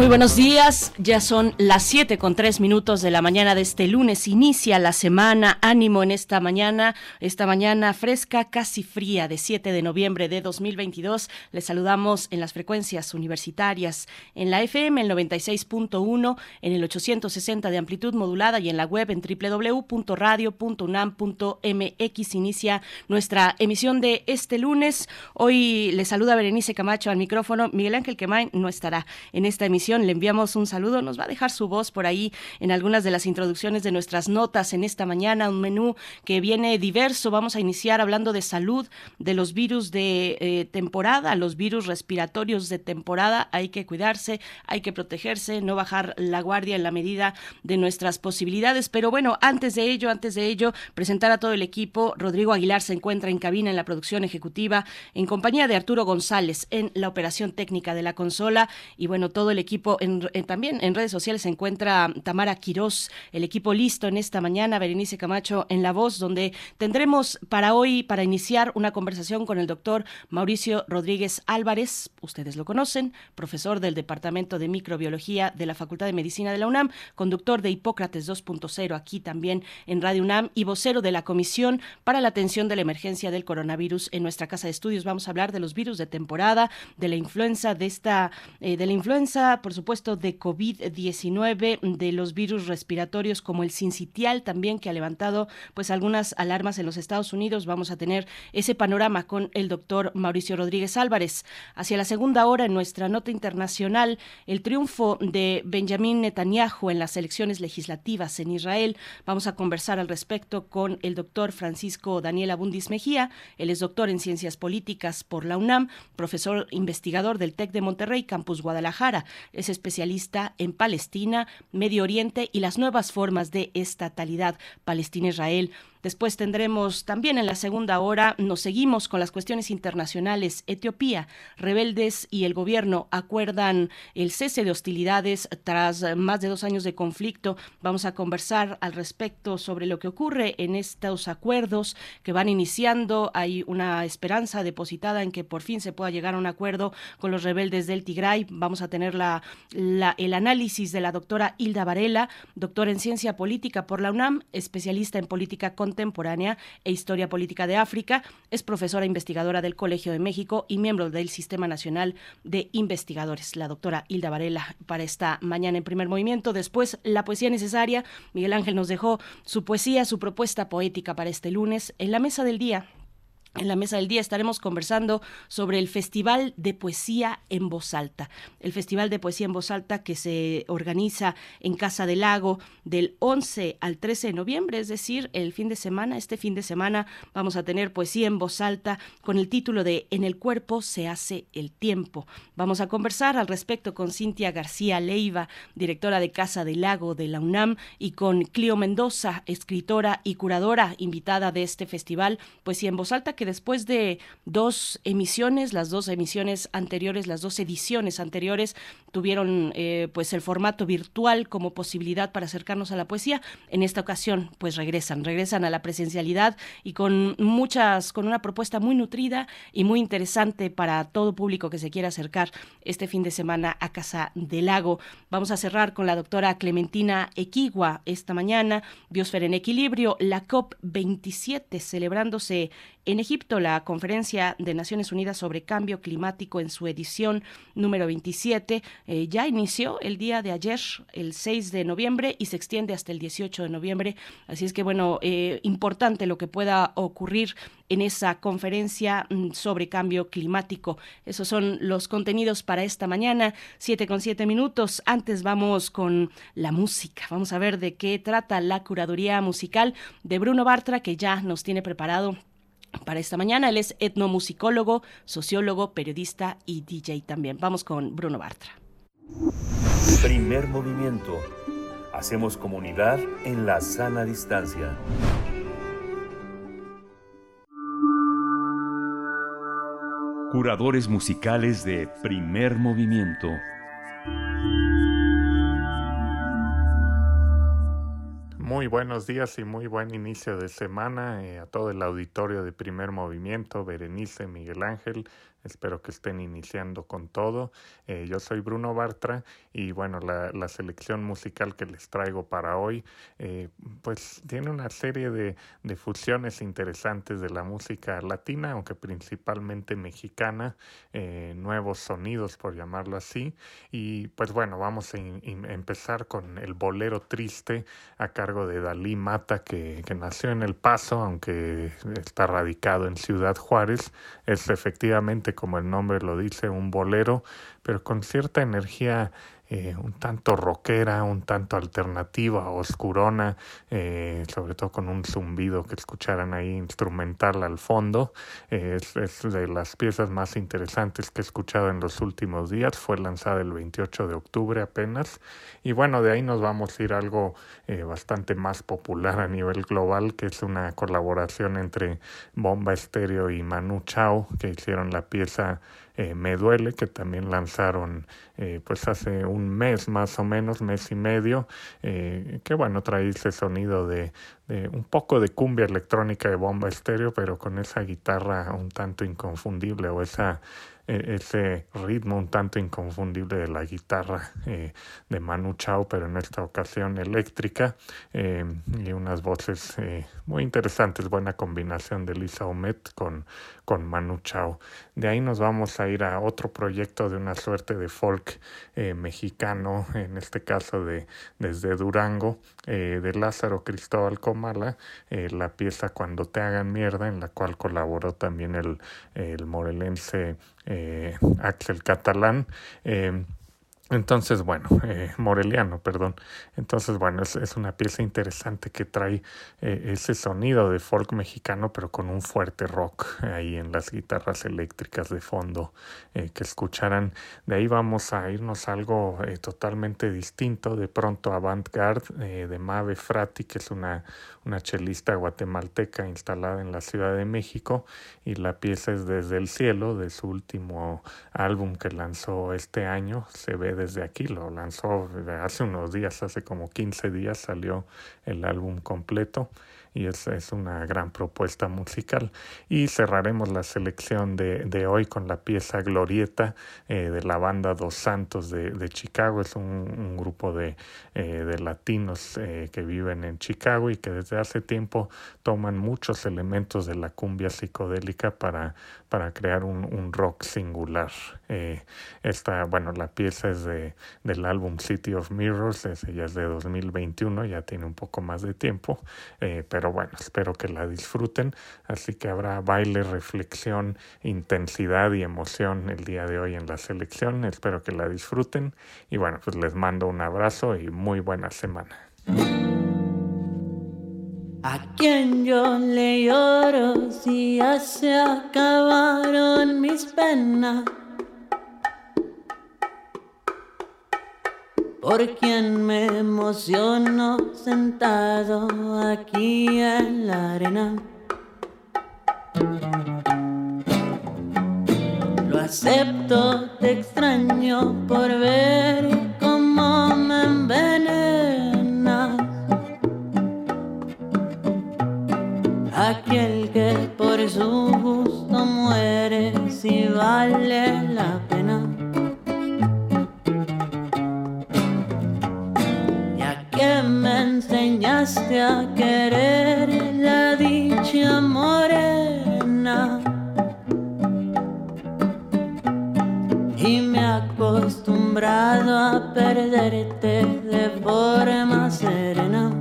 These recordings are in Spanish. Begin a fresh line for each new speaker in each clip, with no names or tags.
Muy buenos días, ya son las 7 con 3 minutos de la mañana de este lunes, inicia la semana, ánimo en esta mañana, esta mañana fresca, casi fría de 7 de noviembre de 2022. Les saludamos en las frecuencias universitarias, en la FM el 96.1, en el 860 de amplitud modulada y en la web en www.radio.unam.mx inicia nuestra emisión de este lunes. Hoy les saluda Berenice Camacho al micrófono, Miguel Ángel Quemain no estará en esta emisión le enviamos un saludo. Nos va a dejar su voz por ahí en algunas de las introducciones de nuestras notas en esta mañana. Un menú que viene diverso. Vamos a iniciar hablando de salud, de los virus de eh, temporada, los virus respiratorios de temporada. Hay que cuidarse, hay que protegerse, no bajar la guardia en la medida de nuestras posibilidades. Pero bueno, antes de ello, antes de ello, presentar a todo el equipo. Rodrigo Aguilar se encuentra en cabina en la producción ejecutiva, en compañía de Arturo González en la operación técnica de la consola. Y bueno, todo el equipo en, también en redes sociales se encuentra Tamara Quirós, el equipo listo en esta mañana, Berenice Camacho en La Voz, donde tendremos para hoy, para iniciar una conversación con el doctor Mauricio Rodríguez Álvarez, ustedes lo conocen, profesor del Departamento de Microbiología de la Facultad de Medicina de la UNAM, conductor de Hipócrates 2.0 aquí también en Radio UNAM y vocero de la Comisión para la Atención de la Emergencia del Coronavirus en nuestra casa de estudios. Vamos a hablar de los virus de temporada, de la influenza, de esta, eh, de la influenza por supuesto, de COVID-19, de los virus respiratorios como el sincitial también, que ha levantado pues algunas alarmas en los Estados Unidos. Vamos a tener ese panorama con el doctor Mauricio Rodríguez Álvarez. Hacia la segunda hora, en nuestra nota internacional, el triunfo de Benjamín Netanyahu en las elecciones legislativas en Israel. Vamos a conversar al respecto con el doctor Francisco Daniel Abundis Mejía. Él es doctor en Ciencias Políticas por la UNAM, profesor investigador del TEC de Monterrey, Campus Guadalajara. Es especialista en Palestina, Medio Oriente y las nuevas formas de estatalidad Palestina-Israel. Después tendremos también en la segunda hora, nos seguimos con las cuestiones internacionales. Etiopía, rebeldes y el gobierno acuerdan el cese de hostilidades tras más de dos años de conflicto. Vamos a conversar al respecto sobre lo que ocurre en estos acuerdos que van iniciando. Hay una esperanza depositada en que por fin se pueda llegar a un acuerdo con los rebeldes del Tigray. Vamos a tener la, el análisis de la doctora Hilda Varela, doctora en ciencia política por la UNAM, especialista en política con contemporánea e historia política de África. Es profesora investigadora del Colegio de México y miembro del Sistema Nacional de Investigadores. La doctora Hilda Varela para esta mañana en primer movimiento. Después, la poesía necesaria. Miguel Ángel nos dejó su poesía, su propuesta poética para este lunes. En la mesa del día en la mesa del día estaremos conversando sobre el Festival de Poesía en Voz Alta. El Festival de Poesía en Voz Alta que se organiza en Casa del Lago del 11 al 13 de noviembre, es decir, el fin de semana. Este fin de semana vamos a tener poesía en voz alta con el título de En el cuerpo se hace el tiempo. Vamos a conversar al respecto con Cintia García Leiva, directora de Casa del Lago de la UNAM, y con Clio Mendoza, escritora y curadora invitada de este festival Poesía en Voz Alta que después de dos emisiones, las dos emisiones anteriores, las dos ediciones anteriores, tuvieron eh, pues el formato virtual como posibilidad para acercarnos a la poesía. En esta ocasión, pues regresan, regresan a la presencialidad y con muchas, con una propuesta muy nutrida y muy interesante para todo público que se quiera acercar este fin de semana a Casa del Lago. Vamos a cerrar con la doctora Clementina Equigua esta mañana, Biosfera en Equilibrio, la COP 27 celebrándose en Egipto, la Conferencia de Naciones Unidas sobre Cambio Climático en su edición número 27 eh, ya inició el día de ayer, el 6 de noviembre, y se extiende hasta el 18 de noviembre. Así es que, bueno, eh, importante lo que pueda ocurrir en esa conferencia mm, sobre cambio climático. Esos son los contenidos para esta mañana, 7 con 7 minutos. Antes vamos con la música. Vamos a ver de qué trata la curaduría musical de Bruno Bartra, que ya nos tiene preparado para esta mañana. Él es etnomusicólogo, sociólogo, periodista y DJ también. Vamos con Bruno Bartra.
Primer movimiento Hacemos comunidad en la sana distancia. Curadores musicales de primer movimiento.
Muy buenos días y muy buen inicio de semana eh, a todo el auditorio de primer movimiento, Berenice, Miguel Ángel, Espero que estén iniciando con todo. Eh, yo soy Bruno Bartra y bueno, la, la, selección musical que les traigo para hoy eh, pues tiene una serie de, de, fusiones interesantes de la música latina, aunque principalmente mexicana, eh, nuevos sonidos por llamarlo así. Y pues bueno, vamos a empezar con el bolero triste a cargo de Dalí Mata que, que nació en El Paso, aunque está radicado en Ciudad Juárez. Es efectivamente como el nombre lo dice, un bolero, pero con cierta energía eh, un tanto rockera, un tanto alternativa, oscurona, eh, sobre todo con un zumbido que escucharan ahí instrumental al fondo. Eh, es, es, de las piezas más interesantes que he escuchado en los últimos días. Fue lanzada el 28 de octubre apenas. Y bueno, de ahí nos vamos a ir a algo bastante más popular a nivel global, que es una colaboración entre Bomba Estéreo y Manu Chao, que hicieron la pieza eh, Me Duele, que también lanzaron eh, pues hace un mes más o menos, mes y medio, eh, que bueno, trae ese sonido de, de, un poco de cumbia electrónica de bomba estéreo, pero con esa guitarra un tanto inconfundible o esa e, ese ritmo un tanto inconfundible de la guitarra eh, de Manu Chao, pero en esta ocasión eléctrica, eh, y unas voces eh, muy interesantes, buena combinación de Lisa Omet con, con Manu Chao. De ahí nos vamos a ir a otro proyecto de una suerte de folk mexicano, en este caso de desde Durango, de Lázaro Cristóbal Comala, la pieza Cuando te hagan mierda, en la cual colaboró también el, el morelense Axel Catalán. Entonces, bueno, eh, Moreliano, perdón. Entonces, bueno, es, es, una pieza interesante que trae eh, ese sonido de folk mexicano, pero con un fuerte rock ahí en las guitarras eléctricas de fondo eh, que escucharán. De ahí vamos a irnos a algo eh, totalmente distinto, de pronto avant-garde de Mave Frati, que es una, una chelista guatemalteca instalada en la Ciudad de México, y la pieza es Desde el Cielo, de su último álbum que lanzó este año. Se ve desde aquí, lo lanzó hace unos días, hace como 15 días salió el álbum completo y es, es una gran propuesta musical. Y cerraremos la selección de, de hoy con la pieza Glorieta eh, de la banda Dos Santos de, de Chicago. Es un, un grupo de, eh, de latinos eh, que viven en Chicago y que desde hace tiempo toman muchos elementos de la cumbia psicodélica para, para crear un, un rock singular. Eh, esta, bueno, la pieza es de, del álbum City of Mirrors, ese ya es de 2021, ya tiene un poco más de tiempo, eh, pero bueno, espero que la disfruten. Así que habrá baile, reflexión, intensidad y emoción el día de hoy en la selección. Espero que la disfruten y bueno, pues les mando un abrazo y muy buena semana.
¿A yo le lloro si ya se acabaron mis penas? ¿Por quién me emociono sentado aquí en la arena? Lo acepto, te extraño por ver cómo me envenenas. Aquel que por su gusto muere si vale la pena. Enseñaste a querer la dicha morena. Y me he acostumbrado a perderte de forma serena.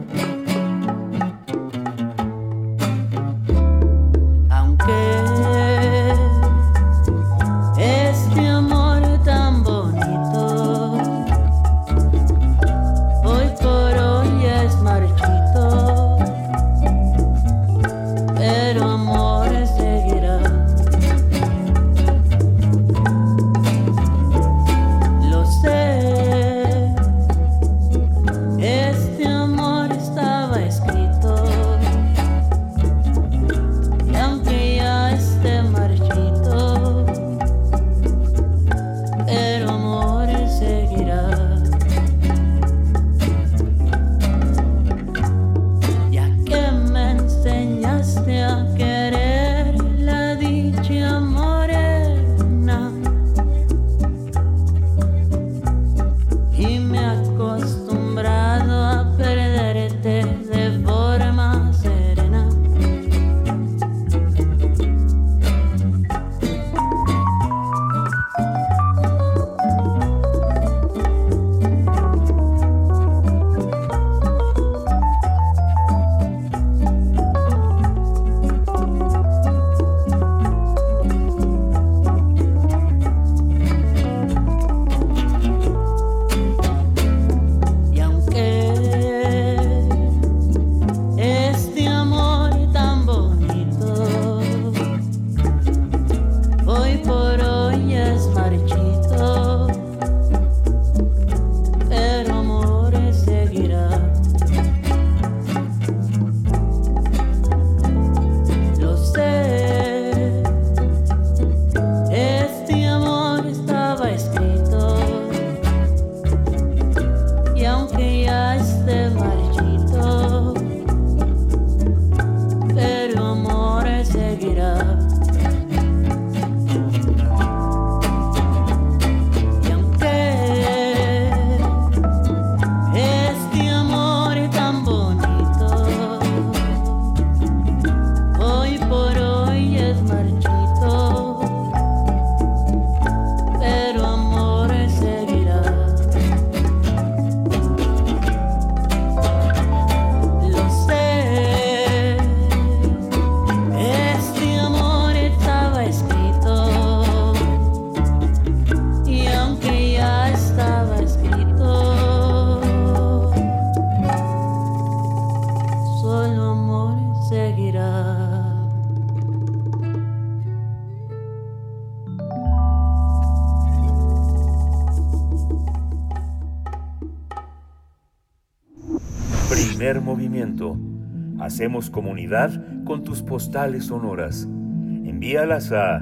Hacemos comunidad con tus postales sonoras. Envíalas a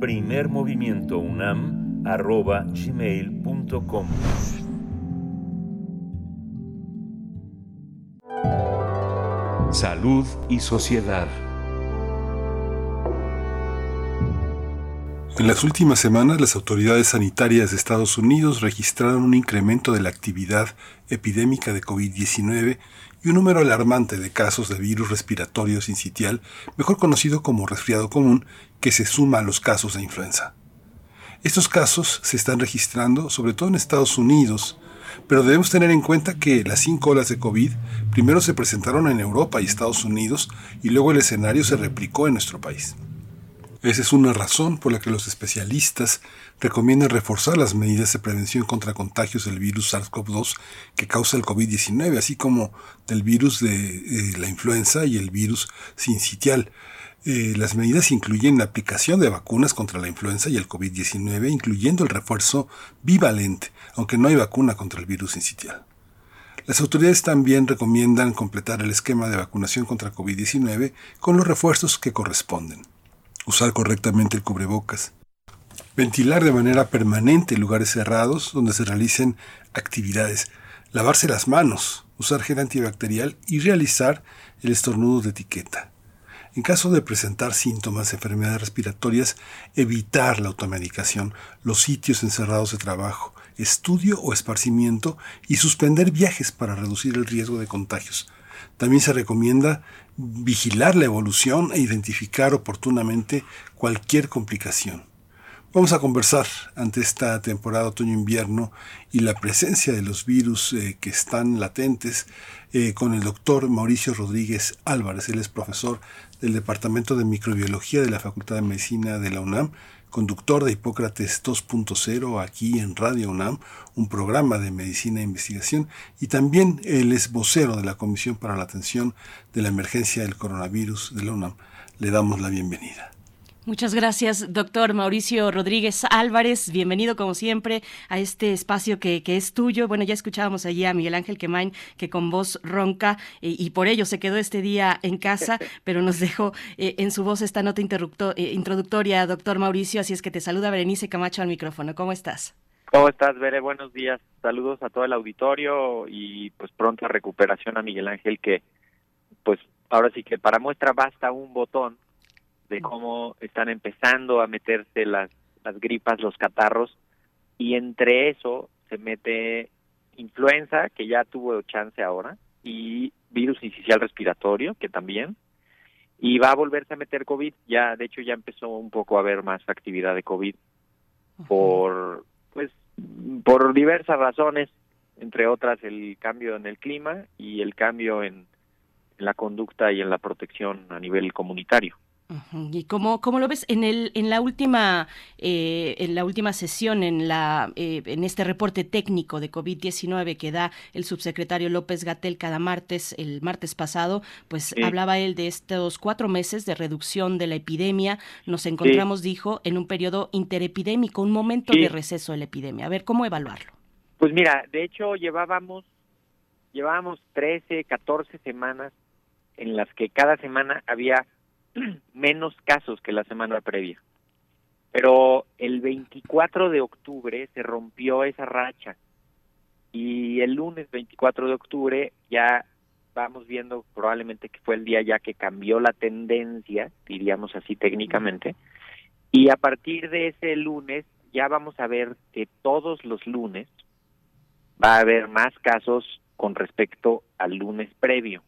primermovimientounam.gmail.com Salud y sociedad.
En las últimas semanas, las autoridades sanitarias de Estados Unidos registraron un incremento de la actividad epidémica de COVID-19 y un número alarmante de casos de virus respiratorio sincitial, mejor conocido como resfriado común, que se suma a los casos de influenza. Estos casos se están registrando sobre todo en Estados Unidos, pero debemos tener en cuenta que las cinco olas de COVID primero se presentaron en Europa y Estados Unidos y luego el escenario se replicó en nuestro país. Esa es una razón por la que los especialistas recomiendan reforzar las medidas de prevención contra contagios del virus SARS-CoV-2 que causa el COVID-19, así como del virus de eh, la influenza y el virus sincitial. Eh, las medidas incluyen la aplicación de vacunas contra la influenza y el COVID-19, incluyendo el refuerzo bivalente, aunque no hay vacuna contra el virus sincitial. Las autoridades también recomiendan completar el esquema de vacunación contra COVID-19 con los refuerzos que corresponden usar correctamente el cubrebocas, ventilar de manera permanente lugares cerrados donde se realicen actividades, lavarse las manos, usar gel antibacterial y realizar el estornudo de etiqueta. En caso de presentar síntomas de enfermedades respiratorias, evitar la automedicación, los sitios encerrados de trabajo, estudio o esparcimiento y suspender viajes para reducir el riesgo de contagios. También se recomienda vigilar la evolución e identificar oportunamente cualquier complicación. Vamos a conversar ante esta temporada otoño-invierno y la presencia de los virus eh, que están latentes eh, con el doctor Mauricio Rodríguez Álvarez. Él es profesor del Departamento de Microbiología de la Facultad de Medicina de la UNAM conductor de Hipócrates 2.0 aquí en Radio UNAM, un programa de medicina e investigación, y también él es vocero de la Comisión para la Atención de la Emergencia del Coronavirus de la UNAM. Le damos la bienvenida.
Muchas gracias, doctor Mauricio Rodríguez Álvarez. Bienvenido, como siempre, a este espacio que, es tuyo. Bueno, ya escuchábamos allí a Miguel Ángel Quemain, que con voz ronca, eh, y por ello se quedó este día en casa, pero nos dejó eh, en su voz esta nota eh, introductoria, doctor Mauricio. Así es que te saluda Berenice Camacho al micrófono. ¿Cómo estás?
¿Cómo estás, Bere? Buenos días. Saludos a todo el auditorio y pues pronta recuperación a Miguel Ángel, que pues ahora sí que para muestra basta un botón de cómo están empezando a meterse las, las gripas, los catarros, y entre eso se mete influenza, que ya tuvo chance ahora, y virus incisional respiratorio, que también, y va a volverse a meter COVID, ya de hecho ya empezó un poco a haber más actividad de COVID por pues por diversas razones, entre otras el cambio en el clima y el cambio en la conducta y en la protección a nivel comunitario.
¿Y cómo, cómo, lo ves en el en la última eh, en la última sesión en la eh, en este reporte técnico de COVID-19 que da el subsecretario López Gatel cada martes el martes pasado pues hablaba él de estos cuatro meses de reducción de la epidemia. Nos encontramos dijo en un periodo interepidémico un momento de receso de la epidemia. A ver cómo evaluarlo
pues mira de hecho llevábamos llevábamos 13 14 semanas en las que cada semana había menos casos que la semana previa. Pero el 24 de octubre se rompió esa racha y el lunes 24 de octubre ya vamos viendo probablemente que fue el día ya que cambió la tendencia, diríamos así técnicamente, y a partir de ese lunes ya vamos a ver que todos los lunes va a haber más casos con respecto al lunes previo.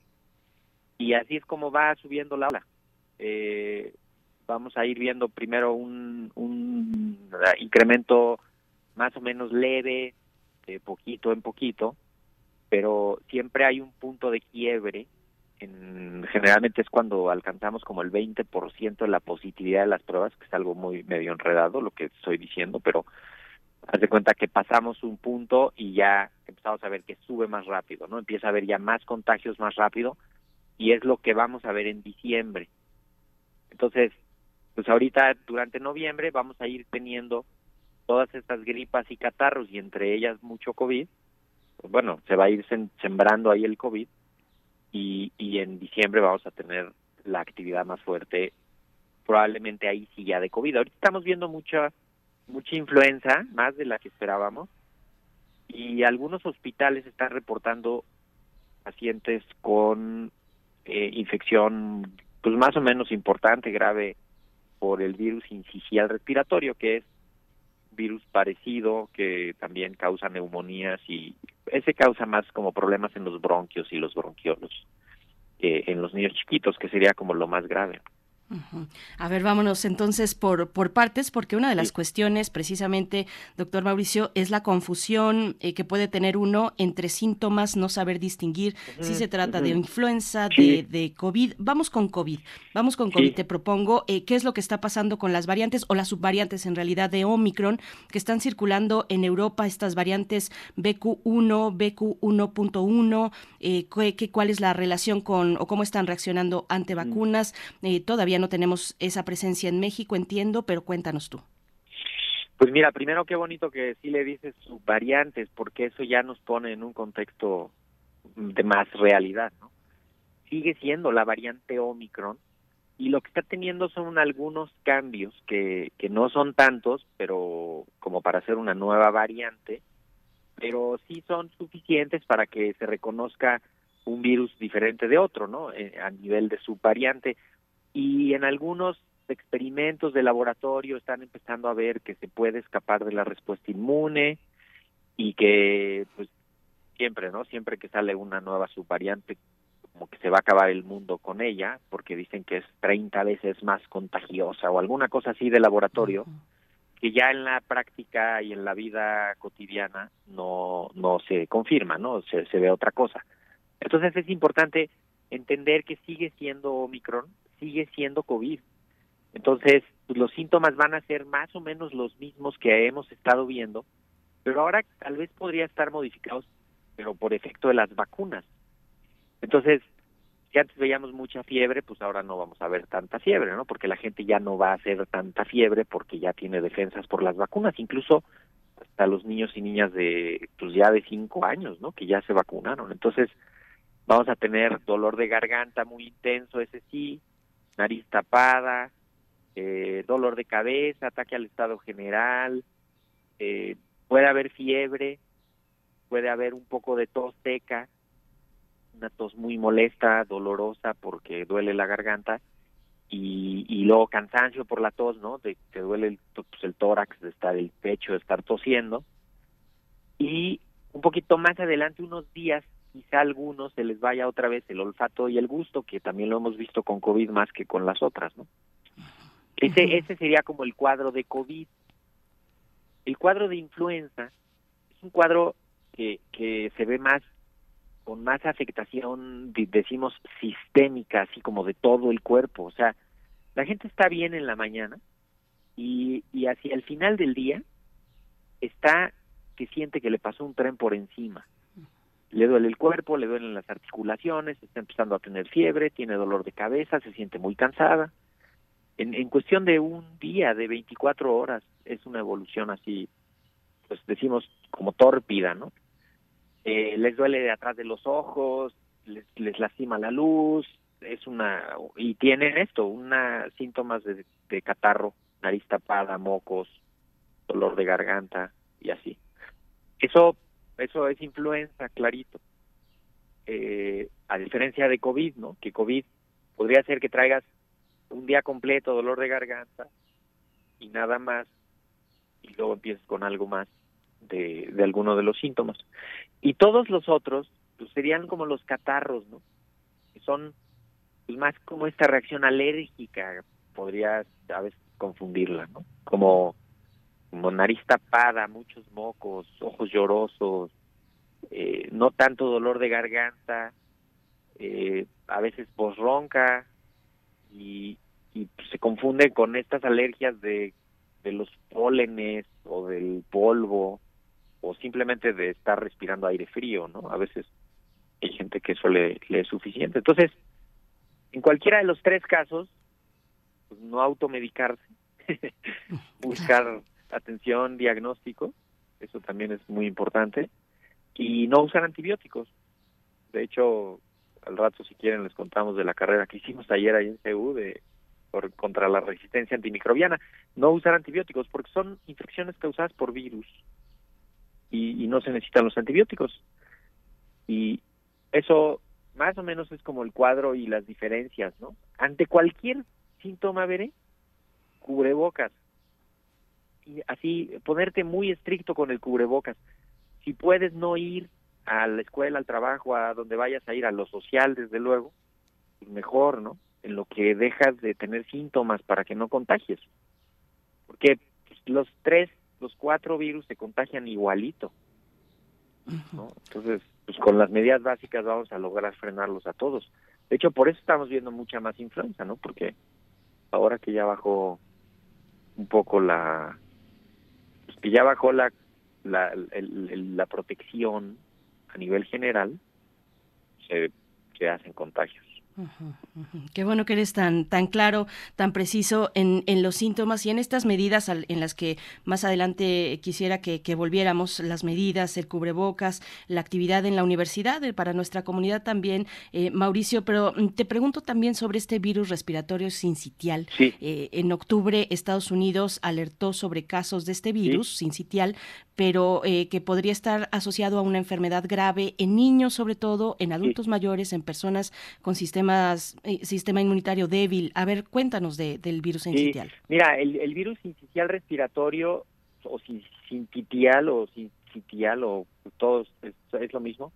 Y así es como va subiendo la ola eh, vamos a ir viendo primero un, incremento más o menos leve, de poquito en poquito, pero siempre hay un punto de quiebre. En, generalmente es cuando alcanzamos como el 20% de la positividad de las pruebas, que es algo muy medio enredado lo que estoy diciendo, pero haz de cuenta que pasamos un punto y ya empezamos a ver que sube más rápido, ¿no? Empieza a haber ya más contagios más rápido y es lo que vamos a ver en diciembre. Entonces, pues ahorita durante noviembre vamos a ir teniendo todas estas gripas y catarros y entre ellas mucho COVID. Pues bueno, se va a ir sembrando ahí el COVID y, y en diciembre vamos a tener la actividad más fuerte, probablemente ahí sí ya de COVID. Ahorita estamos viendo mucha mucha influenza, más de la que esperábamos, y algunos hospitales están reportando pacientes con eh, infección pues más o menos importante, grave por el virus incisional respiratorio, que es virus parecido que también causa neumonías y ese causa más como problemas en los bronquios y los bronquiolos eh, en los niños chiquitos, que sería como lo más grave.
A ver, vámonos entonces por, por partes, porque una de las cuestiones, precisamente, doctor Mauricio, es la confusión eh, que puede tener uno entre síntomas, no saber distinguir si se trata de influenza, de, de, COVID. Vamos con COVID, vamos con COVID. Te propongo eh, qué es lo que está pasando con las variantes o las subvariantes en realidad de Omicron que están circulando en Europa, estas variantes BQ1, BQ1.1, eh, cuál es la relación con o cómo están reaccionando ante vacunas. todavía no tenemos esa presencia en México, entiendo, pero cuéntanos tú.
Pues mira, primero qué bonito que sí le dices variantes, porque eso ya nos pone en un contexto de más realidad, ¿no? Sigue siendo la variante Omicron y lo que está teniendo son algunos cambios que, que no son tantos, pero como para hacer una nueva variante, pero sí son suficientes para que se reconozca un virus diferente de otro, ¿no? Eh, a nivel de su variante y en algunos experimentos de laboratorio están empezando a ver que se puede escapar de la respuesta inmune y que pues siempre, ¿no? Siempre que sale una nueva subvariante como que se va a acabar el mundo con ella porque dicen que es 30 veces más contagiosa o alguna cosa así de laboratorio que ya en la práctica y en la vida cotidiana no no se confirma, ¿no? Se se ve otra cosa. Entonces es importante entender que sigue siendo Omicron, sigue siendo COVID. Entonces, pues, los síntomas van a ser más o menos los mismos que hemos estado viendo, pero ahora tal vez podría estar modificados, pero por efecto de las vacunas. Entonces, si antes veíamos mucha fiebre, pues ahora no vamos a ver tanta fiebre, ¿no? Porque la gente ya no va a hacer tanta fiebre porque ya tiene defensas por las vacunas, incluso hasta los niños y niñas de, pues ya de cinco años, ¿no? Que ya se vacunaron. Entonces, vamos a tener dolor de garganta muy intenso, ese sí, nariz tapada, eh, dolor de cabeza, ataque al estado general, eh, puede haber fiebre, puede haber un poco de tos seca, una tos muy molesta, dolorosa porque duele la garganta y, y luego cansancio por la tos, ¿no? Que duele el, pues, el tórax, de estar el pecho, de estar tosiendo y un poquito más adelante, unos días, quizá a algunos se les vaya otra vez el olfato y el gusto, que también lo hemos visto con COVID más que con las otras, ¿no? Ese, ese sería como el cuadro de COVID. El cuadro de influenza es un cuadro que, que se ve más con más afectación, decimos, sistémica, así como de todo el cuerpo. O sea, la gente está bien en la mañana y, y hacia el final del día está que siente que le pasó un tren por encima le duele el cuerpo, le duelen las articulaciones, está empezando a tener fiebre, tiene dolor de cabeza, se siente muy cansada. En, en cuestión de un día, de 24 horas, es una evolución así, pues decimos como tórpida, ¿no? Eh, les duele de atrás de los ojos, les, les lastima la luz, es una y tienen esto, una síntomas de, de catarro, nariz tapada, mocos, dolor de garganta y así. Eso eso es influenza, clarito. Eh, a diferencia de COVID, ¿no? Que COVID podría ser que traigas un día completo dolor de garganta y nada más, y luego empieces con algo más de, de alguno de los síntomas. Y todos los otros pues, serían como los catarros, ¿no? Que son pues, más como esta reacción alérgica, podrías a veces confundirla, ¿no? Como como nariz tapada, muchos mocos, ojos llorosos, eh, no tanto dolor de garganta, eh, a veces voz ronca y, y se confunde con estas alergias de, de los pólenes o del polvo o simplemente de estar respirando aire frío, ¿no? A veces hay gente que eso le, es suficiente. Entonces, En cualquiera de los tres casos, pues no automedicarse, buscar atención, diagnóstico, eso también es muy importante, y no usar antibióticos. De hecho, al rato si quieren les contamos de la carrera que hicimos ayer ahí en CEU de por, contra la resistencia antimicrobiana. No usar antibióticos porque son infecciones causadas por virus y, y no se necesitan los antibióticos. Y eso más o menos es como el cuadro y las diferencias, ¿no? Ante cualquier síntoma, veré, cubrebocas. Así, ponerte muy estricto con el cubrebocas. Si puedes no ir a la escuela, al trabajo, a donde vayas a ir, a lo social, desde luego, pues mejor, ¿no? En lo que dejas de tener síntomas para que no contagies. Porque los tres, los cuatro virus se contagian igualito. ¿no? Entonces, pues con las medidas básicas vamos a lograr frenarlos a todos. De hecho, por eso estamos viendo mucha más influenza, ¿no? Porque ahora que ya bajó un poco la, que ya bajó la la, el, la protección a nivel general, se, se hacen contagios.
Qué bueno que eres tan, tan claro, tan preciso en, en, los síntomas y en estas medidas en las que más adelante quisiera que, que, volviéramos, las medidas, el cubrebocas, la actividad en la universidad, eh, para nuestra comunidad también, eh, Mauricio, pero mm, te pregunto también sobre este virus respiratorio sincitial.
Sí.
Eh, en octubre Estados Unidos alertó sobre casos de este virus sí. sincitial, pero eh, que podría estar asociado a una enfermedad grave en niños sobre todo, en adultos sí. mayores, en personas con sistemas, eh, sistema inmunitario débil. A ver, cuéntanos de, del virus sincitial.
Sí. Mira, el, el, virus sincitial respiratorio o sincitial o sincitial o todo es, es lo mismo,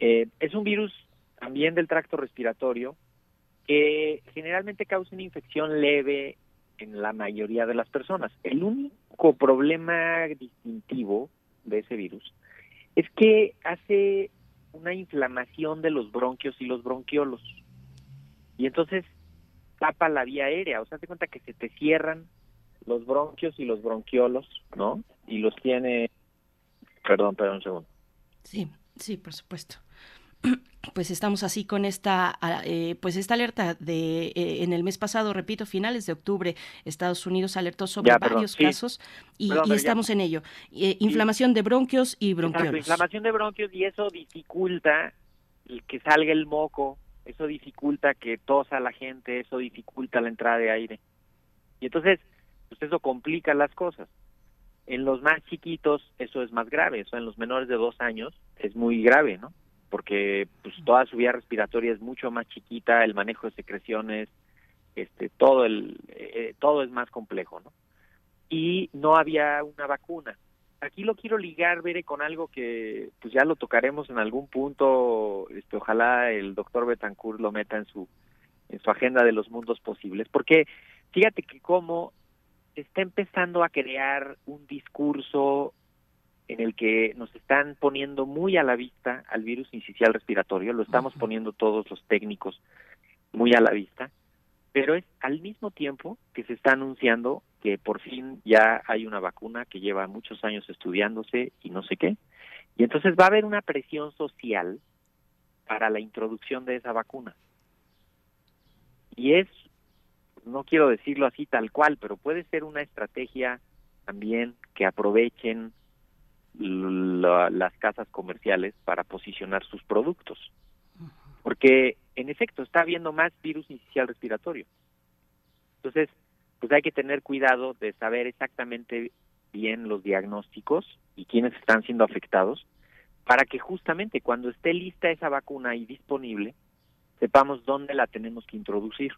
eh, es un virus también del tracto respiratorio que generalmente causa una infección leve en la mayoría de las personas. El único problema distintivo de ese virus es que hace una inflamación de los bronquios y los bronquiolos. Y entonces tapa la vía aérea, o sea, te cuenta que se te cierran los bronquios y los bronquiolos, ¿no? Y los tiene Perdón, perdón un segundo.
Sí, sí, por supuesto pues estamos así con esta eh, pues esta alerta de eh, en el mes pasado repito finales de octubre Estados Unidos alertó sobre
ya,
varios casos y,
perdón,
y estamos
ya.
en ello eh, inflamación de bronquios y bronquiolos
Exacto, inflamación de bronquios y eso dificulta que salga el moco eso dificulta que tosa la gente eso dificulta la entrada de aire y entonces pues eso complica las cosas en los más chiquitos eso es más grave eso en los menores de dos años es muy grave no porque pues toda su vía respiratoria es mucho más chiquita, el manejo de secreciones, este todo el eh, todo es más complejo, ¿no? Y no había una vacuna. Aquí lo quiero ligar, Bere, con algo que pues ya lo tocaremos en algún punto, este ojalá el doctor Betancourt lo meta en su en su agenda de los mundos posibles, porque fíjate que cómo está empezando a crear un discurso en el que nos están poniendo muy a la vista al virus incisional respiratorio, lo estamos poniendo todos los técnicos muy a la vista, pero es al mismo tiempo que se está anunciando que por fin ya hay una vacuna que lleva muchos años estudiándose y no sé qué, y entonces va a haber una presión social para la introducción de esa vacuna. Y es, no quiero decirlo así tal cual, pero puede ser una estrategia también que aprovechen la, las casas comerciales para posicionar sus productos. Porque, en efecto, está habiendo más virus inicial respiratorio. Entonces, pues hay que tener cuidado de saber exactamente bien los diagnósticos y quiénes están siendo afectados para que justamente cuando esté lista esa vacuna y disponible, sepamos dónde la tenemos que introducir.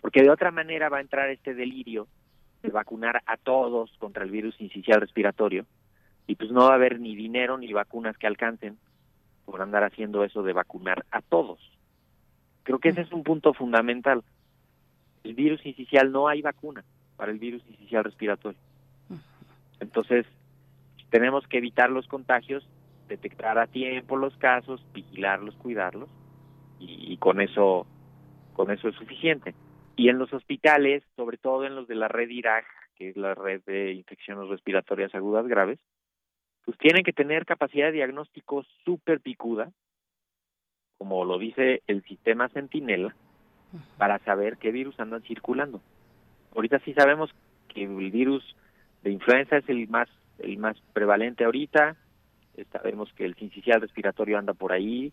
Porque de otra manera va a entrar este delirio de vacunar a todos contra el virus incisional respiratorio y pues no va a haber ni dinero ni vacunas que alcancen por andar haciendo eso de vacunar a todos. Creo que ese es un punto fundamental. El virus incisional no hay vacuna para el virus incisional respiratorio. Entonces, tenemos que evitar los contagios, detectar a tiempo los casos, vigilarlos, cuidarlos y, y con eso con eso es suficiente. Y en los hospitales, sobre todo en los de la red IRAG, que es la red de infecciones respiratorias agudas graves, pues tienen que tener capacidad de diagnóstico súper picuda, como lo dice el sistema Centinela, para saber qué virus andan circulando. Ahorita sí sabemos que el virus de influenza es el más el más prevalente ahorita. Sabemos que el sincicial respiratorio anda por ahí,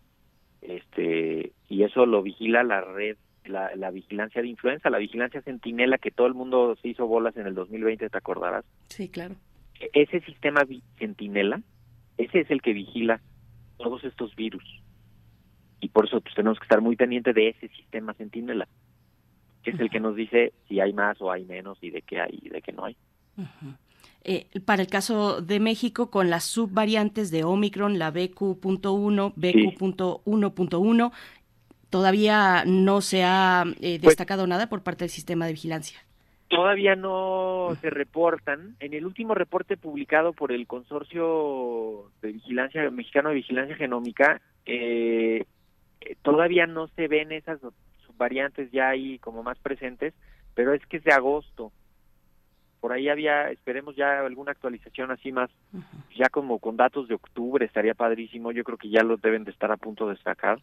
este y eso lo vigila la red la, la, vigilancia de influenza, la vigilancia centinela que todo el mundo se hizo bolas en el 2020, ¿te acordarás?
Sí, claro.
E, ese sistema centinela, ese es el que vigila todos estos virus. Y por eso pues, tenemos que estar muy pendientes de ese sistema centinela, que es el que nos dice si hay más o hay menos y de qué hay y de qué no hay.
Eh, para el caso de México, con las subvariantes de Omicron, la BQ.1, BQ.1.1, todavía no se ha eh, pues destacado nada por parte del sistema de vigilancia.
Todavía no se reportan. En el último reporte publicado por el Consorcio de Vigilancia Mexicano de Vigilancia Genómica, eh, todavía no se ven esas subvariantes ya ahí como más presentes, pero es que es de agosto por ahí había, esperemos ya alguna actualización así más, ya como con datos de octubre, estaría padrísimo, yo creo que ya los deben de estar a punto de sacar.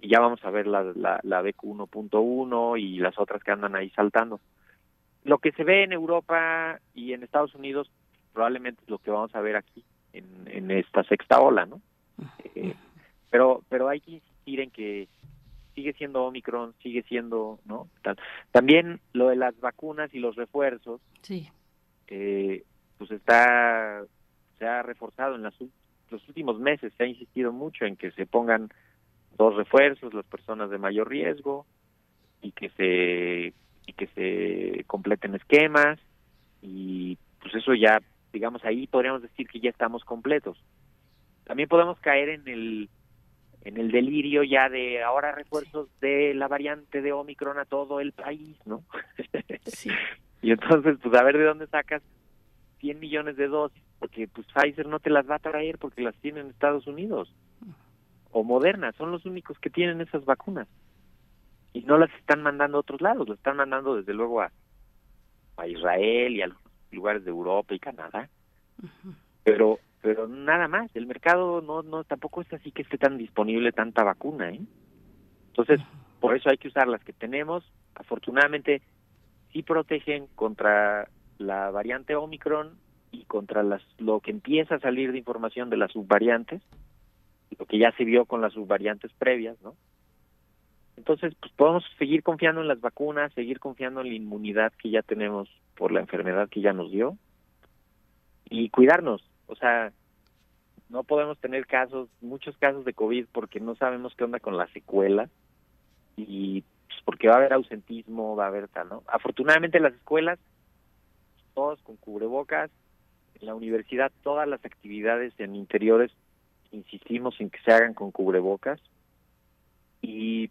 Y ya vamos a ver la, la, la BQ1.1 y las otras que andan ahí saltando. Lo que se ve en Europa y en Estados Unidos probablemente es lo que vamos a ver aquí en, en esta sexta ola, ¿no? Eh, pero pero hay que insistir en que sigue siendo Omicron, sigue siendo, ¿no? También lo de las vacunas y los refuerzos,
sí.
eh, pues está, se ha reforzado en las, los últimos meses, se ha insistido mucho en que se pongan dos refuerzos las personas de mayor riesgo y que se y que se completen esquemas y pues eso ya digamos ahí podríamos decir que ya estamos completos también podemos caer en el en el delirio ya de ahora refuerzos de la variante de Omicron a todo el país, ¿no?
Sí.
y entonces, pues a ver de dónde sacas 100 millones de dosis, porque pues Pfizer no te las va a traer porque las tiene en Estados Unidos. O Moderna, son los únicos que tienen esas vacunas. Y no las están mandando a otros lados, las están mandando desde luego a, a Israel y a los lugares de Europa y Canadá. Pero pero nada más, el mercado no no tampoco es así que esté tan disponible tanta vacuna, ¿eh? Entonces, por eso hay que usar las que tenemos. Afortunadamente sí protegen contra la variante Omicron y contra las lo que empieza a salir de información de las subvariantes, lo que ya se vio con las subvariantes previas, ¿no? Entonces, pues podemos seguir confiando en las vacunas, seguir confiando en la inmunidad que ya tenemos por la enfermedad que ya nos dio y cuidarnos o sea, no podemos tener casos, muchos casos de COVID porque no sabemos qué onda con la secuela y pues, porque va a haber ausentismo, va a haber tal, ¿no? Afortunadamente las escuelas, todos con cubrebocas, en la universidad todas las actividades en interiores insistimos en que se hagan con cubrebocas y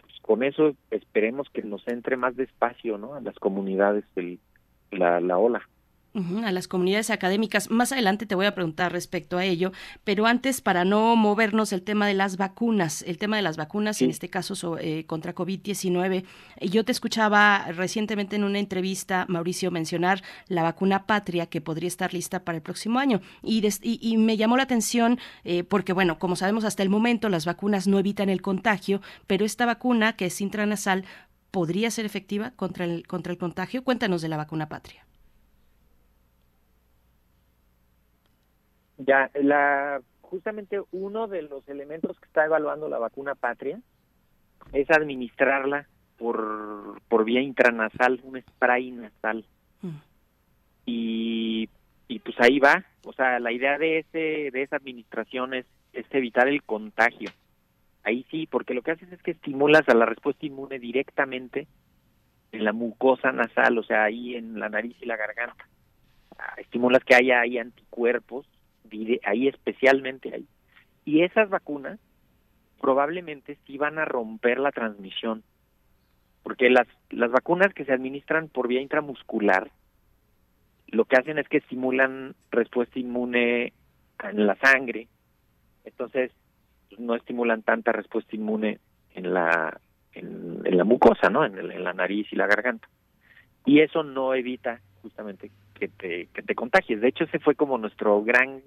pues, con eso esperemos que nos entre más despacio, ¿no? A las comunidades del, la, la ola
a las comunidades académicas. Más adelante te voy a preguntar respecto a ello, pero antes, para no movernos, el tema de las vacunas, el tema de las vacunas, en este caso eh, contra COVID-19. Yo te escuchaba recientemente en una entrevista, Mauricio, mencionar la vacuna patria que podría estar lista para el próximo año. Y, y, me llamó la atención eh, porque, bueno, como sabemos hasta el momento, las vacunas no evitan el contagio, pero esta vacuna, que es intranasal, podría ser efectiva contra el, contra el contagio. Cuéntanos de la vacuna patria.
Ya, la justamente uno de los elementos que está evaluando la vacuna patria es administrarla por, por vía intranasal, un spray nasal. Mm. Y, y pues ahí va, o sea, la idea de ese de esa administración es, es evitar el contagio. Ahí sí, porque lo que haces es que estimulas a la respuesta inmune directamente en la mucosa nasal, o sea, ahí en la nariz y la garganta. Ah, estimulas que haya ahí anticuerpos ahí especialmente ahí. Y esas vacunas probablemente sí van a romper la transmisión, porque las, las vacunas que se administran por vía intramuscular, lo que hacen es que estimulan respuesta inmune en la sangre, entonces no estimulan tanta respuesta inmune en la en, la mucosa, ¿no? En, en, la nariz y la garganta. Y eso no evita justamente que te, que te contagies. De hecho, ese fue como nuestro gran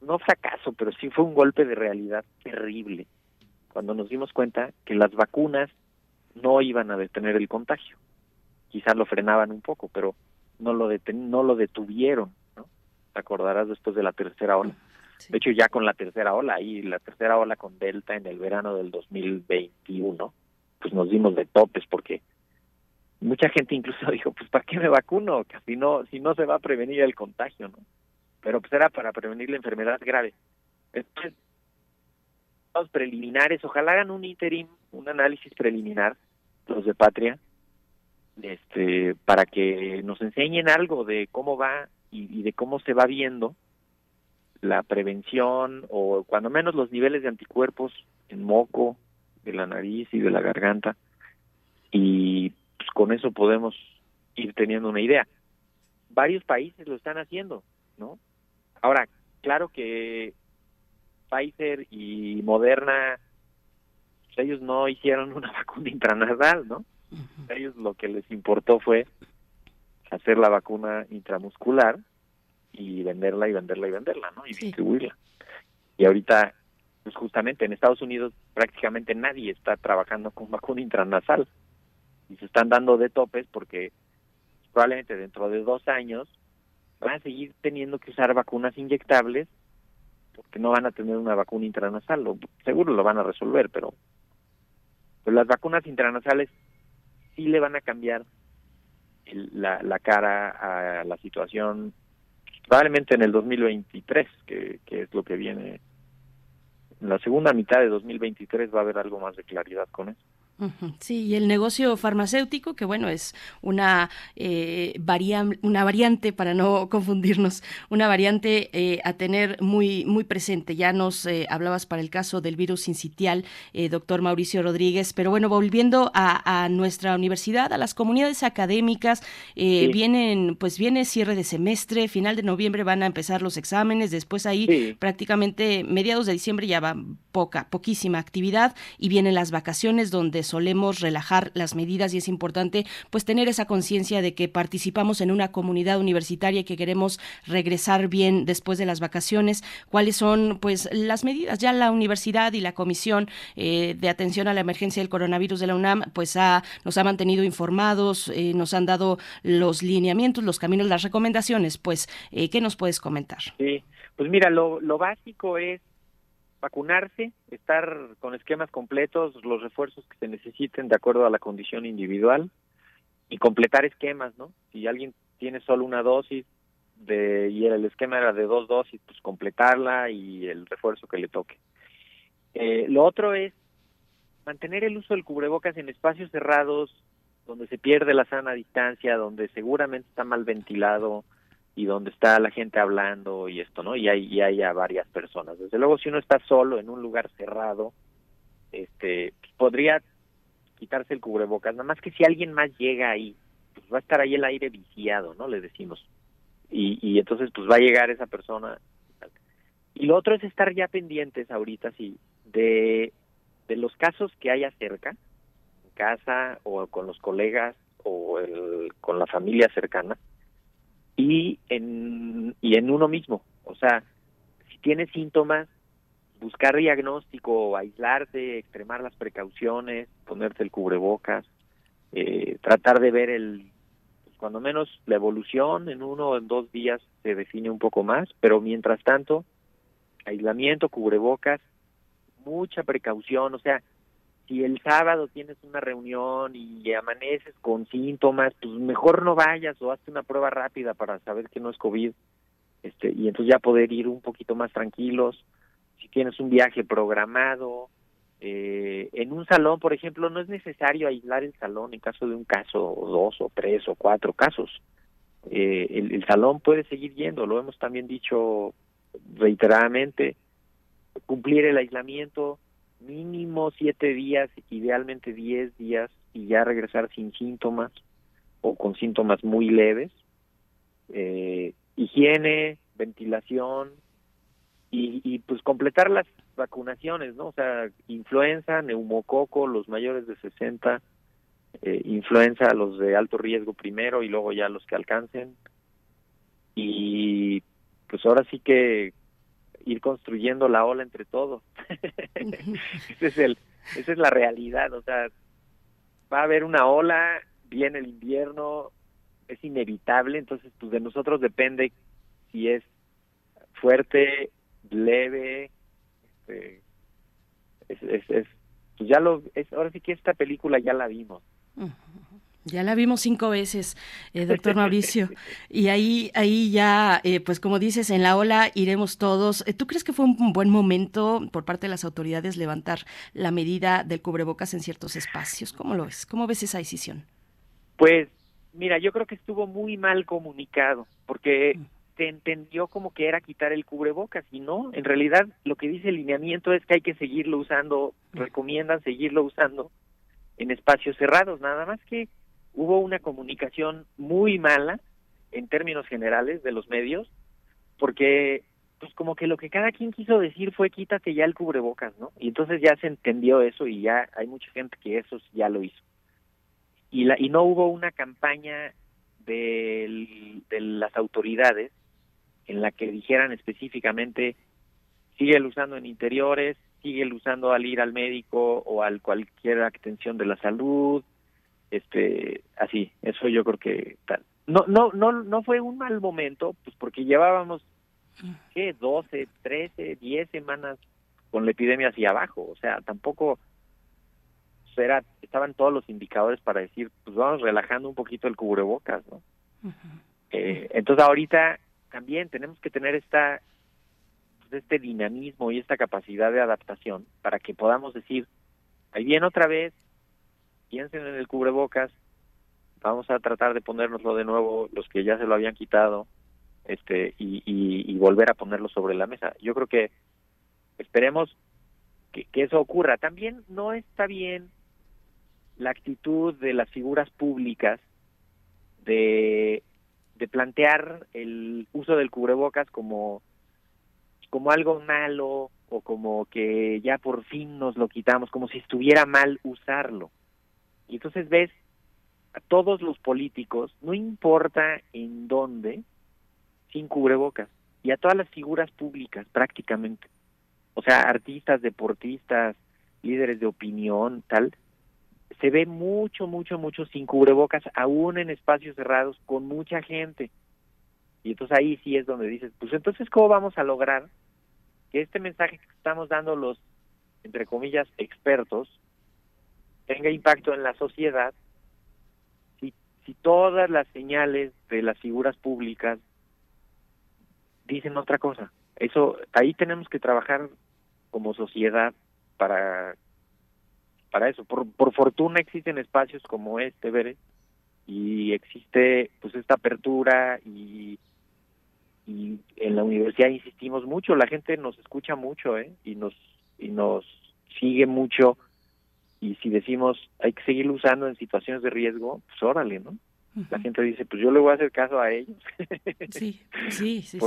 no fracaso, pero sí fue un golpe de realidad terrible cuando nos dimos cuenta que las vacunas no iban a detener el contagio. Quizás lo frenaban un poco, pero no lo, no lo detuvieron, ¿no? Te acordarás después de la tercera ola. De hecho, ya con la tercera ola, ahí la tercera ola con Delta en el verano del 2021, pues nos dimos de topes porque mucha gente incluso dijo, pues ¿para qué me vacuno? Si no, si no se va a prevenir el contagio, ¿no? Pero pues era para prevenir la enfermedad grave. Entonces, los preliminares, ojalá hagan un interim, un análisis preliminar, los de Patria, este, para que nos enseñen algo de cómo va y, de cómo se va viendo la prevención o cuando menos los niveles de anticuerpos en moco, de la nariz y de la garganta y con eso podemos ir teniendo una idea. Varios países lo están haciendo, ¿no? Ahora, claro que Pfizer y Moderna, pues, ellos no hicieron una vacuna intranasal, ¿no? ellos lo que les importó fue hacer la vacuna intramuscular y venderla y venderla y venderla, ¿no? Y distribuirla. Y ahorita, pues justamente en Estados Unidos prácticamente nadie está trabajando con vacuna intranasal y se están dando de topes porque probablemente dentro de dos años van a seguir teniendo que usar vacunas inyectables porque no van a tener una vacuna intranasal, o seguro lo van a resolver, pero pues las vacunas intranasales sí le van a cambiar la, la cara a la situación probablemente en el 2023, que, que es lo que viene. En la segunda mitad de 2023 va a haber algo más de claridad con eso.
Sí, y el negocio farmacéutico, que bueno, es una, eh, una variante, para no confundirnos, una variante eh, a tener muy, muy presente. Ya nos eh, hablabas para el caso del virus incitial, eh, doctor Mauricio Rodríguez, pero bueno, volviendo a, a, nuestra universidad, a las comunidades académicas, vienen, pues viene cierre de semestre, final de noviembre van a empezar los exámenes, después ahí prácticamente mediados de diciembre ya va poca, poquísima actividad y vienen las vacaciones donde solemos relajar las medidas y es importante pues tener esa conciencia de que participamos en una comunidad universitaria y que queremos regresar bien después de las vacaciones. ¿Cuáles son pues las medidas? Ya la universidad y la Comisión eh, de Atención a la Emergencia del Coronavirus de la UNAM pues ha, nos ha mantenido informados, eh, nos han dado los lineamientos, los caminos, las recomendaciones. Pues, eh, ¿qué nos puedes comentar?
Sí, pues mira, lo, lo básico es vacunarse, estar con esquemas completos, los refuerzos que se necesiten de acuerdo a la condición individual y completar esquemas, ¿no? Si alguien tiene solo una dosis de y el esquema era de dos dosis, pues completarla y el refuerzo que le toque. Eh, lo otro es mantener el uso del cubrebocas en espacios cerrados donde se pierde la sana distancia, donde seguramente está mal ventilado, y donde está la gente hablando y esto, ¿no? Y hay, y hay a varias personas. Desde luego, si uno está solo en un lugar cerrado, este, podría quitarse el cubrebocas, nada más que si alguien más llega ahí, pues va a estar ahí el aire viciado, ¿no? Le decimos. Y, y entonces, pues va a llegar esa persona. Y lo otro es estar ya pendientes ahorita, sí, de, de los casos que haya cerca, en casa o con los colegas o el, con la familia cercana, y en, y en uno mismo. O sea, si tiene síntomas, buscar diagnóstico, aislarte, extremar las precauciones, ponerte el cubrebocas, eh, tratar de ver el, pues, cuando menos la evolución en uno o en dos días se define un poco más, pero mientras tanto, aislamiento, cubrebocas, mucha precaución, o sea, si el sábado tienes una reunión y amaneces con síntomas, pues mejor no vayas o hazte una prueba rápida para saber que no es COVID. Este, y entonces ya poder ir un poquito más tranquilos. Si tienes un viaje programado, eh, en un salón, por ejemplo, no es necesario aislar el salón en caso de un caso, o dos, o tres, o cuatro casos. Eh, el, el salón puede seguir yendo, lo hemos también dicho reiteradamente, cumplir el aislamiento, mínimo siete días, idealmente diez días y ya regresar sin síntomas o con síntomas muy leves. Eh, higiene, ventilación y, y pues completar las vacunaciones, ¿no? O sea, influenza, neumococo, los mayores de 60, eh, influenza, los de alto riesgo primero y luego ya los que alcancen. Y pues ahora sí que ir construyendo la ola entre todos. es el, esa es la realidad, o sea, va a haber una ola, viene el invierno, es inevitable, entonces pues de nosotros depende si es fuerte, leve, este, es, es, es pues ya lo, es, ahora sí que esta película ya la vimos.
Ya la vimos cinco veces, eh, doctor Mauricio. Y ahí, ahí ya, eh, pues como dices, en la ola iremos todos. Eh, ¿Tú crees que fue un buen momento por parte de las autoridades levantar la medida del cubrebocas en ciertos espacios? ¿Cómo lo ves? ¿Cómo ves esa decisión?
Pues, mira, yo creo que estuvo muy mal comunicado, porque mm. se entendió como que era quitar el cubrebocas y no, en realidad lo que dice el lineamiento es que hay que seguirlo usando, mm. recomiendan seguirlo usando en espacios cerrados, nada más que hubo una comunicación muy mala en términos generales de los medios, porque pues como que lo que cada quien quiso decir fue quítate ya el cubrebocas, ¿no? Y entonces ya se entendió eso y ya hay mucha gente que eso ya lo hizo. Y, la, y no hubo una campaña de, las autoridades en la que dijeran específicamente sigue usando en interiores, sigue usando al ir al médico o al cualquier atención de la salud, este así eso yo creo que tal. No no no no fue un mal momento pues porque llevábamos qué 12 13 10 semanas con la epidemia hacia abajo o sea tampoco era estaban todos los indicadores para decir pues vamos relajando un poquito el cubrebocas no eh, entonces ahorita también tenemos que tener esta pues, este dinamismo y esta capacidad de adaptación para que podamos decir ahí viene otra vez piensen en el cubrebocas, vamos a tratar de ponérnoslo de nuevo los que ya se lo habían quitado este y, volver a ponerlo sobre la mesa. Yo creo que esperemos que, que, eso ocurra. También no está bien la actitud de las figuras públicas de, de plantear el uso del cubrebocas como, como algo malo o como que ya por fin nos lo quitamos, como si estuviera mal usarlo. Y entonces ves a todos los políticos, no importa en dónde, sin cubrebocas. Y a todas las figuras públicas prácticamente. O sea, artistas, deportistas, líderes de opinión, tal. Se ve mucho, mucho, mucho sin cubrebocas, aún en espacios cerrados, con mucha gente. Y entonces ahí sí es donde dices, pues entonces, ¿cómo vamos a lograr que este mensaje que estamos dando los, entre comillas, expertos, tenga impacto en la sociedad si, si todas las señales de las figuras públicas dicen otra cosa. Eso ahí tenemos que trabajar como sociedad para para eso. Por, por fortuna existen espacios como este, Bere, y existe pues esta apertura y y en la universidad insistimos mucho, la gente nos escucha mucho, ¿eh? Y nos y nos sigue mucho y si decimos hay que seguirlo usando en situaciones de riesgo, pues órale, ¿no? La gente dice, pues yo le voy a hacer caso a ellos.
sí, sí, sí,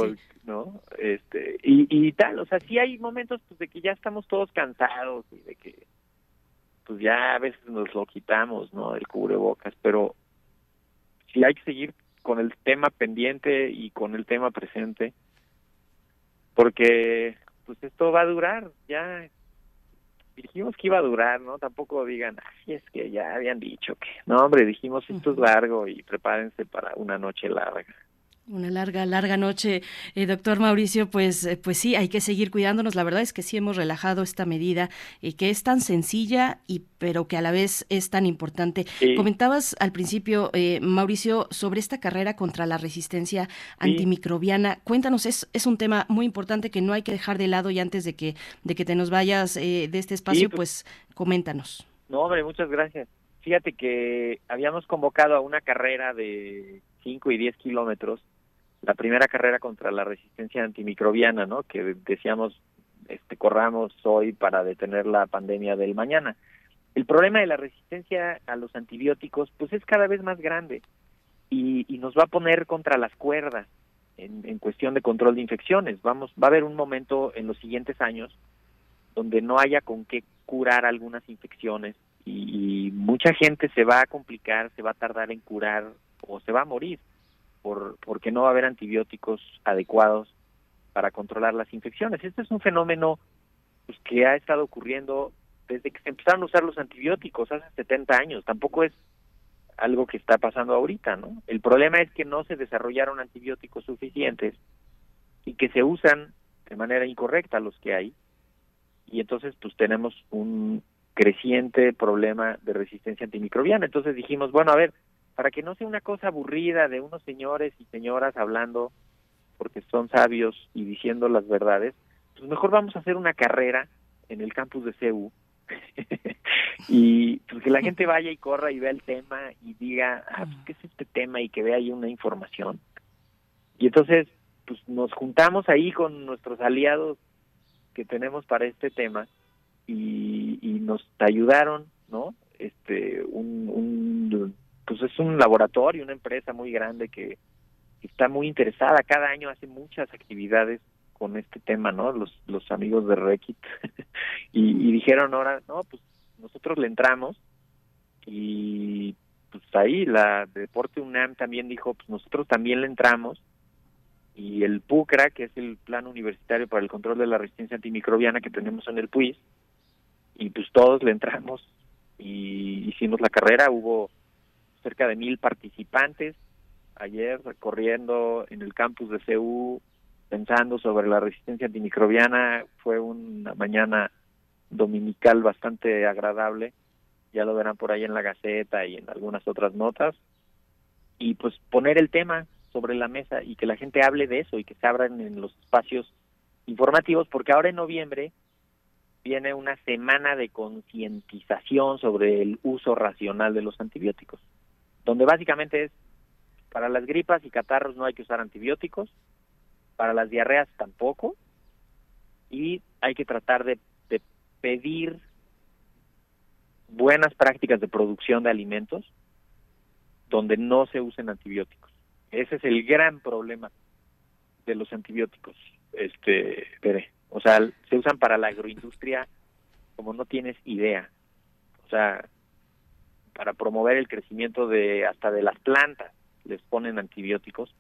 ¿No? Este, y, y tal, o sea, sí hay momentos pues, de que ya estamos todos cansados y de que pues ya a veces nos lo quitamos, ¿no? El cubrebocas, pero sí hay que seguir con el tema pendiente y con el tema presente, porque pues esto va a durar, ya dijimos que iba a durar, ¿no? Tampoco digan, ay, es que ya habían dicho que, no, hombre, dijimos esto es largo y prepárense para una noche larga.
Una larga, larga noche, eh, doctor Mauricio. Pues, eh, pues sí, hay que seguir cuidándonos. La verdad es que sí hemos relajado esta medida y que es tan sencilla y pero que a la vez es tan importante. Comentabas al principio, eh, Mauricio, sobre esta carrera contra la resistencia antimicrobiana. Cuéntanos, es, es un tema muy importante que no hay que dejar de lado y antes de que de que te nos vayas de este espacio, pues, pues coméntanos.
No, hombre, muchas gracias. Fíjate que habíamos convocado a una carrera de 5 y 10 kilómetros la primera carrera contra la resistencia antimicrobiana, ¿no? Que decíamos, este, corramos hoy para detener la pandemia del mañana. El problema de la resistencia a los antibióticos, pues es cada vez más grande y, y nos va a poner contra las cuerdas en, en, cuestión de control de infecciones. Vamos, va a haber un momento en los siguientes años donde no haya con qué curar algunas infecciones y, y mucha gente se va a complicar, se va a tardar en curar o se va a morir por porque no va a haber antibióticos adecuados para controlar las infecciones. Este es un fenómeno pues, que ha estado ocurriendo desde que se empezaron a usar los antibióticos hace 70 años. Tampoco es algo que está pasando ahorita, ¿no? El problema es que no se desarrollaron antibióticos suficientes y que se usan de manera incorrecta los que hay. Y entonces pues tenemos un creciente problema de resistencia antimicrobiana. Entonces dijimos, bueno, a ver, para que no sea una cosa aburrida de unos señores y señoras hablando porque son sabios y diciendo las verdades, pues mejor vamos a hacer una carrera en el campus de CEU y pues que la gente vaya y corra y vea el tema y diga, ah, pues, ¿qué es este tema? y que vea ahí una información. Y entonces, pues nos juntamos ahí con nuestros aliados que tenemos para este tema y, y nos ayudaron, ¿no? Este, un, un, pues es un laboratorio, una empresa muy grande que está muy interesada, cada año hace muchas actividades con este tema, ¿no? Los, amigos de Rekit. y, y, dijeron ahora, no, pues nosotros le entramos y pues ahí la Deporte UNAM también dijo, pues nosotros también le entramos y el PUCRA, que es el Plan Universitario para el Control de la Resistencia Antimicrobiana que tenemos en el PUIS, y pues todos le entramos y hicimos la carrera, hubo cerca de mil participantes ayer recorriendo en el campus de CEU pensando sobre la resistencia antimicrobiana. Fue una mañana dominical bastante agradable. Ya lo verán por ahí en la Gaceta y en algunas otras notas. Y pues poner el tema sobre la mesa y que la gente hable de eso y que se abran en los espacios informativos, porque ahora en noviembre viene una semana de concientización sobre el uso racional de los antibióticos, donde básicamente es para las gripas y catarros no hay que usar antibióticos, para las diarreas tampoco, y hay que tratar de, pedir buenas prácticas de producción de alimentos donde no se usen antibióticos. Ese es el gran problema de los antibióticos. Este, o sea, se usan para la agroindustria como no tienes idea. O sea, para promover el crecimiento de hasta de las plantas les ponen antibióticos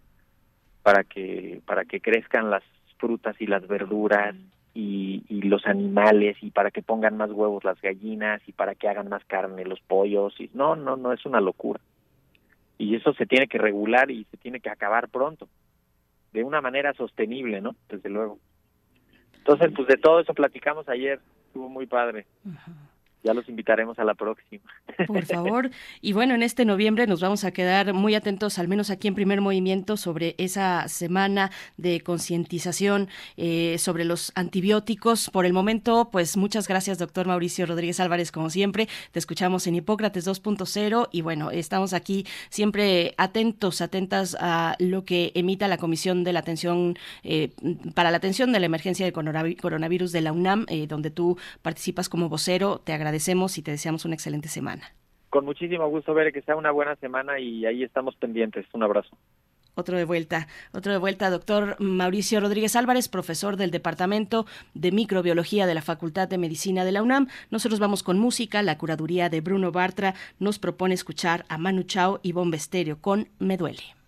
para que para que crezcan las frutas y las verduras y, los animales y para que pongan más huevos las gallinas y para que hagan más carne los pollos y no no no es una locura. Y eso se tiene que regular y se tiene que acabar pronto de una manera sostenible no desde luego. Entonces pues de todo eso platicamos ayer estuvo muy padre ya los invitaremos a la próxima.
Por favor. Y bueno, en este noviembre nos vamos a quedar muy atentos, al menos aquí en Primer Movimiento, sobre esa semana de concientización eh, sobre los antibióticos. Por el momento, pues muchas gracias, doctor Mauricio Rodríguez Álvarez, como siempre. Te escuchamos en Hipócrates 2.0 y bueno, estamos aquí siempre atentos, atentas a lo que emita la Comisión de la Atención eh, para la Atención de la Emergencia del Coronavirus de la UNAM, eh, donde tú participas como vocero. Te agradezco agradecemos y te deseamos una excelente semana.
Con muchísimo gusto, ver que sea una buena semana y ahí estamos pendientes. Un abrazo.
Otro de vuelta, otro de vuelta, doctor Mauricio Rodríguez Álvarez, profesor del Departamento de Microbiología de la Facultad de Medicina de la UNAM. Nosotros vamos con música. La curaduría de Bruno Bartra nos propone escuchar a Manu Chao y Bombesterio con Me Duele.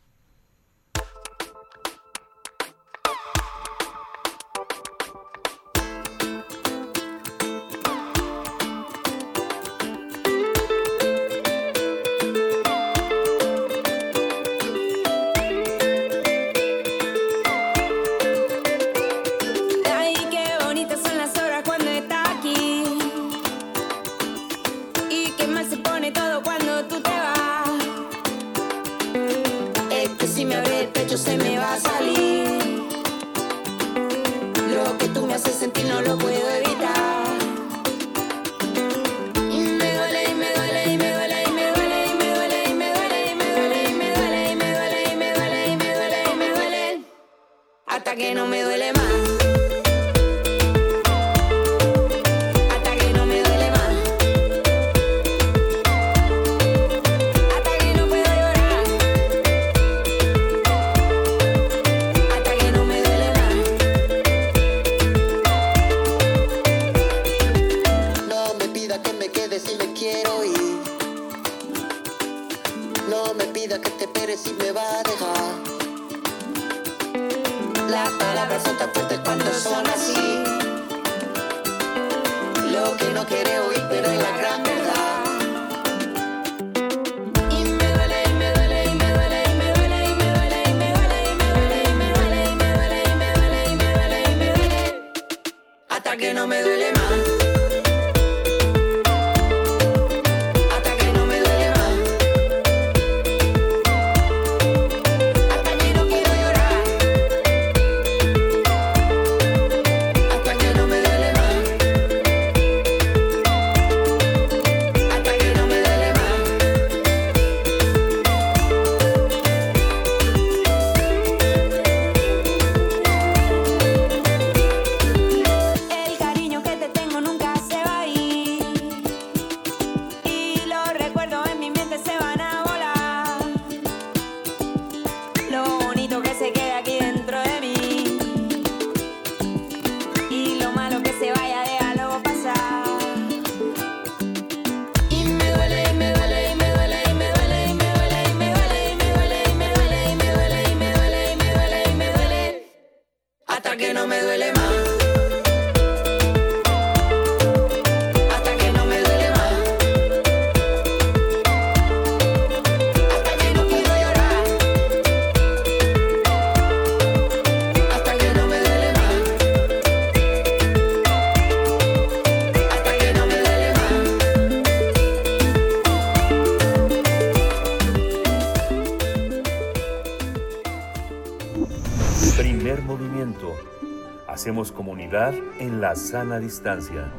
La sana distancia.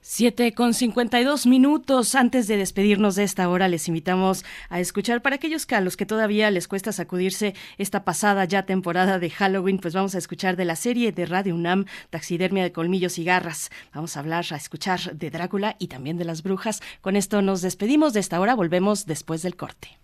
7 con 52 minutos. Antes de despedirnos de esta hora, les invitamos a escuchar para aquellos que a los que todavía les cuesta sacudirse esta pasada ya temporada de Halloween, pues vamos a escuchar de la serie de Radio UNAM, Taxidermia de Colmillos y Garras. Vamos a hablar, a escuchar de Drácula y también de las brujas. Con esto nos despedimos de esta hora, volvemos después del corte.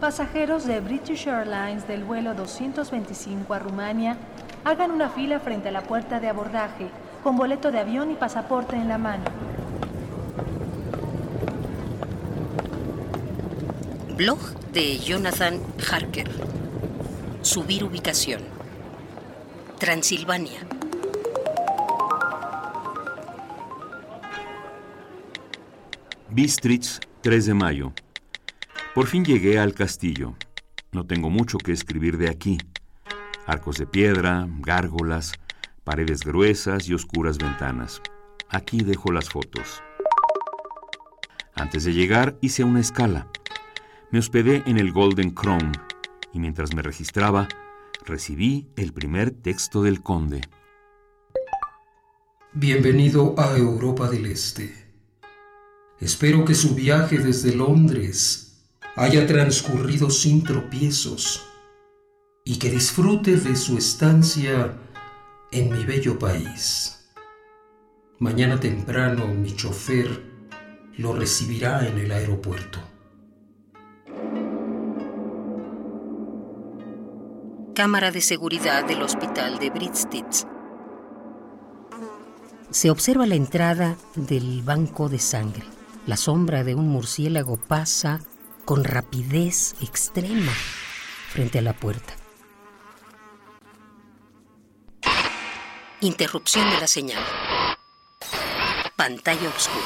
Pasajeros de British Airlines del vuelo 225 a Rumania, hagan una fila frente a la puerta de abordaje, con boleto de avión y pasaporte en la mano.
Blog de Jonathan Harker. Subir ubicación. Transilvania.
Bistritz, 3 de mayo. Por fin llegué al castillo. No tengo mucho que escribir de aquí. Arcos de piedra, gárgolas, paredes gruesas y oscuras ventanas. Aquí dejo las fotos. Antes de llegar hice una escala. Me hospedé en el Golden Crown y mientras me registraba, recibí el primer texto del conde.
Bienvenido a Europa del Este. Espero que su viaje desde Londres haya transcurrido sin tropiezos y que disfrute de su estancia en mi bello país. Mañana temprano mi chofer lo recibirá en el aeropuerto.
Cámara de seguridad del hospital de Bridstitz. Se observa la entrada del banco de sangre. La sombra de un murciélago pasa con rapidez extrema frente a la puerta. Interrupción de la señal. Pantalla oscura.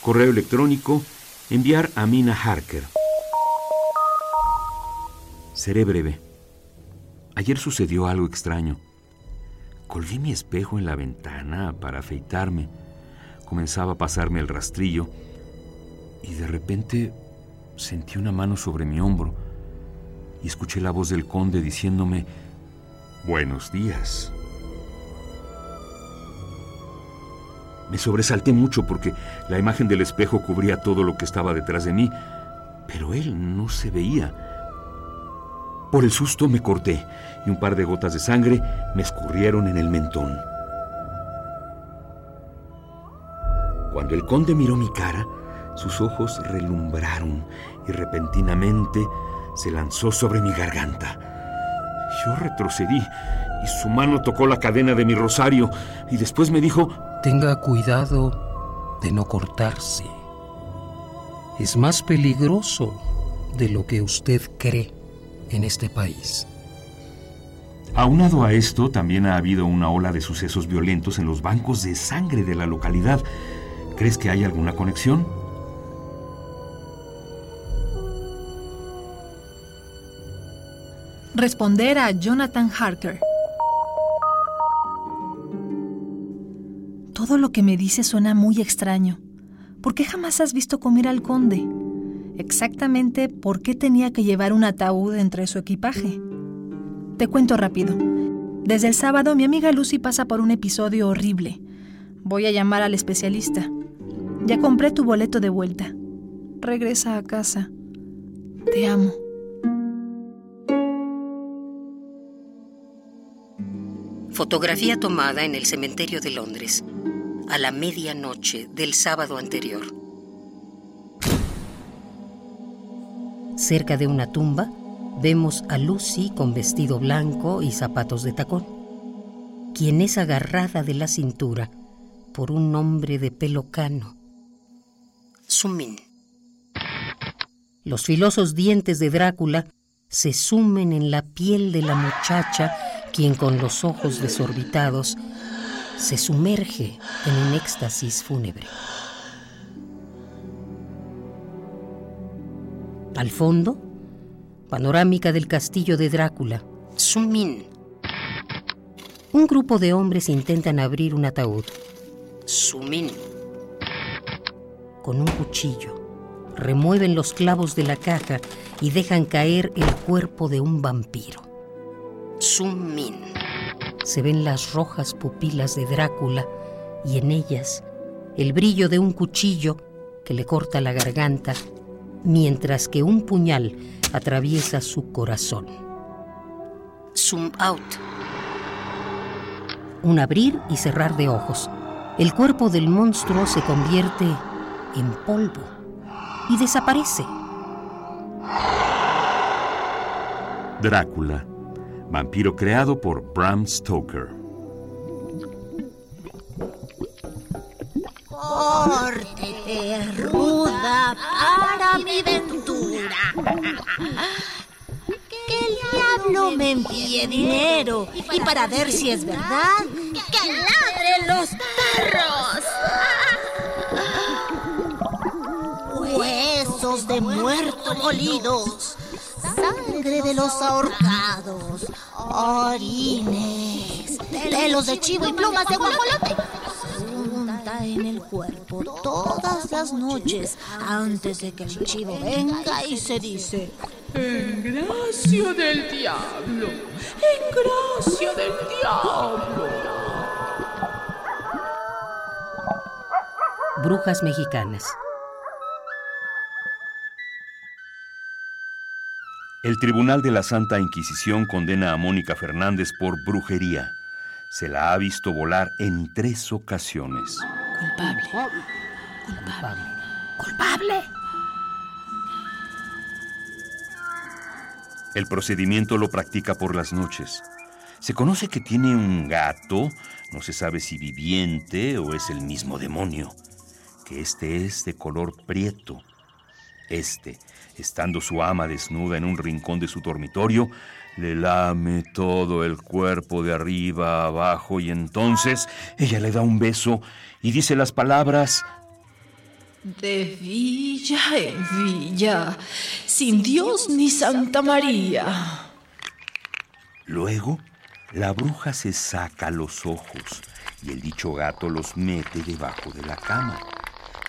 Correo electrónico. Enviar a Mina Harker. Seré breve. Ayer sucedió algo extraño. Colgué mi espejo en la ventana para afeitarme comenzaba a pasarme el rastrillo y de repente sentí una mano sobre mi hombro y escuché la voz del conde diciéndome, Buenos días. Me sobresalté mucho porque la imagen del espejo cubría todo lo que estaba detrás de mí, pero él no se veía. Por el susto me corté y un par de gotas de sangre me escurrieron en el mentón. Cuando el conde miró mi cara, sus ojos relumbraron y repentinamente se lanzó sobre mi garganta. Yo retrocedí y su mano tocó la cadena de mi rosario y después me dijo,
Tenga cuidado de no cortarse. Es más peligroso de lo que usted cree en este país.
Aunado a esto, también ha habido una ola de sucesos violentos en los bancos de sangre de la localidad. ¿Crees que hay alguna conexión?
Responder a Jonathan Harker. Todo lo que me dice suena muy extraño. ¿Por qué jamás has visto comer al conde? Exactamente por qué tenía que llevar un ataúd entre su equipaje. Te cuento rápido. Desde el sábado mi amiga Lucy pasa por un episodio horrible. Voy a llamar al especialista. Ya compré tu boleto de vuelta. Regresa a casa. Te amo.
Fotografía tomada en el cementerio de Londres, a la medianoche del sábado anterior. Cerca de una tumba, vemos a Lucy con vestido blanco y zapatos de tacón, quien es agarrada de la cintura por un hombre de pelo cano. Sumin. Los filosos dientes de Drácula se sumen en la piel de la muchacha quien con los ojos desorbitados se sumerge en un éxtasis fúnebre. Al fondo, panorámica del castillo de Drácula, Sumin. Un grupo de hombres intentan abrir un ataúd. Sumin. Con un cuchillo, remueven los clavos de la caja y dejan caer el cuerpo de un vampiro. Sumin. Se ven las rojas pupilas de Drácula y en ellas el brillo de un cuchillo que le corta la garganta mientras que un puñal atraviesa su corazón. Zoom out. Un abrir y cerrar de ojos. El cuerpo del monstruo se convierte en polvo y desaparece.
Drácula vampiro creado por Bram Stoker.
Córtete, ruda, para mi ventura. Que el diablo me envíe dinero y para ver si es verdad, que ladren los perros. Huesos de muerto molidos sangre de los ahorcados, orines, pelos de chivo y plumas de guajolote. Junta en el cuerpo todas las noches antes de que el chivo venga y se dice: En gracia del diablo, en gracia del diablo.
Brujas mexicanas.
El Tribunal de la Santa Inquisición condena a Mónica Fernández por brujería. Se la ha visto volar en tres ocasiones.
Culpable. Culpable. Culpable.
El procedimiento lo practica por las noches. Se conoce que tiene un gato, no se sabe si viviente o es el mismo demonio, que este es de color prieto. Este estando su ama desnuda en un rincón de su dormitorio, le lame todo el cuerpo de arriba a abajo y entonces ella le da un beso y dice las palabras
De villa en villa, sin Dios ni Santa María.
Luego, la bruja se saca los ojos y el dicho gato los mete debajo de la cama.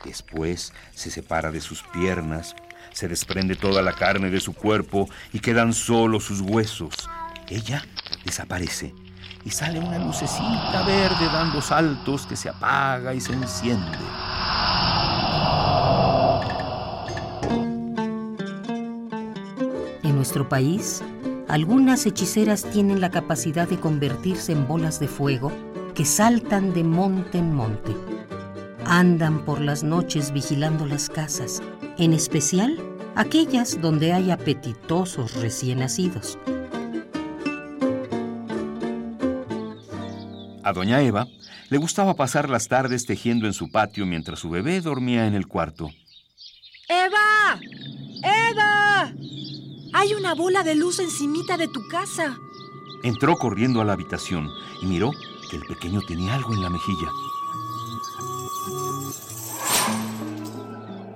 Después se separa de sus piernas, se desprende toda la carne de su cuerpo y quedan solo sus huesos. Ella desaparece y sale una lucecita verde dando saltos que se apaga y se enciende.
En nuestro país Algunas hechiceras tienen la capacidad de convertirse en bolas de fuego que saltan de monte en monte. Andan por las noches vigilando las casas, en especial aquellas donde hay apetitosos recién nacidos.
A doña Eva le gustaba pasar las tardes tejiendo en su patio mientras su bebé dormía en el cuarto.
¡Eva! ¡Eva! Hay una bola de luz encimita de tu casa.
Entró corriendo a la habitación y miró que el pequeño tenía algo en la mejilla.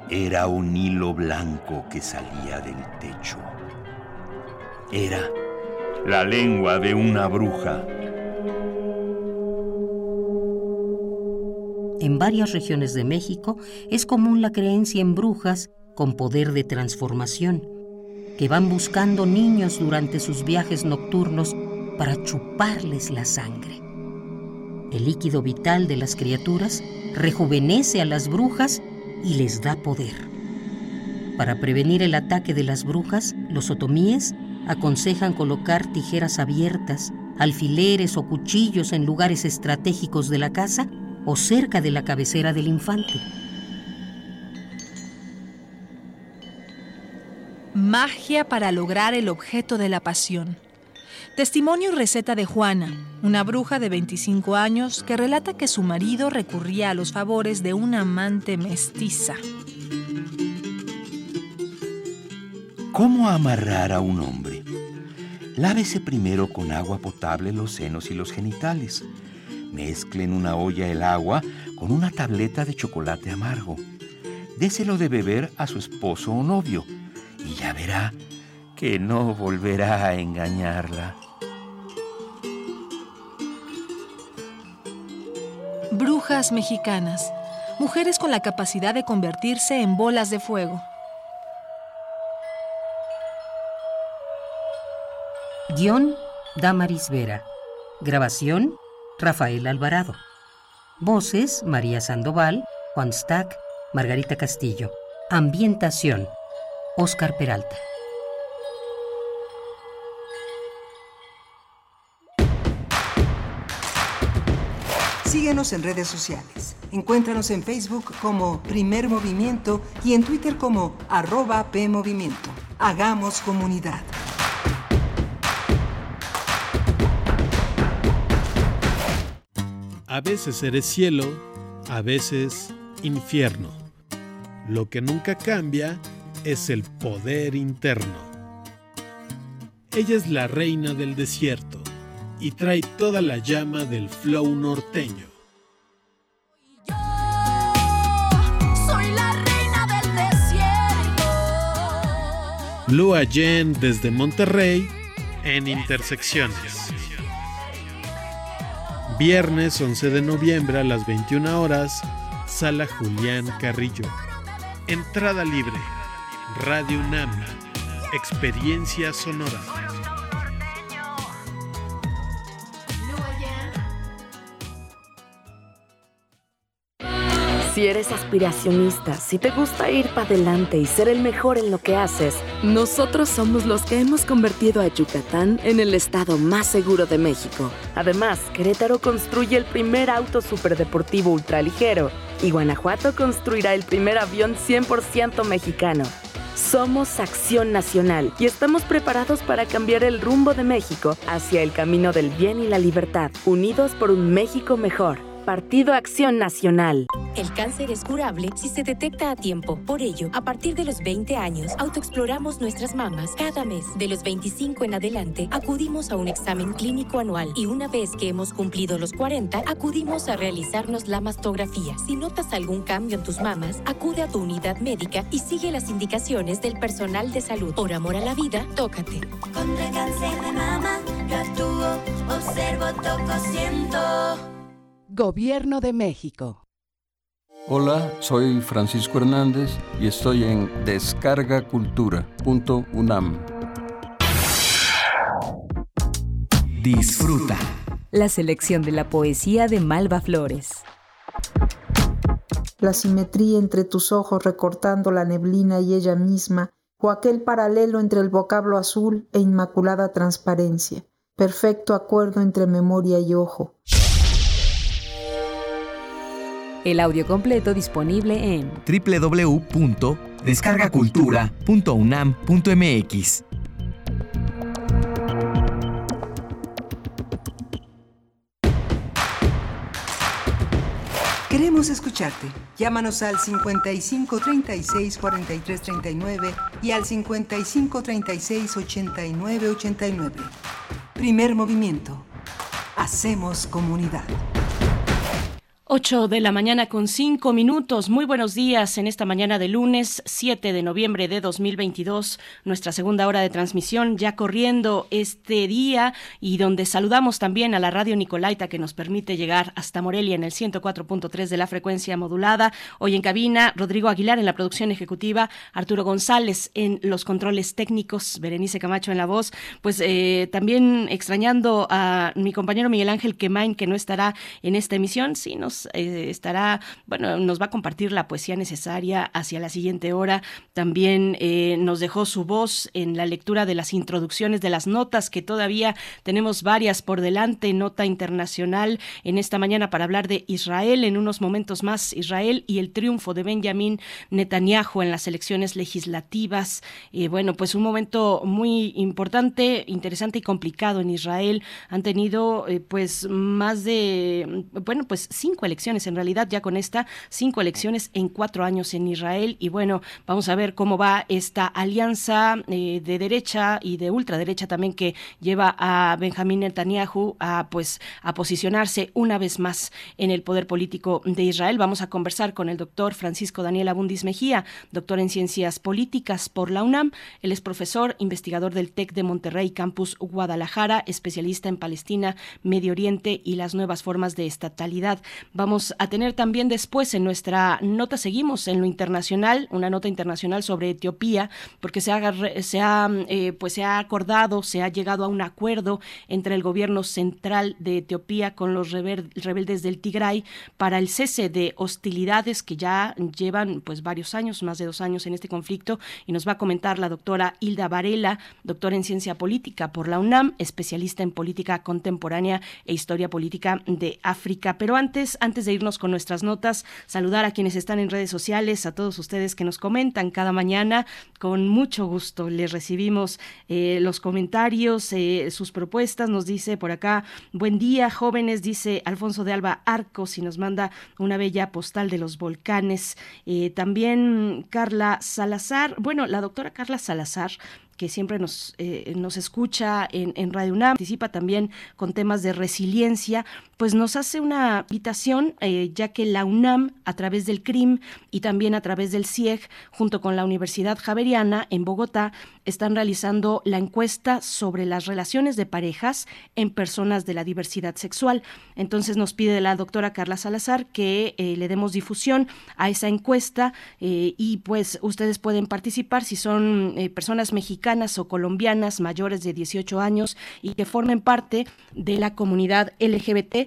Era un hilo blanco que salía del techo. Era la lengua de una bruja.
En varias regiones de México es común la creencia en brujas con poder de transformación, que van buscando niños durante sus viajes nocturnos para chuparles la sangre. El líquido vital de las criaturas rejuvenece a las brujas y les da poder. Para prevenir el ataque de las brujas, los otomíes aconsejan colocar tijeras abiertas, alfileres o cuchillos en lugares estratégicos de la casa o cerca de la cabecera del infante.
Magia para lograr el objeto de la pasión. Testimonio y receta de Juana, una bruja de 25 años que relata que su marido recurría a los favores de una amante mestiza.
¿Cómo amarrar a un hombre? Lávese primero con agua potable los senos y los genitales. Mezcle en una olla el agua con una tableta de chocolate amargo. Déselo de beber a su esposo o novio y ya verá que no volverá a engañarla.
Brujas mexicanas, mujeres con la capacidad de convertirse en bolas de fuego.
Guión, Damaris Vera. Grabación, Rafael Alvarado. Voces, María Sandoval, Juan Stack, Margarita Castillo. Ambientación, Oscar Peralta.
En redes sociales. Encuéntranos en Facebook como Primer Movimiento y en Twitter como arroba PMovimiento. Hagamos comunidad.
A veces eres cielo, a veces infierno. Lo que nunca cambia es el poder interno. Ella es la reina del desierto y trae toda la llama del flow norteño. Lua Yen desde Monterrey en Intersecciones. Viernes 11 de noviembre a las 21 horas, Sala Julián Carrillo. Entrada libre. Radio UNAM. Experiencia sonora.
Si eres aspiracionista, si te gusta ir para adelante y ser el mejor en lo que haces, nosotros somos los que hemos convertido a Yucatán en el estado más seguro de México. Además, Querétaro construye el primer auto superdeportivo ultraligero y Guanajuato construirá el primer avión 100% mexicano. Somos Acción Nacional y estamos preparados para cambiar el rumbo de México hacia el camino del bien y la libertad, unidos por un México mejor. Partido Acción Nacional.
El cáncer es curable si se detecta a tiempo. Por ello, a partir de los 20 años, autoexploramos nuestras mamas cada mes. De los 25 en adelante, acudimos a un examen clínico anual. Y una vez que hemos cumplido los 40, acudimos a realizarnos la mastografía. Si notas algún cambio en tus mamas, acude a tu unidad médica y sigue las indicaciones del personal de salud. Por amor a la vida, tócate.
Contra el cáncer de mama, yo actúo, observo, toco, siento.
Gobierno de México.
Hola, soy Francisco Hernández y estoy en descargacultura.unam.
Disfruta. La selección de la poesía de Malva Flores.
La simetría entre tus ojos recortando la neblina y ella misma o aquel paralelo entre el vocablo azul e inmaculada transparencia, perfecto acuerdo entre memoria y ojo.
El audio completo disponible en
www.descargacultura.unam.mx.
Queremos escucharte. Llámanos al 55 36 43 39 y al 55 36 89 89. Primer movimiento. Hacemos comunidad.
8 de la mañana con 5 minutos. Muy buenos días en esta mañana de lunes 7 de noviembre de 2022. Nuestra segunda hora de transmisión ya corriendo este día y donde saludamos también a la radio Nicolaita que nos permite llegar hasta Morelia en el 104.3 de la frecuencia modulada. Hoy en cabina, Rodrigo Aguilar en la producción ejecutiva, Arturo González en los controles técnicos, Berenice Camacho en la voz. Pues eh, también extrañando a mi compañero Miguel Ángel Quemain que no estará en esta emisión. Sí, nos eh, estará, bueno, nos va a compartir la poesía necesaria hacia la siguiente hora. También eh, nos dejó su voz en la lectura de las introducciones de las notas, que todavía tenemos varias por delante. Nota internacional en esta mañana para hablar de Israel. En unos momentos más, Israel y el triunfo de Benjamin Netanyahu en las elecciones legislativas. Eh, bueno, pues un momento muy importante, interesante y complicado en Israel. Han tenido, pues, más de, bueno, pues cinco elecciones, en realidad ya con esta, cinco elecciones en cuatro años en Israel. Y bueno, vamos a ver cómo va esta alianza eh, de derecha y de ultraderecha también que lleva a Benjamín Netanyahu a pues a posicionarse una vez más en el poder político de Israel. Vamos a conversar con el doctor Francisco Daniel Abundis Mejía, doctor en ciencias políticas por la UNAM. Él es profesor, investigador del TEC de Monterrey, Campus Guadalajara, especialista en Palestina, Medio Oriente y las nuevas formas de estatalidad. Vamos a tener también después en nuestra nota, seguimos en lo internacional, una nota internacional sobre Etiopía, porque se ha, se ha, eh, pues se ha acordado, se ha llegado a un acuerdo entre el gobierno central de Etiopía con los rebeldes del Tigray para el cese de hostilidades que ya llevan pues varios años, más de dos años en este conflicto, y nos va a comentar la doctora Hilda Varela, doctora en ciencia política por la UNAM, especialista en política contemporánea e historia política de África. Pero antes, antes de irnos con nuestras notas, saludar a quienes están en redes sociales, a todos ustedes que nos comentan cada mañana. Con mucho gusto les recibimos eh, los comentarios, eh, sus propuestas. Nos dice por acá, buen día, jóvenes, dice Alfonso de Alba Arcos y nos manda una bella postal de los volcanes. Eh, también Carla Salazar, bueno, la doctora Carla Salazar que siempre nos, nos escucha en, en, Radio UNAM, participa también con temas de resiliencia, pues nos hace una invitación, eh, ya que la UNAM, a través del CRIM y también a través del CIEG, junto con la Universidad Javeriana en Bogotá, están realizando la encuesta sobre las relaciones de parejas en personas de la diversidad sexual. Entonces nos pide la doctora Carla Salazar que eh, le demos difusión a esa encuesta y pues ustedes pueden participar si son personas mexicanas o colombianas mayores de 18 años y que formen parte de la comunidad LGBT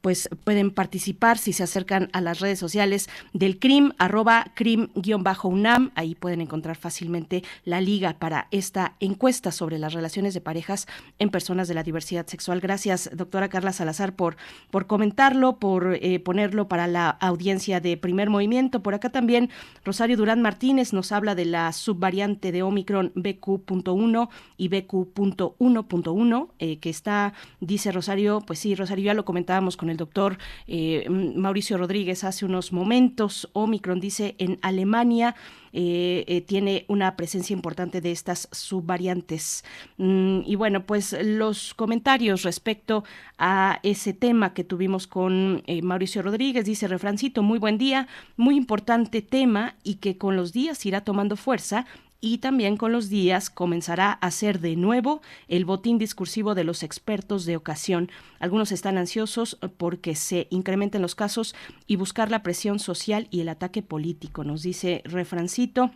pues pueden participar si se acercan a las redes sociales del CRIM, arroba CRIM-UNAM. Ahí pueden encontrar fácilmente la liga para esta encuesta sobre las relaciones de parejas en personas de la diversidad sexual. Gracias, doctora Carla Salazar, por, por comentarlo, por eh, ponerlo para la audiencia de primer movimiento. Por acá también Rosario Durán Martínez nos habla de la subvariante de Omicron BQ.1 y BQ.1.1, eh, que está, dice Rosario, pues sí, Rosario, ya lo comentábamos con el doctor eh, Mauricio Rodríguez hace unos momentos. Omicron dice en Alemania eh, eh, tiene una presencia importante de estas subvariantes. Mm, y bueno, pues los comentarios respecto a ese tema que tuvimos con Mauricio Rodríguez, dice Refrancito, muy buen día, muy importante tema y que con los días irá tomando fuerza y también con los días comenzará a ser de nuevo el botín discursivo de los expertos de ocasión. Algunos están ansiosos porque se incrementen los casos y buscar la presión social y el ataque político, nos dice Refrancito.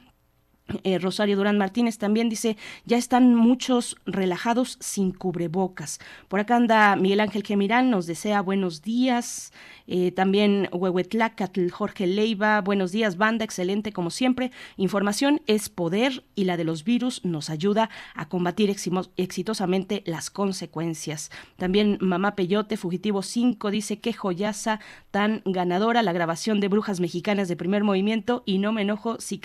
Eh, Rosario Durán Martínez también dice, ya están muchos relajados sin cubrebocas. Por acá anda Miguel Ángel Gemirán, nos desea buenos días. Eh, también Huehuetlacatl, Jorge Leiva, buenos días, banda, excelente como siempre. Información es poder y la de los virus nos ayuda a combatir exitosamente las consecuencias. También Mamá Peyote, Fugitivo 5, dice que joyaza tan ganadora la grabación de Brujas Mexicanas de primer movimiento y no me enojo si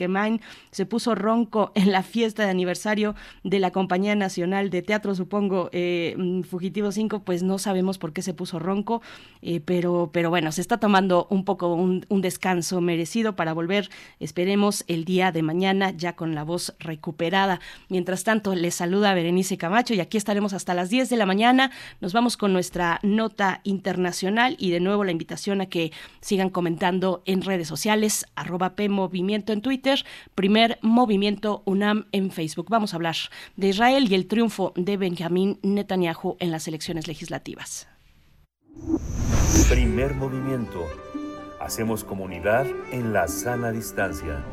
se puso ronco en la fiesta de aniversario de la Compañía Nacional de Teatro, supongo, eh, mm, Fugitivo 5, pues no sabemos por qué se puso ronco, eh, pero, pero bueno, se está tomando un poco un, descanso merecido para volver, esperemos, el día de mañana ya con la voz recuperada. Mientras tanto, les saluda Berenice Camacho y aquí estaremos hasta las 10 de la mañana. Nos vamos con nuestra nota internacional y de nuevo la invitación a que sigan comentando en redes sociales, arroba P Movimiento en Twitter, primer Movimiento UNAM en Facebook. Vamos a hablar de Israel y el triunfo de Benjamín Netanyahu en las elecciones legislativas.
Primer movimiento. Hacemos comunidad en la sana distancia.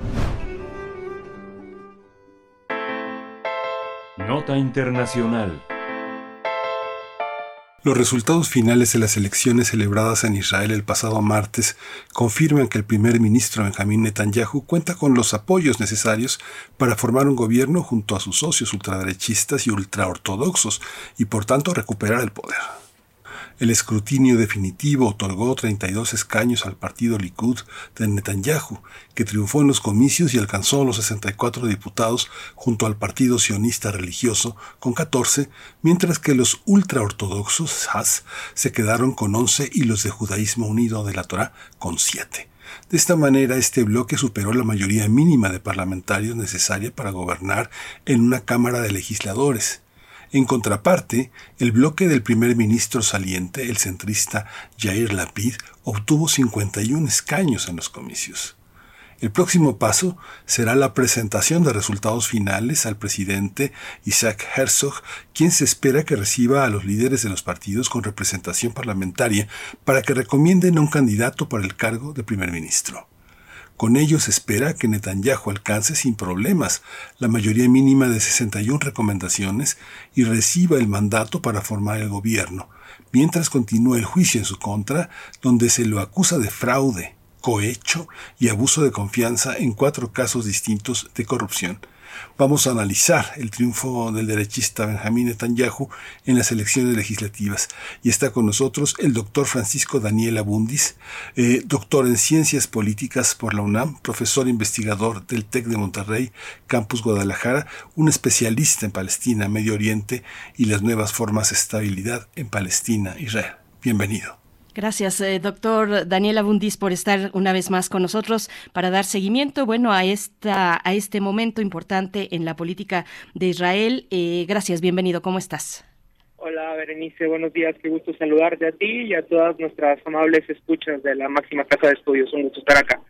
Nota Internacional.
Los resultados finales de las elecciones celebradas en Israel el pasado martes confirman que el primer ministro Benjamín Netanyahu cuenta con los apoyos necesarios para formar un gobierno junto a sus socios ultraderechistas y ultraortodoxos y por tanto recuperar el poder. El escrutinio definitivo otorgó 32 escaños al partido Likud de Netanyahu, que triunfó en los comicios y alcanzó los 64 diputados junto al partido sionista religioso con 14, mientras que los ultraortodoxos Haas se quedaron con 11 y los de Judaísmo Unido de la Torá con 7. De esta manera, este bloque superó la mayoría mínima de parlamentarios necesaria para gobernar en una Cámara de Legisladores. En contraparte, el bloque del primer ministro saliente, el centrista Jair Lapid, obtuvo 51 escaños en los comicios. El próximo paso será la presentación de resultados finales al presidente Isaac Herzog, quien se espera que reciba a los líderes de los partidos con representación parlamentaria para que recomienden a un candidato para el cargo de primer ministro. Con ello se espera que Netanyahu alcance sin problemas la mayoría mínima de 61 recomendaciones y reciba el mandato para formar el gobierno, mientras continúa el juicio en su contra, donde se lo acusa de fraude, cohecho y abuso de confianza en cuatro casos distintos de corrupción Vamos a analizar el triunfo del derechista Benjamín Netanyahu en las elecciones legislativas. Y está con nosotros el doctor Francisco Daniel Abundis, eh, doctor en Ciencias Políticas por la UNAM, profesor investigador del TEC de Monterrey, Campus Guadalajara, un especialista en Palestina, Medio Oriente y las nuevas formas de estabilidad en Palestina, Israel. Bienvenido.
Gracias, eh, doctor Daniel Abundis, por estar una vez más con nosotros para dar seguimiento, bueno, a esta a este momento importante en la política de Israel. Eh, gracias, bienvenido. ¿Cómo estás?
Hola, Berenice. Buenos días. Qué gusto saludarte a ti y a todas nuestras amables escuchas de la máxima casa de estudios. Un gusto estar acá.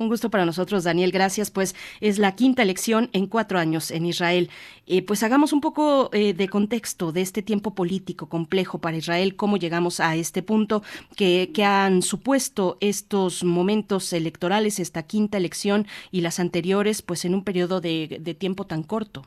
Un gusto para nosotros, Daniel. Gracias. Pues es la quinta elección en cuatro años en Israel. Eh, pues hagamos un poco eh, de contexto de este tiempo político complejo para Israel, cómo llegamos a este punto que, han supuesto estos momentos electorales, esta quinta elección y las anteriores, pues en un periodo de, tiempo tan corto.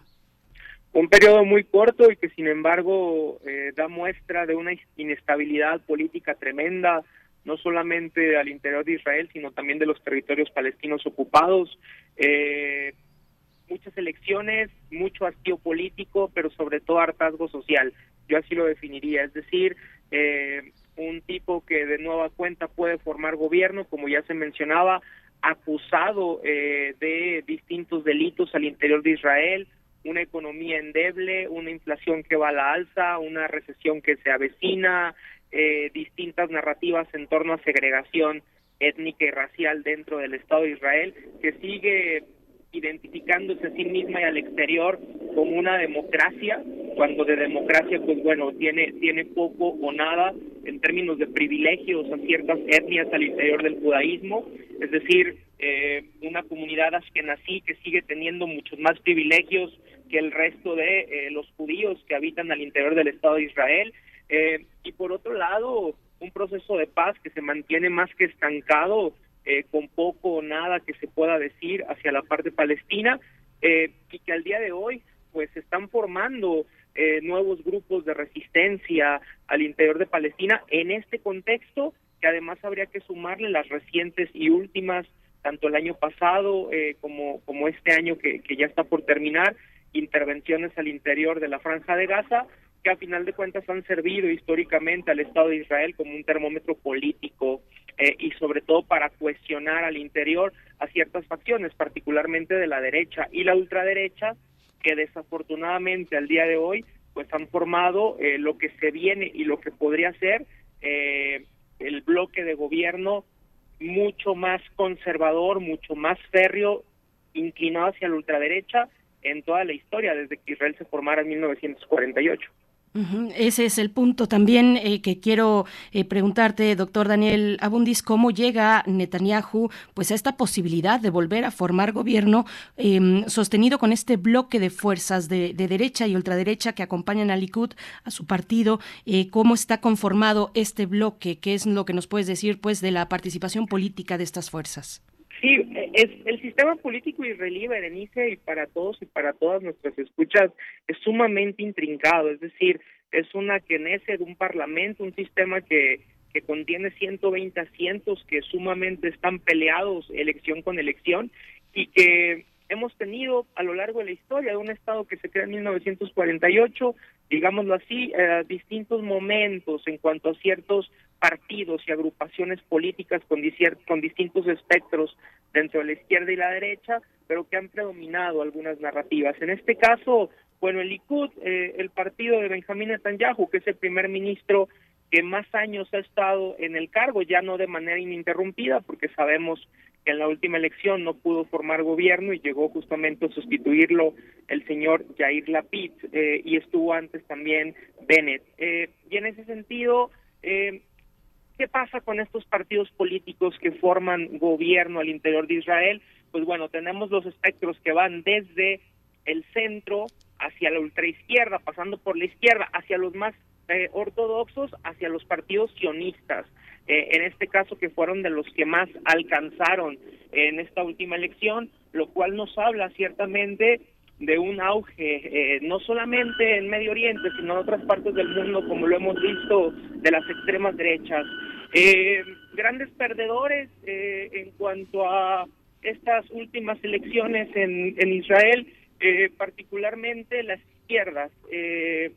Un periodo muy corto y que sin embargo eh, da muestra de una inestabilidad política tremenda no solamente al interior de Israel, sino también de los territorios palestinos ocupados. Eh, muchas elecciones, mucho hastío político, pero sobre todo hartazgo social. Yo así lo definiría, es decir, eh, un tipo que de nueva cuenta puede formar gobierno, como ya se mencionaba, acusado eh, de distintos delitos al interior de Israel, una economía endeble, una inflación que va a la alza, una recesión que se avecina, eh, distintas narrativas en torno a segregación étnica y racial dentro del Estado de Israel, que sigue identificándose a sí misma y al exterior como una democracia, cuando de democracia, pues bueno, tiene, tiene poco o nada en términos de privilegios a ciertas etnias al interior del judaísmo, es decir, eh, una comunidad askenazí que sigue teniendo muchos más privilegios que el resto de eh, los judíos que habitan al interior del Estado de Israel, eh, y por otro lado, un proceso de paz que se mantiene más que estancado, eh, con poco o nada que se pueda decir hacia la parte palestina, y que al día de hoy pues se están formando nuevos grupos de resistencia al interior de Palestina en este contexto que además habría que sumarle las recientes y últimas tanto el año pasado como como este año que, que ya está por terminar intervenciones al interior de la franja de Gaza que a final de cuentas han servido históricamente al Estado de Israel como un termómetro político eh, y sobre todo para cuestionar al interior a ciertas facciones, particularmente de la derecha y la ultraderecha, que desafortunadamente al día de hoy pues han formado eh, lo que se viene y lo que podría ser eh, el bloque de gobierno mucho más conservador, mucho más férreo, inclinado hacia la ultraderecha en toda la historia desde que Israel se formara en 1948.
Ese es el punto. También eh, que quiero eh, preguntarte, doctor Daniel Abundis, cómo llega Netanyahu pues a esta posibilidad de volver a formar gobierno em, sostenido con este bloque de fuerzas de, derecha y ultraderecha que acompañan a Likud, a su partido, eh, cómo está conformado este bloque, qué es lo que nos puedes decir pues de la participación política de estas fuerzas.
Sí, es, el sistema político israelí, Berenice, y para todos y para todas nuestras escuchas, es sumamente intrincado, es decir, es una de un parlamento, un sistema que, que contiene 120 asientos que sumamente están peleados elección con elección y que hemos tenido a lo largo de la historia de un Estado que se crea en 1948, digámoslo así, eh, distintos momentos en cuanto a ciertos partidos y agrupaciones políticas con, distintos espectros dentro de la izquierda y la derecha, pero que han predominado algunas narrativas. En este caso, bueno, el Likud, eh, el partido de Benjamín Netanyahu, que es el primer ministro que más años ha estado en el cargo, ya no de manera ininterrumpida, porque sabemos que en la última elección no pudo formar gobierno y llegó justamente a sustituirlo el señor Jair Lapid eh, y estuvo antes también Bennett. Eh, y en ese sentido, eh, ¿qué pasa con estos partidos políticos que forman gobierno al interior de Israel? Pues bueno, tenemos los espectros que van desde el centro hacia la ultraizquierda, pasando por la izquierda, hacia los más eh, ortodoxos hacia los partidos sionistas, eh, en este caso que fueron de los que más alcanzaron en esta última elección, lo cual nos habla ciertamente de un auge, eh, no solamente en Medio Oriente, sino en otras partes del mundo, como lo hemos visto, de las extremas derechas. grandes perdedores en cuanto a estas últimas elecciones en, en Israel, particularmente las izquierdas. Eh,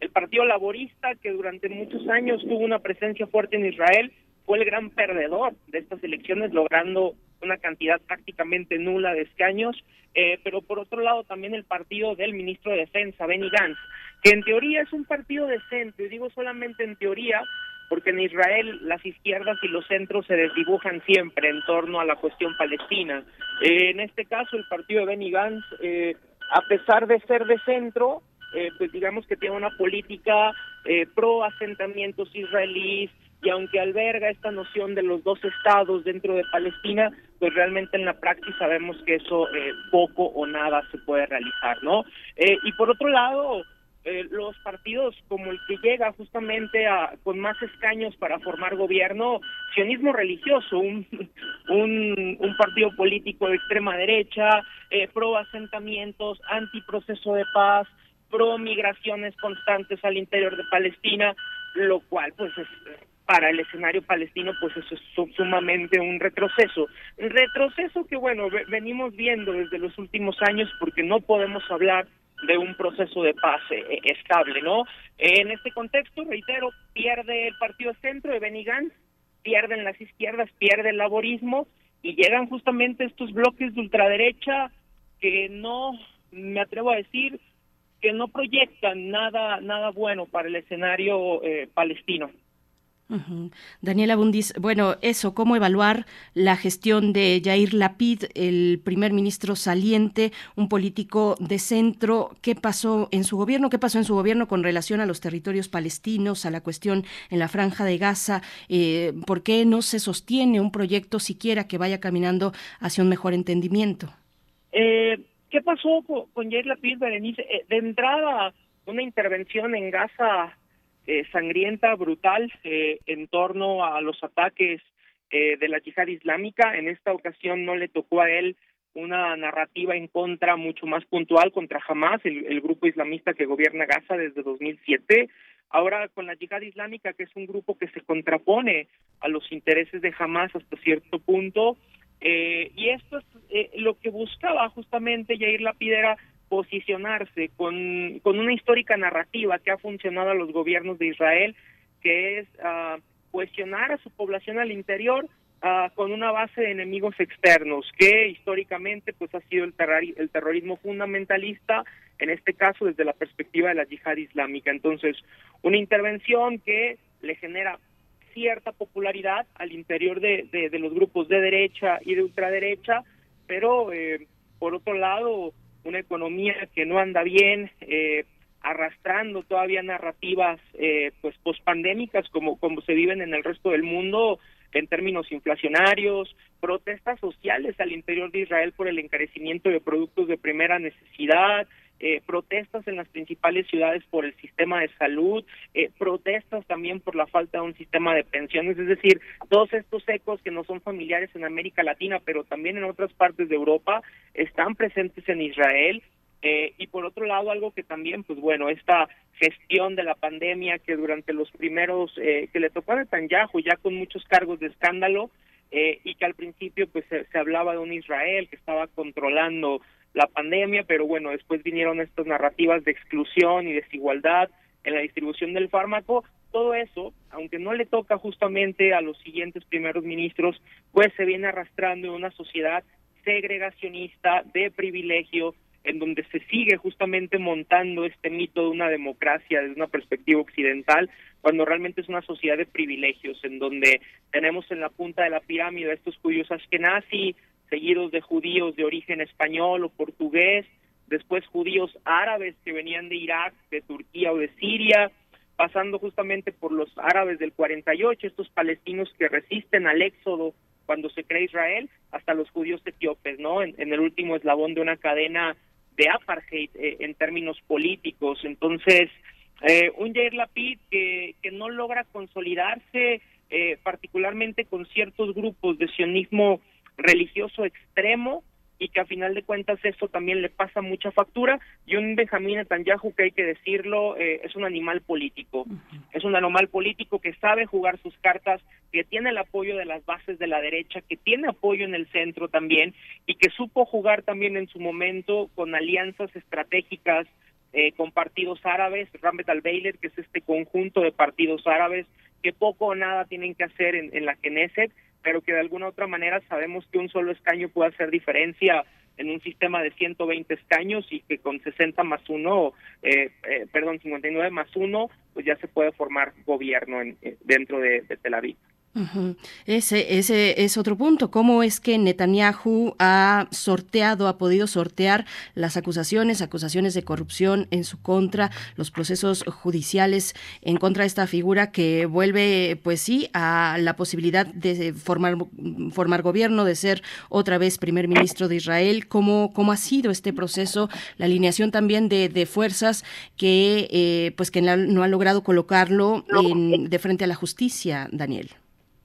el Partido Laborista, que durante muchos años tuvo una presencia fuerte en Israel, fue el gran perdedor de estas elecciones, logrando una cantidad prácticamente nula de escaños, eh, pero por otro lado también el partido del ministro de Defensa, Benny Gantz, que en teoría es un partido de centro, y digo solamente en teoría, porque en Israel las izquierdas y los centros se desdibujan siempre en torno a la cuestión palestina. Eh, en este caso, el partido de Benny Gantz, eh, a pesar de ser de centro, eh, pues digamos que tiene una política eh, pro asentamientos israelíes y aunque alberga esta noción de los dos estados dentro de Palestina, pues realmente en la práctica sabemos que eso eh, poco o nada se puede realizar, ¿no? y por otro lado, los partidos como el que llega justamente a, con más escaños para formar gobierno, sionismo religioso, un, un, un partido político de extrema derecha, pro asentamientos, anti proceso de paz, pro migraciones constantes al interior de Palestina, lo cual pues es para el escenario palestino pues eso es sumamente un retroceso. Retroceso que bueno, venimos viendo desde los últimos años porque no podemos hablar de un proceso de paz eh, estable, ¿no? En este contexto, reitero, pierde el partido centro de Benny Gantz, pierden las izquierdas, pierde el laborismo y llegan justamente estos bloques de ultraderecha que no, me atrevo a decir, que no proyectan nada nada bueno para el escenario eh, palestino.
Daniela Bundis, bueno, eso, ¿cómo evaluar la gestión de Yair Lapid, el primer ministro saliente, un político de centro? ¿Qué pasó en su gobierno? ¿Qué pasó en su gobierno con relación a los territorios palestinos, a la cuestión en la franja de Gaza? Eh, ¿Por qué no se sostiene un proyecto siquiera que vaya caminando hacia un mejor entendimiento?
Eh, ¿Qué pasó con, con Yair Lapid, Berenice? Eh, de entrada, una intervención en Gaza eh, sangrienta, brutal, eh, en torno a los ataques de la yihad islámica. En esta ocasión no le tocó a él una narrativa en contra mucho más puntual contra Hamas, el, el grupo islamista que gobierna Gaza desde 2007. Ahora con la yihad islámica, que es un grupo que se contrapone a los intereses de Hamas hasta cierto punto. Eh, y esto es eh, lo que buscaba justamente Yair Lapidera posicionarse con, con una histórica narrativa que ha funcionado a los gobiernos de Israel, que es uh, cuestionar a su población al interior uh, con una base de enemigos externos, que históricamente pues ha sido el, el terrorismo fundamentalista, en este caso desde la perspectiva de la yihad islámica. Entonces, una intervención que le genera cierta popularidad al interior de, de, los grupos de derecha y de ultraderecha, pero eh, por otro lado, una economía que no anda bien, eh, arrastrando todavía narrativas eh, pues pospandémicas como, como se viven en el resto del mundo en términos inflacionarios, protestas sociales al interior de Israel por el encarecimiento de productos de primera necesidad, eh, protestas en las principales ciudades por el sistema de salud, eh, protestas también por la falta de un sistema de pensiones, es decir, todos estos ecos que no son familiares en América Latina, pero también en otras partes de Europa, están presentes en Israel. Eh, y por otro lado, algo que también, pues bueno, esta gestión de la pandemia que durante los primeros, eh, que le tocó a Netanyahu ya con muchos cargos de escándalo, eh, y que al principio pues se, se, hablaba de un Israel que estaba controlando la pandemia, pero bueno, después vinieron estas narrativas de exclusión y desigualdad en la distribución del fármaco, todo eso, aunque no le toca justamente a los siguientes primeros ministros, pues se viene arrastrando en una sociedad segregacionista de privilegio, en donde se sigue justamente montando este mito de una democracia desde una perspectiva occidental, cuando realmente es una sociedad de privilegios, en donde tenemos en la punta de la pirámide a estos judíos ashkenazi, seguidos de judíos de origen español o portugués, después judíos árabes que venían de Irak, de Turquía o de Siria, pasando justamente por los árabes del 48, estos palestinos que resisten al éxodo cuando se crea Israel, hasta los judíos etíopes, ¿no? En, el último eslabón de una cadena de apartheid eh, en términos políticos. Entonces, eh, un Jair Lapid que, que no logra consolidarse, eh, particularmente con ciertos grupos de sionismo religioso extremo, y que a final de cuentas eso también le pasa mucha factura. Y un Benjamín Netanyahu que hay que decirlo eh, es un animal político. Uh -huh. es un animal político que sabe jugar sus cartas que tiene el apoyo de las bases de la derecha que tiene apoyo en el centro también y que supo jugar también en su momento con alianzas estratégicas eh, con partidos árabes. Ramet al-Beiler que es este conjunto de partidos árabes que poco o nada tienen que hacer en, en la Knesset pero que de alguna otra manera sabemos que un solo escaño puede hacer diferencia en un sistema de 120 escaños y que con 60 más 1, eh, eh, perdón, 59 más 1, pues ya se puede formar gobierno en, eh, dentro de, de Tel Aviv.
Ese, ese es otro punto. ¿Cómo es que Netanyahu ha sorteado, ha podido sortear las acusaciones, acusaciones de corrupción en su contra, los procesos judiciales en contra de esta figura que vuelve, pues sí, a la posibilidad de formar, formar gobierno, de ser otra vez primer ministro de Israel? ¿Cómo, cómo ha sido este proceso? La alineación también de, de fuerzas que, eh, pues que no han logrado colocarlo en, de frente a la justicia, Daniel.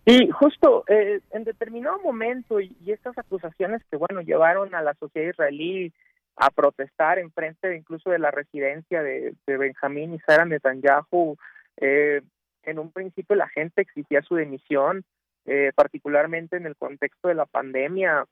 Y justo eh, en determinado momento, y, estas acusaciones que, bueno, llevaron a la sociedad israelí a protestar en frente incluso de la residencia de, Benjamín y Sara Netanyahu, eh, en un principio la gente exigía su dimisión, eh, particularmente en el contexto de la pandemia,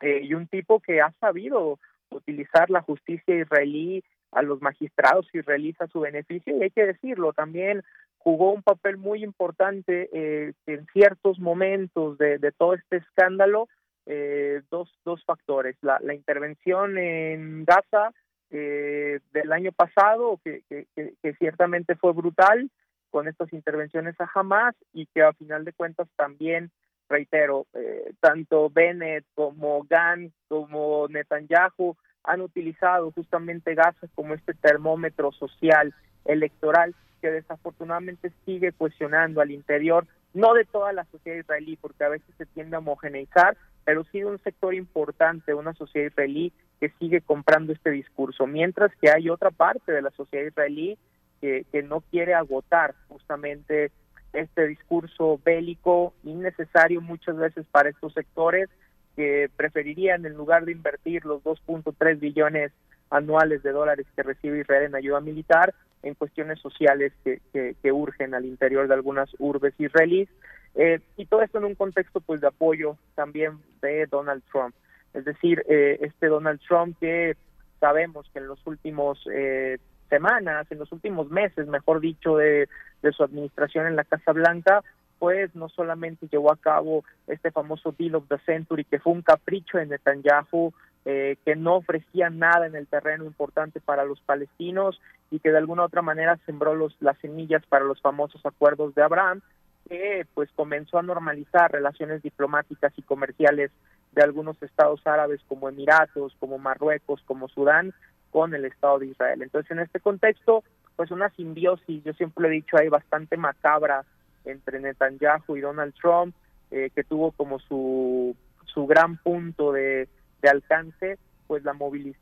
eh, y un tipo que ha sabido utilizar la justicia israelí a los magistrados israelíes a su beneficio, y hay que decirlo, también jugó un papel muy importante eh, en ciertos momentos de, todo este escándalo, eh, dos, dos factores. La, intervención en Gaza eh, del año pasado, que, que, que, ciertamente fue brutal, con estas intervenciones a Hamas, y que a final de cuentas también, reitero, eh, tanto Bennett como Gantz como Netanyahu han utilizado justamente Gaza como este termómetro social electoral que desafortunadamente sigue cuestionando al interior, no de toda la sociedad israelí, porque a veces se tiende a homogeneizar, pero sí de un sector importante de una sociedad israelí que sigue comprando este discurso, mientras que hay otra parte de la sociedad israelí que, que no quiere agotar justamente este discurso bélico innecesario muchas veces para estos sectores que preferirían en lugar de invertir los 2.3 billones anuales de dólares que recibe Israel en ayuda militar en cuestiones sociales que, que, urgen al interior de algunas urbes israelíes eh, y todo esto en un contexto pues de apoyo también de Donald Trump. Es decir eh, este Donald Trump que sabemos que en los últimos eh, semanas en los últimos meses mejor dicho de, de su administración en la Casa Blanca pues no solamente llevó a cabo este famoso Deal of the Century, que fue un capricho de Netanyahu, eh, que no ofrecía nada en el terreno importante para los palestinos y que de alguna otra manera sembró los, las semillas para los famosos acuerdos de Abraham, que pues comenzó a normalizar relaciones diplomáticas y comerciales de algunos estados árabes como Emiratos, como Marruecos, como Sudán, con el Estado de Israel. Entonces, en este contexto, pues una simbiosis, yo siempre he dicho, hay bastante macabra entre Netanyahu y Donald Trump, eh, que tuvo como su, su gran punto de, de alcance pues la,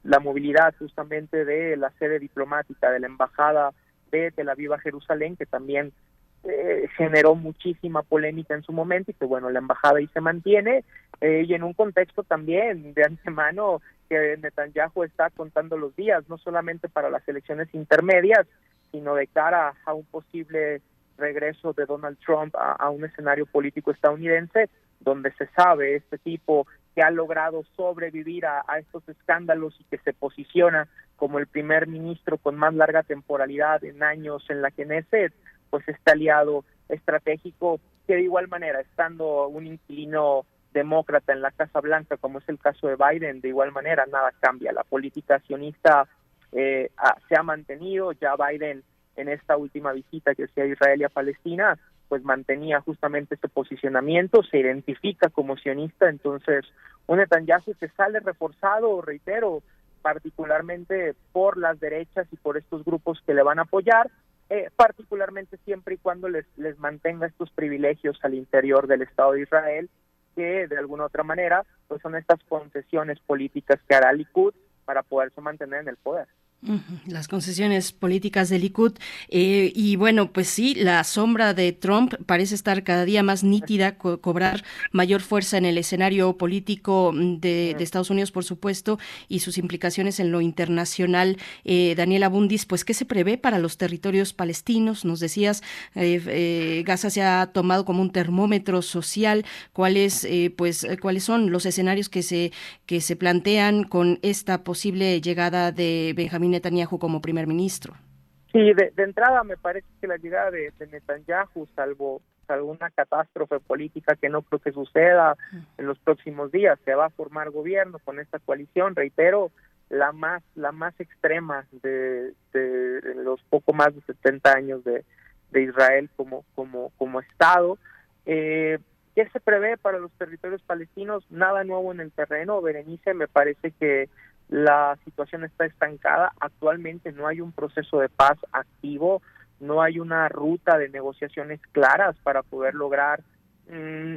la movilidad justamente de la sede diplomática de la embajada de Tel Aviv a Jerusalén, que también eh, generó muchísima polémica en su momento y que bueno, la embajada ahí se mantiene eh, y en un contexto también de antemano que Netanyahu está contando los días, no solamente para las elecciones intermedias, sino de cara a un posible regreso de Donald Trump a, un escenario político estadounidense donde se sabe este tipo que ha logrado sobrevivir a, estos escándalos y que se posiciona como el primer ministro con más larga temporalidad en años en la Knesset, pues este aliado estratégico que de igual manera, estando un inquilino demócrata en la Casa Blanca, como es el caso de Biden, de igual manera nada cambia. La política sionista eh, se ha mantenido, ya Biden en esta última visita que hacía Israel y a Palestina, pues mantenía justamente este posicionamiento, se identifica como sionista, entonces un Netanyahu que sale reforzado, reitero, particularmente por las derechas y por estos grupos que le van a apoyar, eh, particularmente siempre y cuando les, les mantenga estos privilegios al interior del Estado de Israel, que de alguna otra manera pues son estas concesiones políticas que hará Likud para poderse mantener en el poder.
Las concesiones políticas de Likud. Eh, y bueno, pues sí, la sombra de Trump parece estar cada día más nítida, cobrar mayor fuerza en el escenario político mm, de, Estados Unidos, por supuesto, y sus implicaciones en lo internacional. Eh, Daniela Bundis, pues, ¿qué se prevé para los territorios palestinos? Nos decías, eh, eh Gaza se ha tomado como un termómetro social. ¿Cuáles, pues, cuáles son los escenarios que se, que se plantean con esta posible llegada de Benjamín Netanyahu como primer ministro.
Sí, de, entrada me parece que la llegada de, Netanyahu, salvo, salvo una catástrofe política que no creo que suceda en los próximos días, se va a formar gobierno con esta coalición, reitero, la más la más extrema de, los poco más de 70 años de, Israel como como como estado. Eh, ¿Qué se prevé para los territorios palestinos? Nada nuevo en el terreno. Berenice, me parece que la situación está estancada. Actualmente no hay un proceso de paz activo, no hay una ruta de negociaciones claras para poder lograr mm,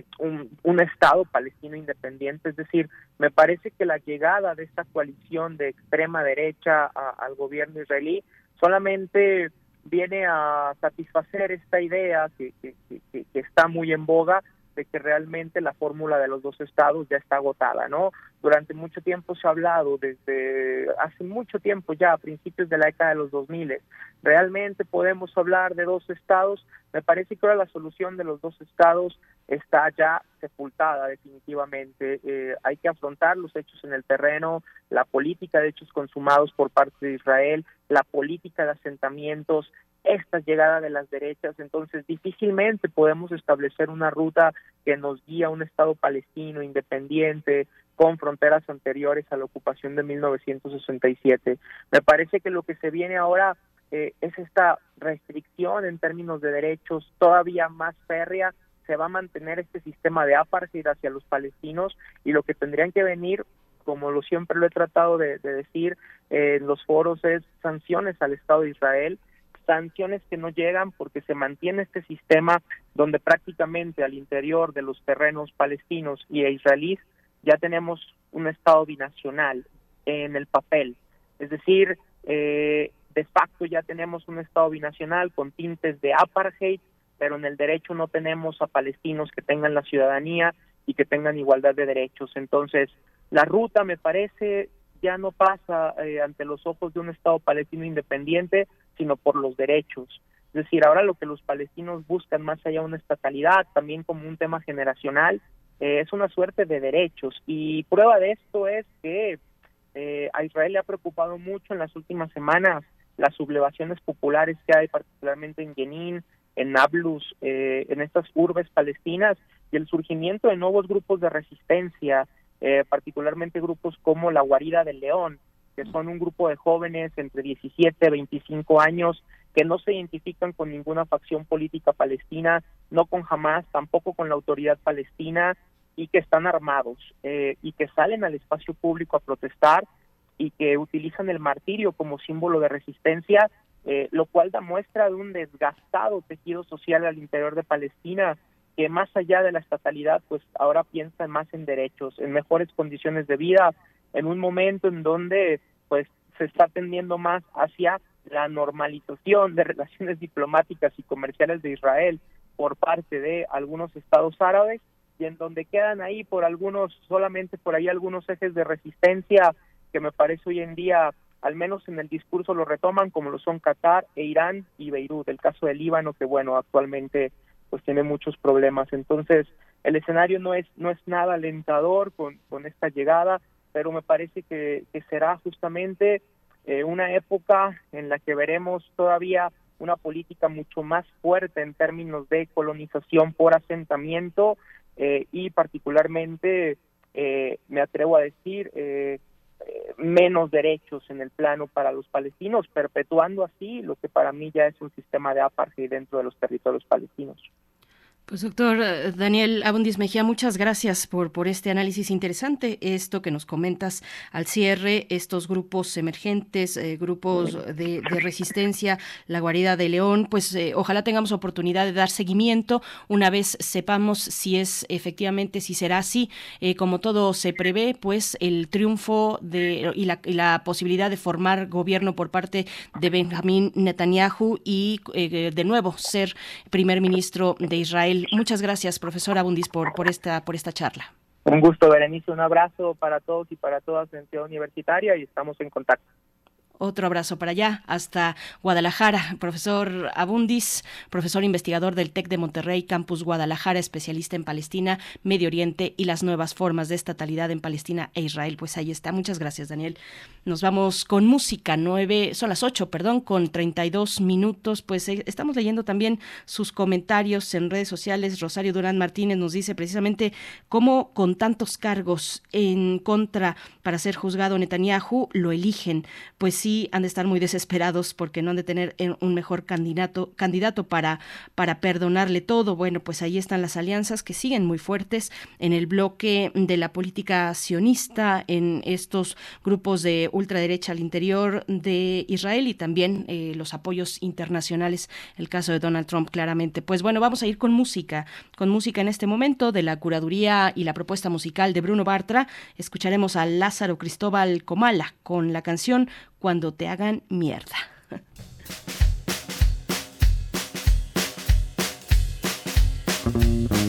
un, Estado palestino independiente. Es decir, me parece que la llegada de esta coalición de extrema derecha al gobierno israelí solamente viene a satisfacer esta idea que, que, que está muy en boga de que realmente la fórmula de los dos estados ya está agotada, ¿no? Durante mucho tiempo se ha hablado, desde hace mucho tiempo ya, a principios de la década de los 2000, realmente podemos hablar de dos estados. Me parece que ahora la solución de los dos estados está ya sepultada definitivamente. Eh, hay que afrontar los hechos en el terreno, la política de hechos consumados por parte de Israel, la política de asentamientos, esta llegada de las derechas, entonces difícilmente podemos establecer una ruta que nos guía a un Estado palestino independiente con fronteras anteriores a la ocupación de 1967. Me parece que lo que se viene ahora eh, es esta restricción en términos de derechos todavía más férrea. Se va a mantener este sistema de apartheid hacia los palestinos y lo que tendrían que venir como lo siempre lo he tratado de, decir eh, en los foros es sanciones al Estado de Israel sanciones que no llegan porque se mantiene este sistema donde prácticamente al interior de los terrenos palestinos y israelíes ya tenemos un Estado binacional en el papel. Es decir, eh, de facto ya tenemos un Estado binacional con tintes de apartheid, pero en el derecho no tenemos a palestinos que tengan la ciudadanía y que tengan igualdad de derechos. Entonces, la ruta me parece ya no pasa eh, ante los ojos de un Estado palestino independiente, sino por los derechos. Es decir, ahora lo que los palestinos buscan más allá de una estatalidad, también como un tema generacional, eh, es una suerte de derechos. Y prueba de esto es que eh, a Israel le ha preocupado mucho en las últimas semanas las sublevaciones populares que hay, particularmente en Jenin, en Nablus, eh, en estas urbes palestinas, y el surgimiento de nuevos grupos de resistencia, particularmente grupos como la Guarida del León, que son un grupo de jóvenes entre 17 y 25 años que no se identifican con ninguna facción política palestina, no con Hamas, tampoco con la autoridad palestina y que están armados eh, y que salen al espacio público a protestar y que utilizan el martirio como símbolo de resistencia, eh, lo cual da muestra de un desgastado tejido social al interior de Palestina que más allá de la estatalidad, pues ahora piensa más en derechos, en mejores condiciones de vida, en un momento en donde pues se está tendiendo más hacia la normalización de relaciones diplomáticas y comerciales de Israel por parte de algunos estados árabes y en donde quedan ahí por algunos, solamente por ahí algunos ejes de resistencia que me parece hoy en día, al menos en el discurso lo retoman, como lo son Qatar e Irán y Beirut, el caso del Líbano, que bueno, actualmente pues tiene muchos problemas. Entonces, el escenario no es, no es nada alentador con, con esta llegada, pero me parece que, será justamente eh, una época en la que veremos todavía una política mucho más fuerte en términos de colonización por asentamiento eh, y particularmente, eh, me atrevo a decir, menos derechos en el plano para los palestinos, perpetuando así lo que para mí ya es un sistema de apartheid dentro de los territorios palestinos.
Pues doctor eh, Daniel Abundis Mejía, muchas gracias por, por este análisis interesante, esto que nos comentas al cierre, estos grupos emergentes, eh, grupos de, resistencia, la guarida de León, pues eh, ojalá tengamos oportunidad de dar seguimiento. Una vez sepamos si es efectivamente, si será así, como todo se prevé, pues el triunfo de, y, la, y la posibilidad de formar gobierno por parte de Benjamín Netanyahu y de nuevo ser primer ministro de Israel Muchas gracias, profesora Abundis, por, por, esta, por esta charla.
Un gusto, Berenice. Un abrazo para todos y para todas en Ciudad Universitaria y estamos en contacto.
Otro abrazo para allá, hasta Guadalajara. Profesor Abundis, profesor investigador del TEC de Monterrey, Campus Guadalajara, especialista en Palestina, Medio Oriente y las nuevas formas de estatalidad en Palestina e Israel. Pues ahí está. Muchas gracias, Daniel. Nos vamos con música. Nueve, son las ocho, perdón, con 32 minutos. Pues eh, estamos leyendo también sus comentarios en redes sociales. Rosario Durán Martínez nos dice precisamente cómo con tantos cargos en contra para ser juzgado Netanyahu lo eligen. Pues sí han de estar muy desesperados porque no han de tener eh, un mejor candidato, candidato para, para perdonarle todo. Bueno, pues ahí están las alianzas que siguen muy fuertes en el bloque de la política sionista, en estos grupos de ultraderecha al interior de Israel y también eh, los apoyos internacionales, el caso de Donald Trump claramente. Pues bueno, vamos a ir con música, con música en este momento de la curaduría y la propuesta musical de Bruno Bartra. Escucharemos a Lázaro Cristóbal Comala con la canción cuando cuando te hagan mierda.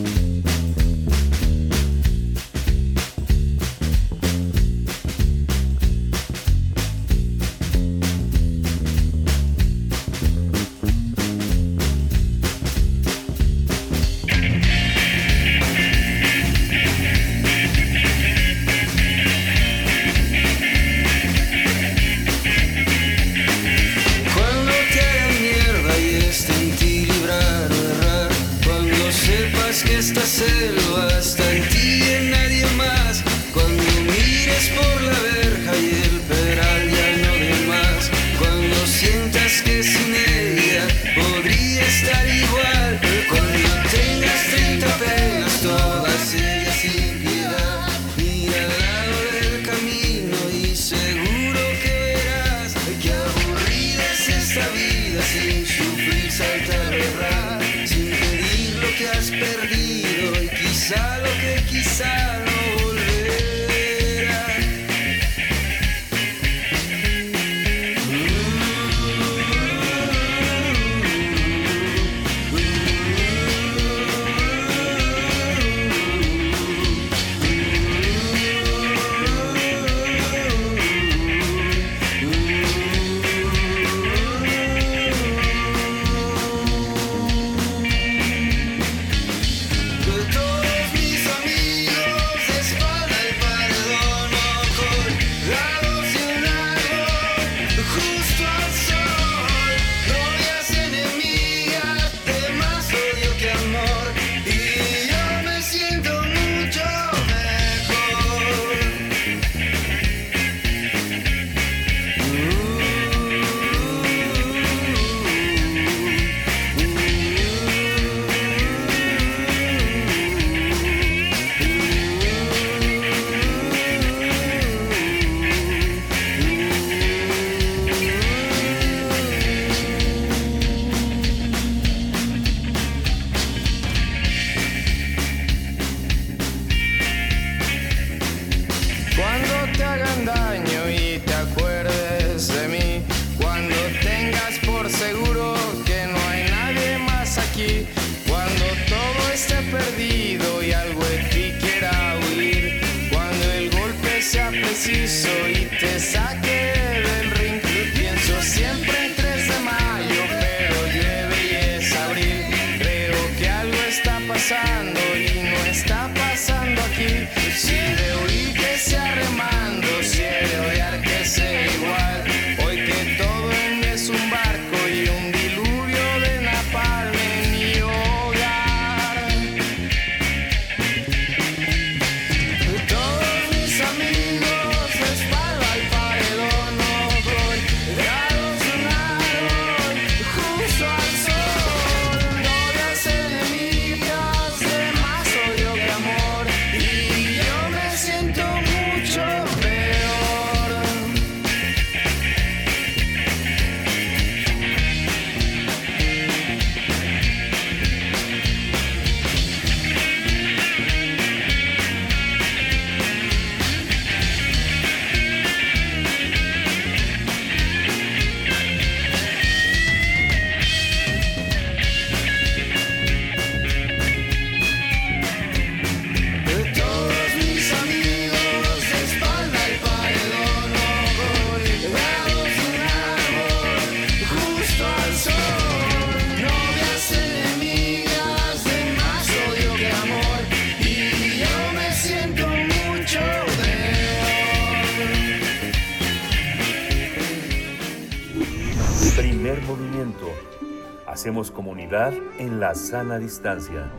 Hacemos comunidad en la sana distancia.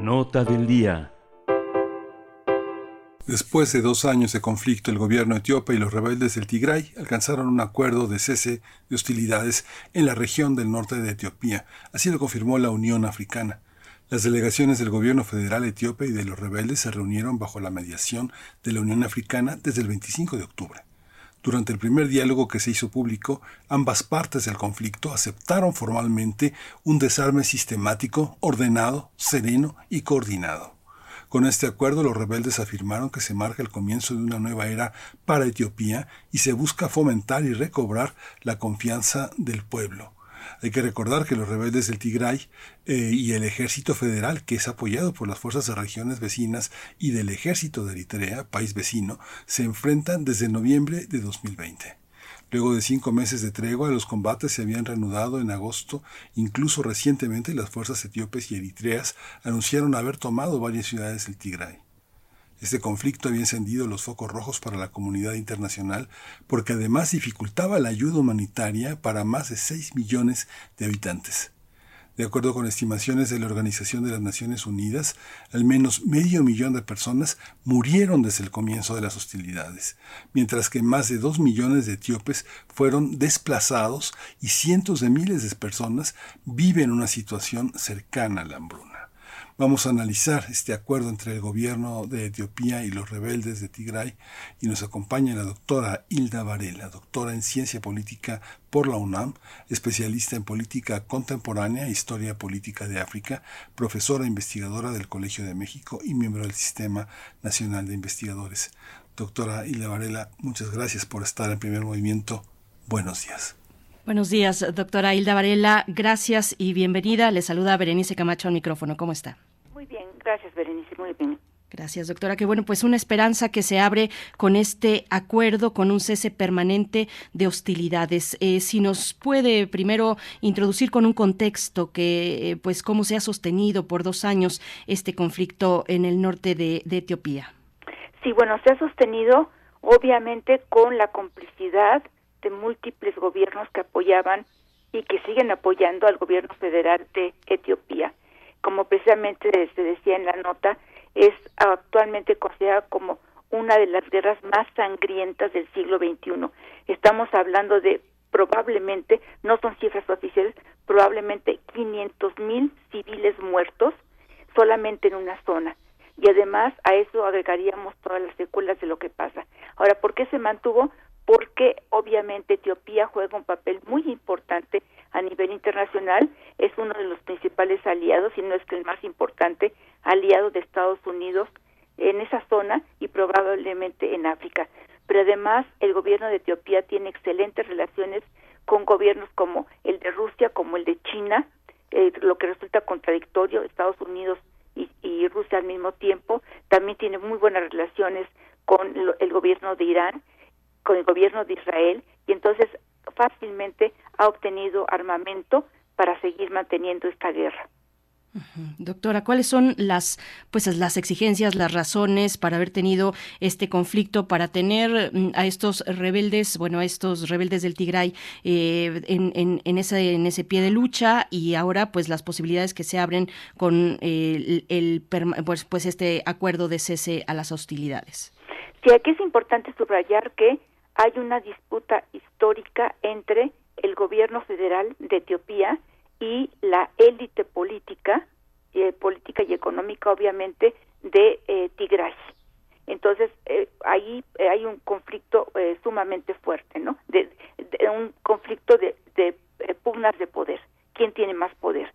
Nota del día.
Después de dos años de conflicto, el gobierno etíope y los rebeldes del Tigray alcanzaron un acuerdo de cese de hostilidades en la región del norte de Etiopía. Así lo confirmó la Unión Africana. Las delegaciones del gobierno federal etíope y de los rebeldes se reunieron bajo la mediación de la Unión Africana desde el 25 de octubre. Durante el primer diálogo que se hizo público, ambas partes del conflicto aceptaron formalmente un desarme sistemático, ordenado, sereno y coordinado. Con este acuerdo, los rebeldes afirmaron que se marca el comienzo de una nueva era para Etiopía y se busca fomentar y recobrar la confianza del pueblo. Hay que recordar que los rebeldes del Tigray eh, y el ejército federal, que es apoyado por las fuerzas de regiones vecinas y del ejército de Eritrea, país vecino, se enfrentan desde noviembre de 2020. Luego de cinco meses de tregua, los combates se habían reanudado en agosto. Incluso recientemente las fuerzas etíopes y eritreas anunciaron haber tomado varias ciudades del Tigray. Este conflicto había encendido los focos rojos para la comunidad internacional porque además dificultaba la ayuda humanitaria para más de 6 millones de habitantes. De acuerdo con estimaciones de la Organización de las Naciones Unidas, al menos medio millón de personas murieron desde el comienzo de las hostilidades, mientras que más de dos millones de etíopes fueron desplazados y cientos de miles de personas viven una situación cercana a la hambruna. Vamos a analizar este acuerdo entre el gobierno de Etiopía y los rebeldes de Tigray y nos acompaña la doctora Hilda Varela, doctora en ciencia política por la UNAM, especialista en política contemporánea e historia política de África, profesora investigadora del Colegio de México y miembro del Sistema Nacional de Investigadores. Doctora Hilda Varela, muchas gracias por estar en primer movimiento. Buenos días.
Buenos días, doctora Hilda Varela. Gracias y bienvenida. Le saluda Berenice Camacho al micrófono. ¿Cómo está?
Muy bien, gracias Berenice, muy bien.
Gracias, doctora. Que bueno, pues una esperanza que se abre con este acuerdo, con un cese permanente de hostilidades. Eh, si nos puede primero introducir con un contexto que, eh, pues, cómo se ha sostenido por dos años este conflicto en el norte de, de Etiopía.
Sí, bueno, se ha sostenido obviamente con la complicidad de múltiples gobiernos que apoyaban y que siguen apoyando al gobierno federal de Etiopía. Como precisamente se decía en la nota, es actualmente considerada como una de las guerras más sangrientas del siglo XXI. Estamos hablando de probablemente, no son cifras oficiales, probablemente 500 mil civiles muertos solamente en una zona. Y además a eso agregaríamos todas las secuelas de lo que pasa. Ahora, ¿por qué se mantuvo? Porque obviamente Etiopía juega un papel muy importante a nivel internacional, es uno de los principales aliados, y no es el más importante aliado de Estados Unidos en esa zona y probablemente en África. Pero además el gobierno de Etiopía tiene excelentes relaciones con gobiernos como el de Rusia, como el de China, eh, lo que resulta contradictorio, Estados Unidos y, Rusia al mismo tiempo. También tiene muy buenas relaciones con el gobierno de Irán, con el gobierno de Israel, y entonces fácilmente ha obtenido armamento para seguir manteniendo esta guerra.
Doctora, ¿cuáles son las pues las exigencias, las razones para haber tenido este conflicto, para tener mm, a estos rebeldes, bueno, a estos rebeldes del Tigray eh, en, en, ese en ese pie de lucha y ahora pues las posibilidades que se abren con el, el pues, pues este acuerdo de cese a las hostilidades?
Sí, aquí es importante subrayar que hay una disputa histórica entre el gobierno federal de Etiopía y la élite política, eh, política y económica, obviamente, de eh, Tigray. Entonces, eh, ahí eh, hay un conflicto eh, sumamente fuerte, ¿no? De, un conflicto de, de pugnas de poder. ¿Quién tiene más poder?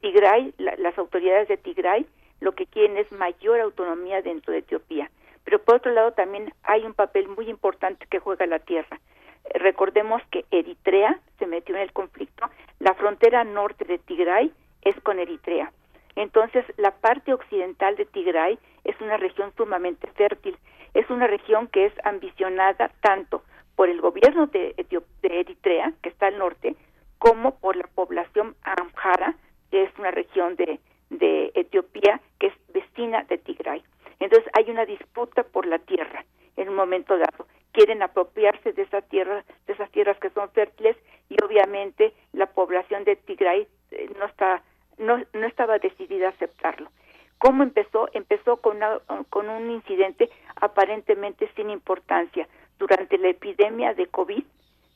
Tigray, la- las autoridades de Tigray, lo que quieren es mayor autonomía dentro de Etiopía. Pero por otro lado, también hay un papel muy importante que juega la tierra. Eh, Recordemos que Eritrea se metió en el conflicto. La frontera norte de Tigray es con Eritrea. Entonces, la parte occidental de Tigray es una región sumamente fértil. Es una región que es ambicionada tanto por el gobierno de, de Eritrea, que está al norte, como por la población amhara, que es una región de, de Etiopía que es vecina de Tigray. Entonces, hay una disputa por la tierra en un momento dado. Quieren apropiarse de esa tierra, de esas tierras que son fértiles y obviamente la población de Tigray eh, no está no, no estaba decidida a aceptarlo. ¿Cómo empezó? Empezó con, una- con un incidente aparentemente sin importancia. Durante la epidemia de COVID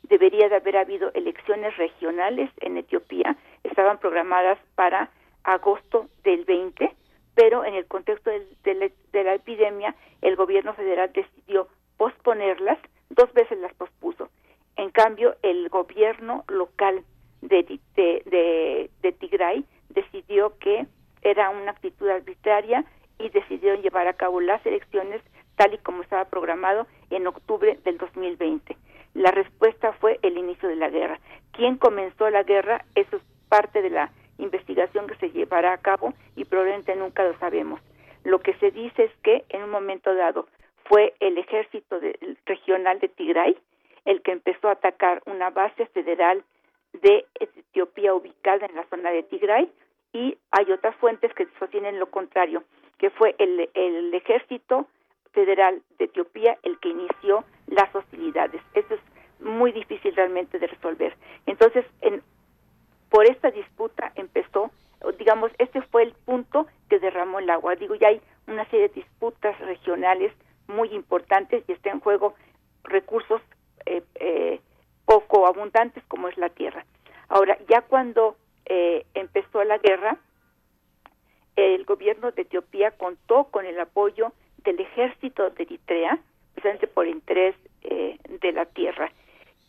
debería de haber habido elecciones regionales en Etiopía, estaban programadas para agosto del 20, pero en el contexto de, la, de la epidemia el gobierno federal decidió posponerlas, dos veces las pospuso. En cambio, el gobierno local de, de, de, de Tigray decidió que era una actitud arbitraria y decidieron llevar a cabo las elecciones tal y como estaba programado en octubre del 2020. La respuesta fue el inicio de la guerra. ¿Quién comenzó la guerra? Eso es parte de la investigación que se llevará a cabo y probablemente nunca lo sabemos. Lo que se dice es que en un momento dado fue el ejército de- regional de Tigray el que empezó a atacar una base federal de Etiopía ubicada en la zona de Tigray y hay otras fuentes que sostienen lo contrario, que fue el, el ejército federal de Etiopía el que inició las hostilidades. Esto es muy difícil realmente de resolver. Entonces, en, por esta disputa empezó, digamos, este fue el punto que derramó el agua. Digo, ya hay una serie de disputas regionales muy importantes y está en juego recursos eh, eh, poco abundantes como es la tierra. Ahora, ya cuando eh, empezó la guerra, el gobierno de Etiopía contó con el apoyo del ejército de Eritrea, precisamente por interés eh, de la tierra.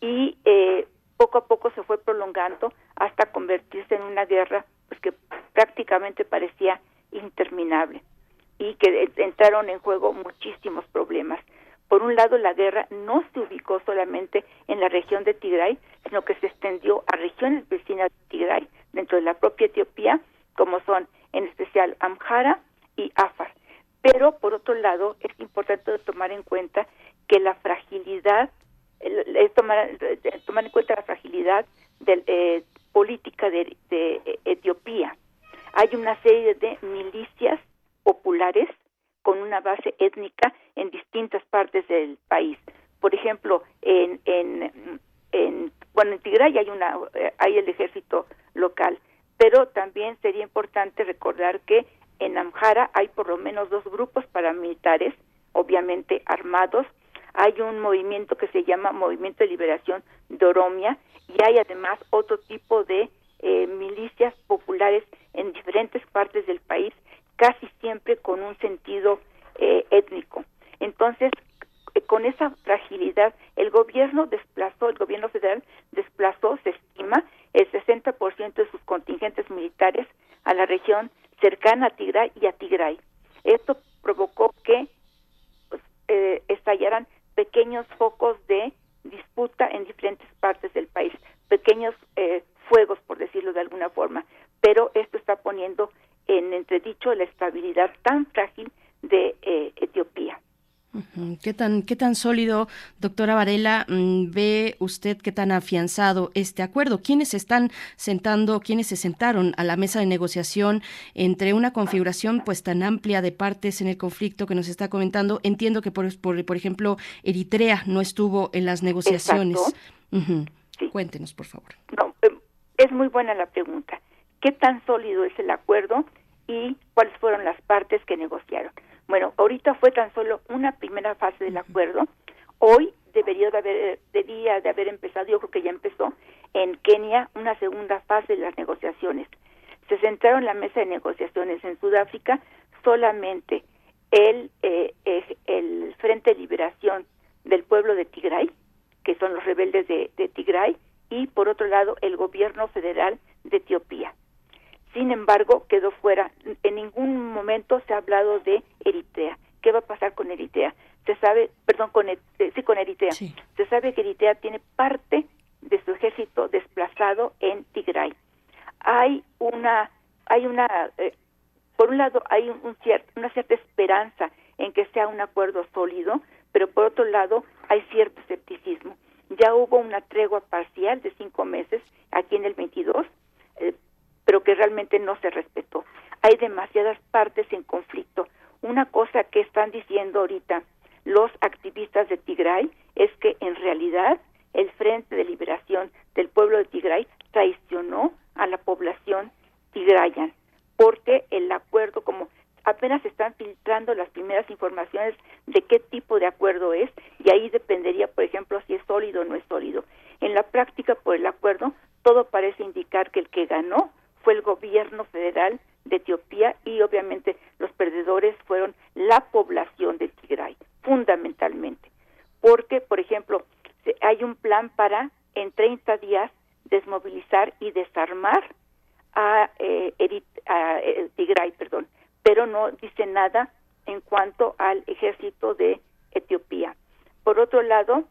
Y eh, poco a poco se fue prolongando hasta convertirse en una guerra pues que prácticamente parecía interminable y que entraron en juego muchísimos problemas. Por un lado, la guerra no se ubicó solamente en la región de Tigray, sino que se extendió a regiones vecinas de Tigray, dentro de la propia Etiopía, como son en especial Amhara y Afar. Pero, por otro lado, es importante tomar en cuenta que la fragilidad, es tomar, eh, tomar en cuenta la fragilidad del, eh, política de, de Etiopía. Hay una serie de milicias populares con una base étnica en distintas partes del país. Por ejemplo, en, en, en bueno, en Tigray hay una eh, hay el ejército local, pero también sería importante recordar que en Amhara hay por lo menos dos grupos paramilitares, obviamente armados. Hay un movimiento que se llama Movimiento de Liberación de y hay además otro tipo de eh, milicias populares en diferentes partes del país, casi siempre con un sentido eh, étnico. Entonces, eh, con esa fragilidad, el gobierno desplazó, el gobierno federal desplazó, se estima, el 60% de sus contingentes militares a la región cercana a Tigray y a Tigray. Esto provocó que pues, eh, estallaran pequeños focos de disputa en diferentes partes del país, pequeños eh, fuegos, por decirlo de alguna forma, pero esto está poniendo en entredicho la estabilidad tan frágil de eh, Etiopía.
¿Qué tan, ¿Qué tan sólido, doctora Varela, mm, ve usted qué tan afianzado este acuerdo? ¿Quiénes se están sentando, quiénes se sentaron a la mesa de negociación entre una configuración pues tan amplia de partes en el conflicto que nos está comentando? Entiendo que, por, por, por ejemplo, Eritrea no estuvo en las negociaciones. Cuéntenos, por favor.
No, eh, es muy buena la pregunta. ¿Qué tan sólido es el acuerdo y cuáles fueron las partes que negociaron? Bueno, ahorita fue tan solo una primera fase del acuerdo. Hoy debería de haber, debía de haber empezado, yo creo que ya empezó, en Kenia una segunda fase de las negociaciones. Se centraron en la mesa de negociaciones en Sudáfrica solamente el, eh, eh, el Frente de Liberación del Pueblo de Tigray, que son los rebeldes de, de Tigray, y por otro lado el gobierno federal de Etiopía. Sin embargo, quedó fuera. En ningún momento se ha hablado de Eritrea. ¿Qué va a pasar con Eritrea? Se sabe, perdón, con, E- eh, sí, con Eritrea. Se sabe que Eritrea tiene parte de su ejército desplazado en Tigray. Hay una, hay una, eh, por un lado hay un, un cier- una cierta esperanza en que sea un acuerdo sólido, pero por otro lado hay cierto escepticismo. Ya hubo una tregua parcial de cinco meses aquí en el 22, eh, pero que realmente no se respetó. Hay demasiadas partes en conflicto. Una cosa que están diciendo ahorita los activistas de Tigray es que en realidad el Frente de Liberación del pueblo de Tigray traicionó a la población tigrayan, porque el acuerdo, como apenas están filtrando las primeras informaciones de qué tipo de acuerdo es, y ahí dependería, por ejemplo, si es sólido o no es sólido. En la práctica, por el acuerdo, todo parece indicar que el que ganó fue el gobierno federal de Etiopía y obviamente los perdedores fueron la población de Tigray, fundamentalmente. Porque, por ejemplo, hay un plan para en 30 días desmovilizar y desarmar a, eh, a, eh, Tigray, perdón, pero no dice nada en cuanto al ejército de Etiopía. Por otro lado,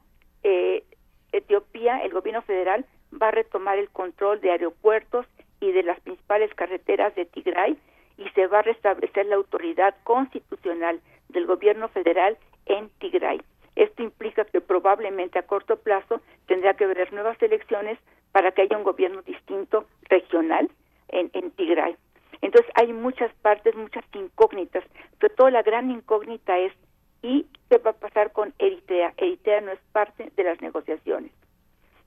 eh, Etiopía, el gobierno federal, va a retomar el control de aeropuertos y de las principales carreteras de Tigray y se va a restablecer la autoridad constitucional del gobierno federal en Tigray. Esto implica que probablemente a corto plazo tendrá que haber nuevas elecciones para que haya un gobierno distinto regional en, en Tigray. Entonces hay muchas partes, muchas incógnitas, pero toda la gran incógnita es ¿y qué va a pasar con Eritrea? Eritrea no es parte de las negociaciones.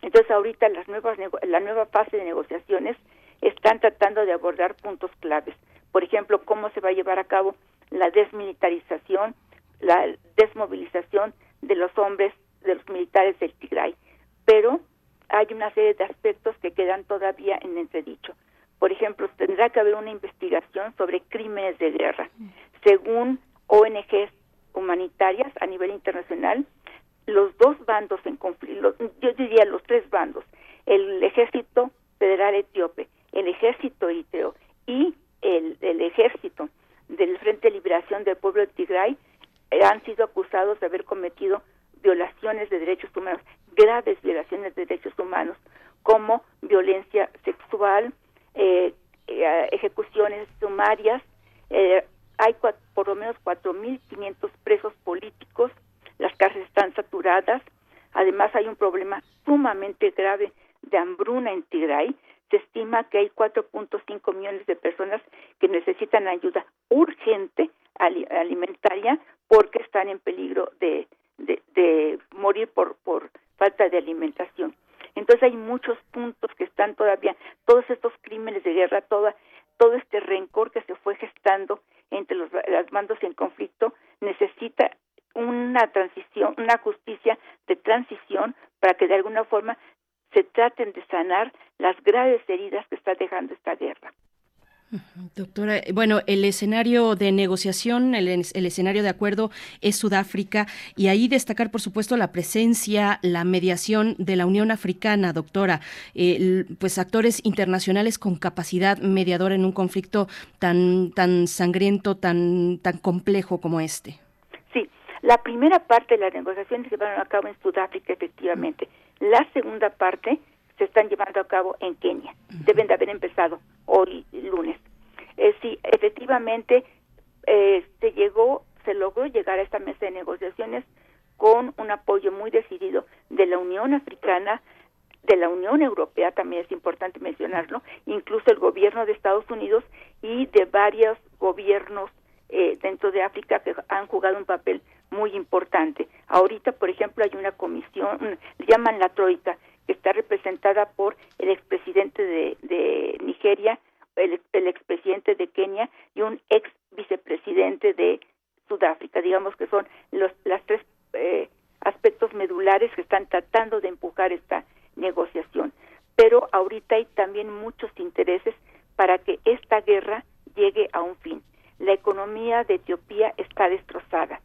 Entonces ahorita las nuevas la nueva fase de negociaciones están tratando de abordar puntos claves. Por ejemplo, cómo se va a llevar a cabo la desmilitarización, la desmovilización de los hombres, de los militares del Tigray. Pero hay una serie de aspectos que quedan todavía en entredicho. Por ejemplo, tendrá que haber una investigación sobre crímenes de guerra. Según ONGs humanitarias a nivel internacional, los dos bandos en conflicto, yo diría los tres bandos, el ejército federal etíope, el ejército eritreo y el, ejército del Frente de Liberación del Pueblo de Tigray eh, han sido acusados de haber cometido violaciones de derechos humanos, graves violaciones de derechos humanos, como violencia sexual, eh, eh, ejecuciones sumarias. hay cua- por lo menos 4.500 presos políticos, las cárceles están saturadas. Además, hay un problema sumamente grave de hambruna en Tigray. Se estima que hay 4.5 millones de personas que necesitan ayuda urgente ali- alimentaria porque están en peligro de, de, morir por, por falta de alimentación. Entonces hay muchos puntos que están todavía, todos estos crímenes de guerra, toda, todo este rencor que se fue gestando entre los, los bandos en conflicto necesita una transición, una justicia de transición para que de alguna forma se traten de sanar las graves heridas que está dejando esta guerra.
Doctora, bueno, el escenario de negociación, el, es- el escenario de acuerdo es Sudáfrica y ahí destacar, por supuesto, la presencia, la mediación de la Unión Africana, doctora, eh, pues actores internacionales con capacidad mediadora en un conflicto tan tan sangriento, tan tan complejo como este.
Sí, la primera parte de las negociaciones se llevaron a cabo en Sudáfrica, efectivamente. La segunda parte se están llevando a cabo en Kenia. Deben de haber empezado hoy lunes. Eh, sí, efectivamente, eh, se llegó se logró llegar a esta mesa de negociaciones con un apoyo muy decidido de la Unión Africana, de la Unión Europea, también es importante mencionarlo, incluso el gobierno de Estados Unidos y de varios gobiernos eh, dentro de África que han jugado un papel muy importante. Ahorita, por ejemplo, hay una comisión, le llaman la Troika, que está representada por el expresidente de, de Nigeria, el, el expresidente de Kenia y un ex vicepresidente de Sudáfrica. Digamos que son los las tres eh, aspectos medulares que están tratando de empujar esta negociación. Pero ahorita hay también muchos intereses para que esta guerra llegue a un fin. La economía de Etiopía está destrozada.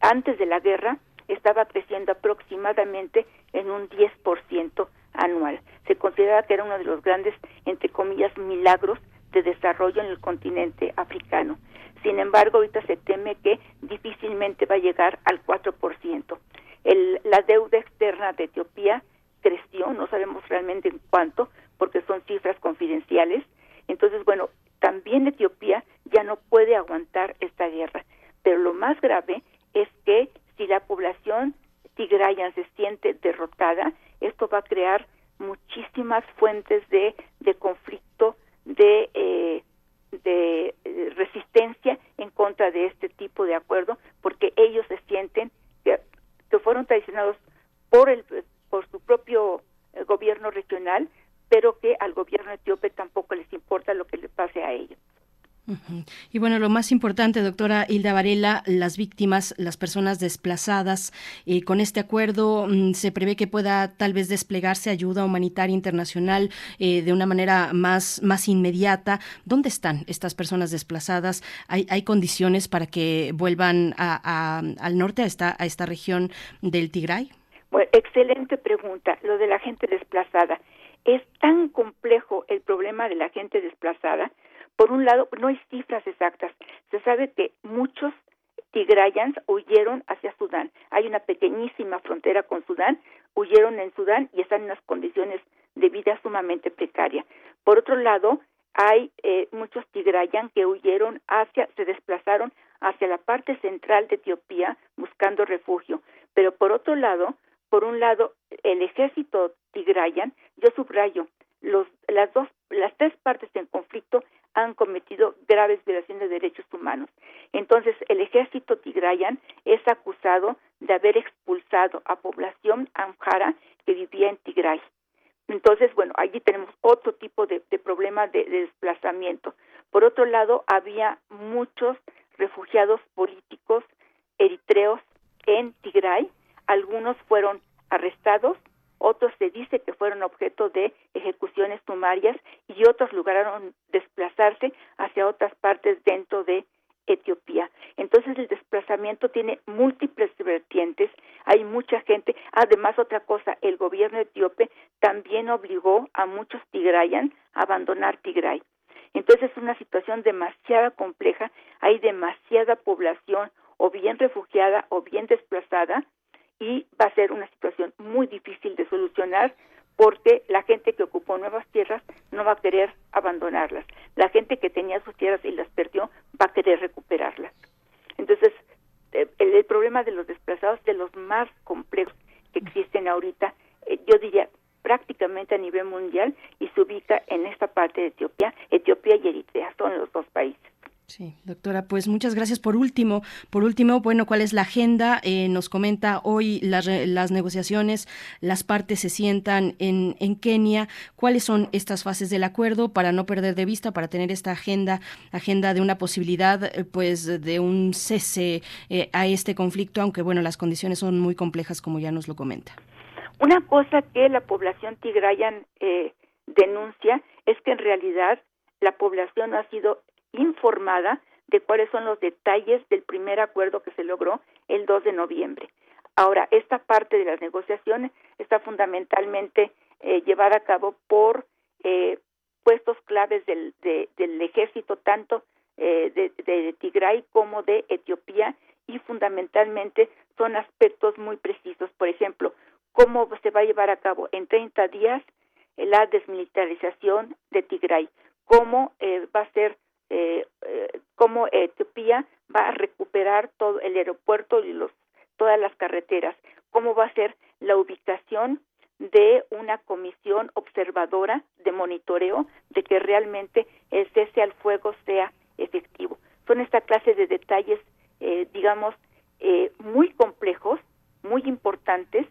Antes de la guerra estaba creciendo aproximadamente en un 10% anual. Se consideraba que era uno de los grandes, entre comillas, milagros de desarrollo en el continente africano. Sin embargo, ahorita se teme que difícilmente va a llegar al 4%. El, la deuda externa de Etiopía creció, no sabemos realmente en cuánto, porque son cifras confidenciales. Entonces, bueno, también Etiopía ya no puede aguantar esta guerra. Pero lo más grave es que si la población tigrayan se siente derrotada, esto va a crear muchísimas fuentes de, de conflicto, de, eh, de eh, resistencia en contra de este tipo de acuerdo, porque ellos se sienten que, que fueron traicionados por, el, por su propio eh, gobierno regional, pero que al gobierno etíope tampoco les importa lo que le pase a ellos.
Y bueno, lo más importante, doctora Hilda Varela, las víctimas, las personas desplazadas, eh, con este acuerdo mm, se prevé que pueda tal vez desplegarse ayuda humanitaria internacional eh, de una manera más, más inmediata. ¿Dónde están estas personas desplazadas? ¿Hay, hay condiciones para que vuelvan a- al norte, a esta, a esta región del Tigray?
Bueno, excelente pregunta. Lo de la gente desplazada. Es tan complejo el problema de la gente desplazada. Por un lado, no hay cifras exactas. Se sabe que muchos tigrayans huyeron hacia Sudán. Hay una pequeñísima frontera con Sudán, huyeron en Sudán y están en unas condiciones de vida sumamente precarias. Por otro lado, hay eh, muchos tigrayan que huyeron hacia, se desplazaron hacia la parte central de Etiopía buscando refugio. Pero por otro lado, por un lado, el ejército tigrayan, yo subrayo, los, las dos, las tres partes en conflicto han cometido graves violaciones de derechos humanos. Entonces, el ejército tigrayan es acusado de haber expulsado a población amhara que vivía en Tigray. Entonces, bueno, allí tenemos otro tipo de, de problema de, de desplazamiento. Por otro lado, había muchos refugiados políticos eritreos en Tigray. Algunos fueron arrestados, otros se dice que fueron objeto de ejecuciones sumarias y otros lograron desplazarse hacia otras partes dentro de Etiopía. Entonces el desplazamiento tiene múltiples vertientes, hay mucha gente. Además, otra cosa, el gobierno etíope también obligó a muchos tigrayan a abandonar Tigray. Entonces es una situación demasiado compleja, hay demasiada población o bien refugiada o bien desplazada y va a ser una situación muy difícil de solucionar porque la gente que ocupó nuevas tierras no va a querer abandonarlas. La gente que tenía sus tierras y las perdió va a querer recuperarlas. Entonces, eh, el, problema de los desplazados de los más complejos que existen ahorita, eh, yo diría prácticamente a nivel mundial y se ubica en esta parte de Etiopía, Etiopía y Eritrea, son los dos países.
Sí, doctora, pues muchas gracias. Por último, por último, bueno, ¿cuál es la agenda? Eh, nos comenta hoy las, las negociaciones, las partes se sientan en, en Kenia. ¿Cuáles son estas fases del acuerdo para no perder de vista, para tener esta agenda, agenda de una posibilidad, eh, pues, de un cese eh, a este conflicto, aunque bueno, las condiciones son muy complejas, como ya nos lo comenta.
Una cosa que la población tigrayan eh, denuncia es que en realidad la población no ha sido informada de cuáles son los detalles del primer acuerdo que se logró el 2 de noviembre. Ahora, esta parte de las negociaciones está fundamentalmente eh, llevada a cabo por eh, puestos claves del, de- del ejército, tanto eh, de, Tigray como de Etiopía, y fundamentalmente son aspectos muy precisos. Por ejemplo, cómo se va a llevar a cabo en 30 días eh, la desmilitarización de Tigray, cómo eh, va a ser eh, eh, cómo Etiopía va a recuperar todo el aeropuerto y los todas las carreteras, cómo va a ser la ubicación de una comisión observadora de monitoreo de que realmente el cese al fuego sea efectivo. Son esta clase de detalles, eh, digamos, eh, muy complejos, muy importantes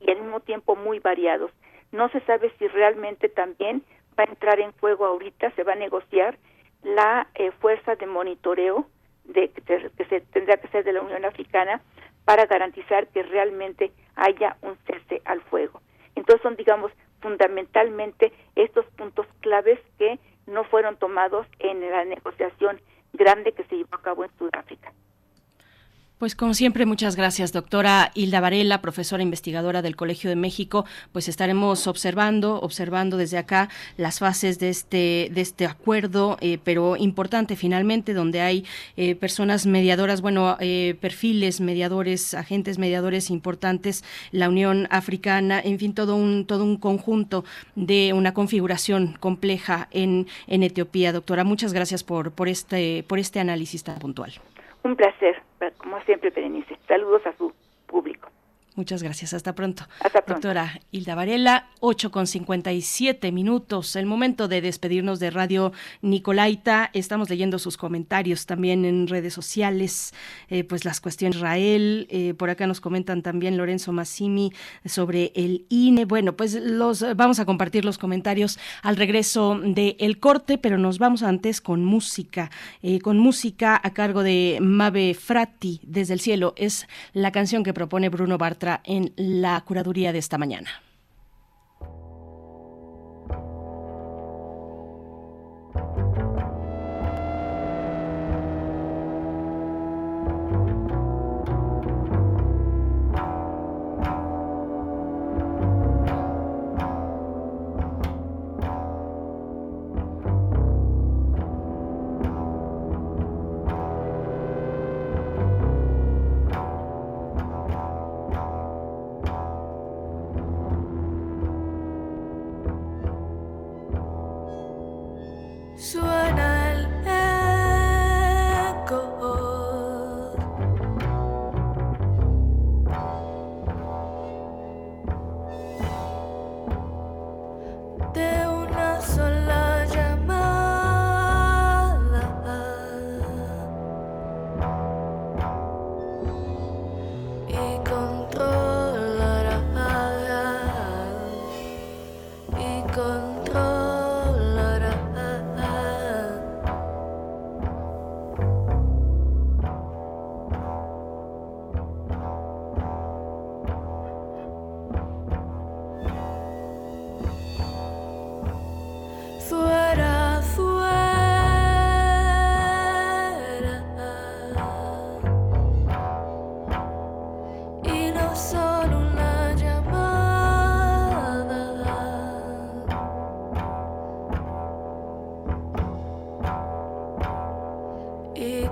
y al mismo tiempo muy variados. No se sabe si realmente también va a entrar en juego ahorita, se va a negociar la eh, fuerza de monitoreo de, que, que se tendrá que ser de la Unión Africana para garantizar que realmente haya un cese al fuego. Entonces son, digamos, fundamentalmente estos puntos claves que no fueron tomados en la negociación grande que se llevó a cabo en Sudáfrica.
Pues como siempre, muchas gracias, doctora Hilda Varela, profesora investigadora del Colegio de México. Pues estaremos observando, observando desde acá las fases de este, de este acuerdo, eh, pero importante finalmente, donde hay eh, personas mediadoras, bueno, eh, perfiles mediadores, agentes mediadores importantes, la Unión Africana, en fin, todo un, todo un conjunto de una configuración compleja en, en Etiopía. Doctora, muchas gracias por, por este, por este análisis tan puntual.
Un placer, como siempre, Berenice. Saludos a su público.
Muchas gracias. Hasta pronto.
Hasta pronto.
Doctora Hilda Varela, 8 con 57 minutos. El momento de despedirnos de Radio Nicolaita. Estamos leyendo sus comentarios también en redes sociales, eh, pues las cuestiones Israel. Eh, por acá nos comentan también Lorenzo Massimi sobre el INE. Bueno, pues los vamos a compartir los comentarios al regreso del el corte, pero nos vamos antes con música. Eh, con música a cargo de Mabe Fratti, Desde el Cielo. Es la canción que propone Bruno Bartra en la curaduría de esta mañana.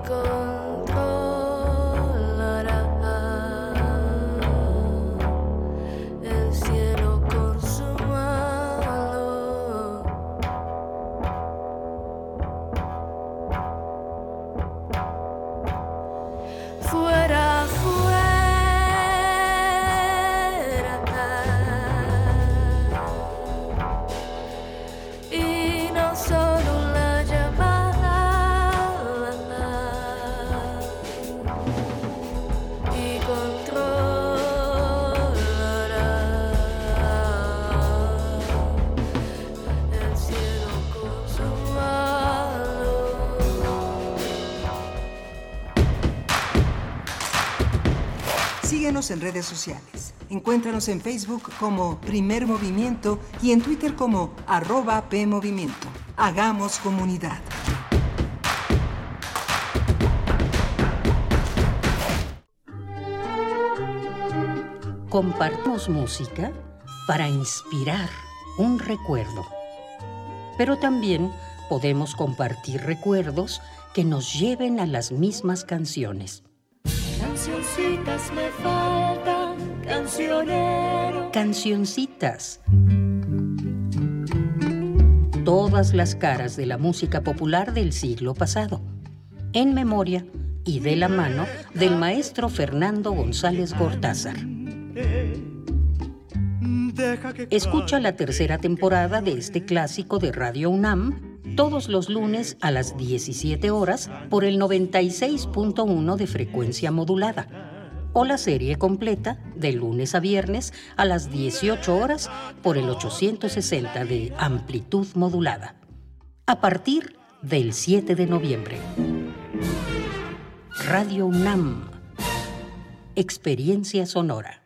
Y
En redes sociales. Encuéntranos en Facebook como Primer Movimiento y en Twitter como arroba PMovimiento. Hagamos comunidad.
Compartimos música para inspirar un recuerdo. Pero también podemos compartir recuerdos que nos lleven a las mismas canciones.
Cancioncitas me faltan, cancionero.
Cancioncitas. todas las caras de la música popular del siglo pasado, en memoria y de la mano del maestro Fernando González Gortázar. Escucha la tercera temporada de este clásico de Radio UNAM todos los lunes a las 17 horas por el 96.1 de frecuencia modulada o la serie completa de lunes a viernes a las 18 horas por el 860 de amplitud modulada. A partir del 7 de noviembre. Radio UNAM. Experiencia sonora.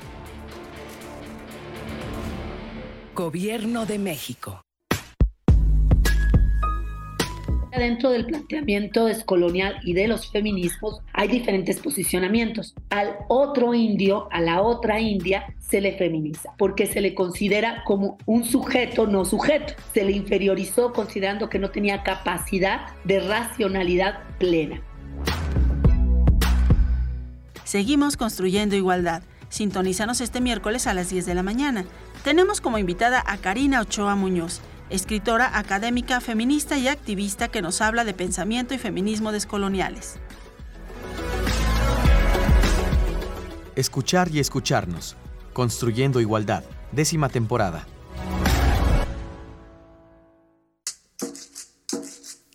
Gobierno de México.
Dentro del planteamiento descolonial y de los feminismos hay diferentes posicionamientos. Al otro indio, a la otra india, se le feminiza porque se le considera como un sujeto no sujeto. Se le inferiorizó considerando que no tenía capacidad de racionalidad plena.
Seguimos construyendo igualdad. Sintonízanos este miércoles a las 10 de la mañana. Tenemos como invitada a Karina Ochoa Muñoz, escritora, académica, feminista y activista que nos habla de pensamiento y feminismo descoloniales.
Escuchar y escucharnos. Construyendo Igualdad. Décima temporada.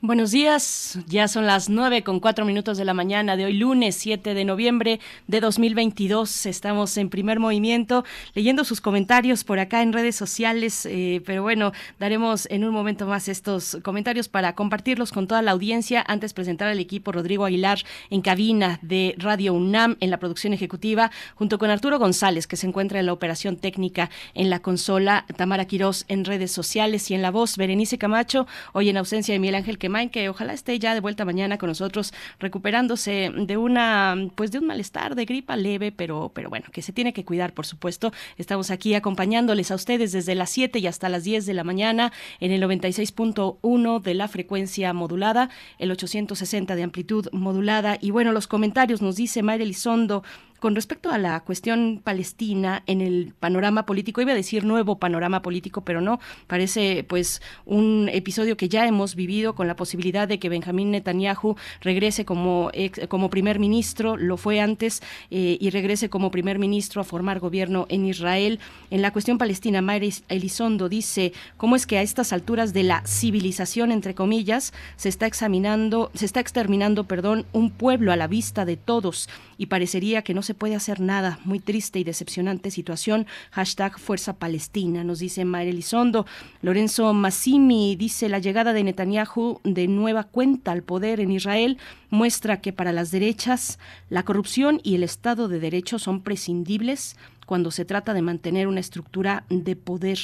Buenos días, ya son las 9 con 4 minutos de la mañana de hoy lunes 7 de noviembre de 2022. Estamos en primer movimiento leyendo sus comentarios por acá en redes sociales, eh, pero bueno, daremos en un momento más estos comentarios para compartirlos con toda la audiencia. Antes presentar al equipo Rodrigo Aguilar en cabina de Radio UNAM en la producción ejecutiva, junto con Arturo González, que se encuentra en la operación técnica en la consola, Tamara Quirós en redes sociales y en la voz, Berenice Camacho, hoy en ausencia de Miguel Ángel que que ojalá esté ya de vuelta mañana con nosotros, recuperándose de una, pues de un malestar, de gripa leve, pero, pero bueno, que se tiene que cuidar, por supuesto. Estamos aquí acompañándoles a ustedes desde las 7 y hasta las 10 de la mañana en el 96.1 de la frecuencia modulada, el 860 de amplitud modulada. Y bueno, los comentarios nos dice Mayra Elizondo, con respecto a la cuestión palestina en el panorama político, iba a decir nuevo panorama político, pero no, parece pues un episodio que ya hemos vivido con la posibilidad de que Benjamín Netanyahu regrese como, como primer ministro, lo fue antes, eh, y regrese como primer ministro a formar gobierno en Israel. En la cuestión palestina, Mayra Elizondo dice, ¿cómo es que a estas alturas de la civilización, entre comillas, se está examinando, se está exterminando, perdón, un pueblo a la vista de todos? Y parecería que no se puede hacer nada. Muy triste y decepcionante situación. Hashtag Fuerza Palestina, nos dice Mayra Elizondo. Lorenzo Massimi dice la llegada de Netanyahu de nueva cuenta al poder en Israel muestra que para las derechas la corrupción y el Estado de Derecho son prescindibles cuando se trata de mantener una estructura de poder.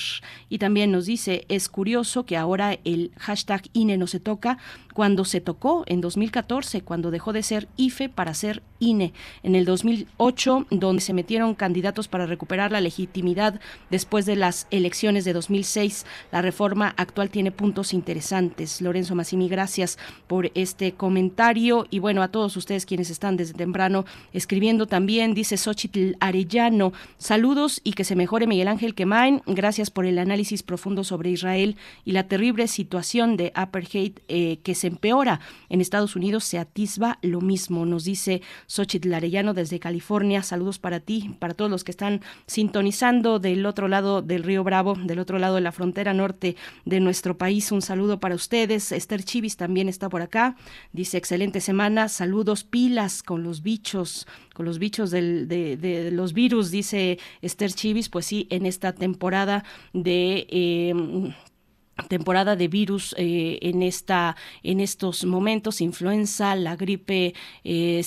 Y también nos dice, es curioso que ahora el hashtag INE no se toca cuando se tocó en 2014, cuando dejó de ser IFE para ser INE. En el 2008, donde se metieron candidatos para recuperar la legitimidad después de las elecciones de 2006, la reforma actual tiene puntos interesantes. Lorenzo Massimi, gracias por este comentario. Y bueno, a todos ustedes quienes están desde temprano escribiendo también, dice Xochitl Arellano, saludos y que se mejore Miguel Ángel Quemain. Gracias por el análisis profundo sobre Israel y la terrible situación de apartheid eh, que se empeora en Estados Unidos. Se atisba lo mismo, nos dice Xochitl Arellano desde California. Saludos para ti, para todos los que están sintonizando del otro lado del río Bravo, del otro lado de la frontera norte de nuestro país. Un saludo para ustedes. Esther Chivis también está por acá. Dice, excelente semana. Saludos, pilas con los bichos, con los bichos del, de, de los virus, dice Esther Chivis. Pues sí, en esta temporada de... Eh, temporada de virus eh, en esta en estos momentos influenza la gripe eh,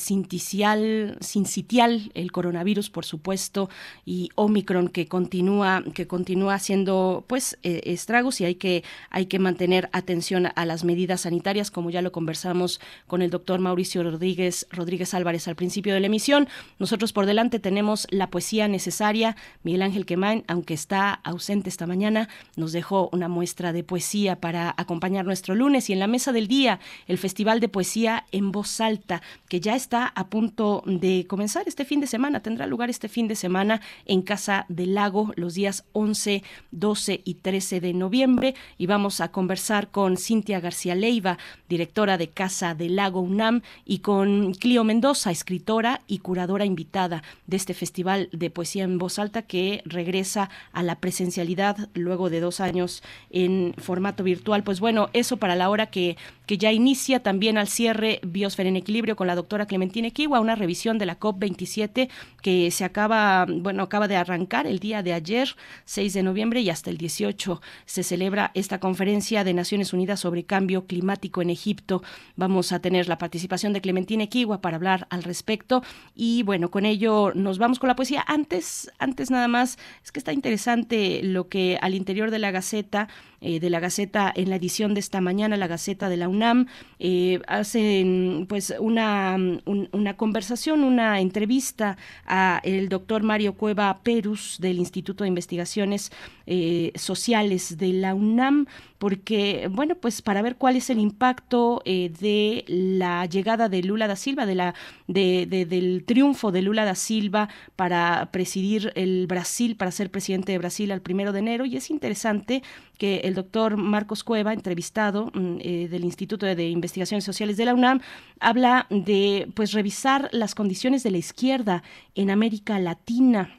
el coronavirus por supuesto y omicron que continúa que continúa haciendo pues eh, estragos y hay que hay que mantener atención a las medidas sanitarias como ya lo conversamos con el doctor Mauricio Rodríguez Rodríguez Álvarez al principio de la emisión. Nosotros por delante tenemos la poesía necesaria. Miguel Ángel Quemán aunque está ausente esta mañana nos dejó una muestra de de poesía para acompañar nuestro lunes y en la mesa del día el Festival de Poesía en Voz Alta, que ya está a punto de comenzar este fin de semana. Tendrá lugar este fin de semana en Casa del Lago los días 11, 12 y 13 de noviembre y vamos a conversar con Cintia García Leiva, directora de Casa del Lago UNAM y con Clio Mendoza, escritora y curadora invitada de este Festival de Poesía en Voz Alta que regresa a la presencialidad luego de dos años en formato virtual. Pues bueno, eso para la hora que, que ya inicia también al cierre Biosfera en Equilibrio con la doctora Clementina Kiwa, una revisión de la COP27 que se acaba, bueno, acaba de arrancar el día de ayer, 6 de noviembre, y hasta el 18 se celebra esta conferencia de Naciones Unidas sobre cambio climático en Egipto. Vamos a tener la participación de Clementina Kiwa para hablar al respecto. Y bueno, con ello nos vamos con la poesía. Antes, antes nada más, es que está interesante lo que al interior de la Gaceta eh, de la Gaceta en la edición de esta mañana, la Gaceta de la UNAM, eh, hacen pues una, un- una conversación, una entrevista a el doctor Mario Cueva Perus del Instituto de Investigaciones eh, Sociales de la UNAM, porque, bueno, pues para ver cuál es el impacto eh, de la llegada de Lula da Silva, de la, de, de- del triunfo de Lula da Silva para presidir el Brasil, para ser presidente de Brasil al primero de enero. Y es interesante que el doctor Marcos Cueva, entrevistado mm, eh, del Instituto de Investigaciones Sociales de la UNAM, habla de pues revisar las condiciones de la izquierda en América Latina.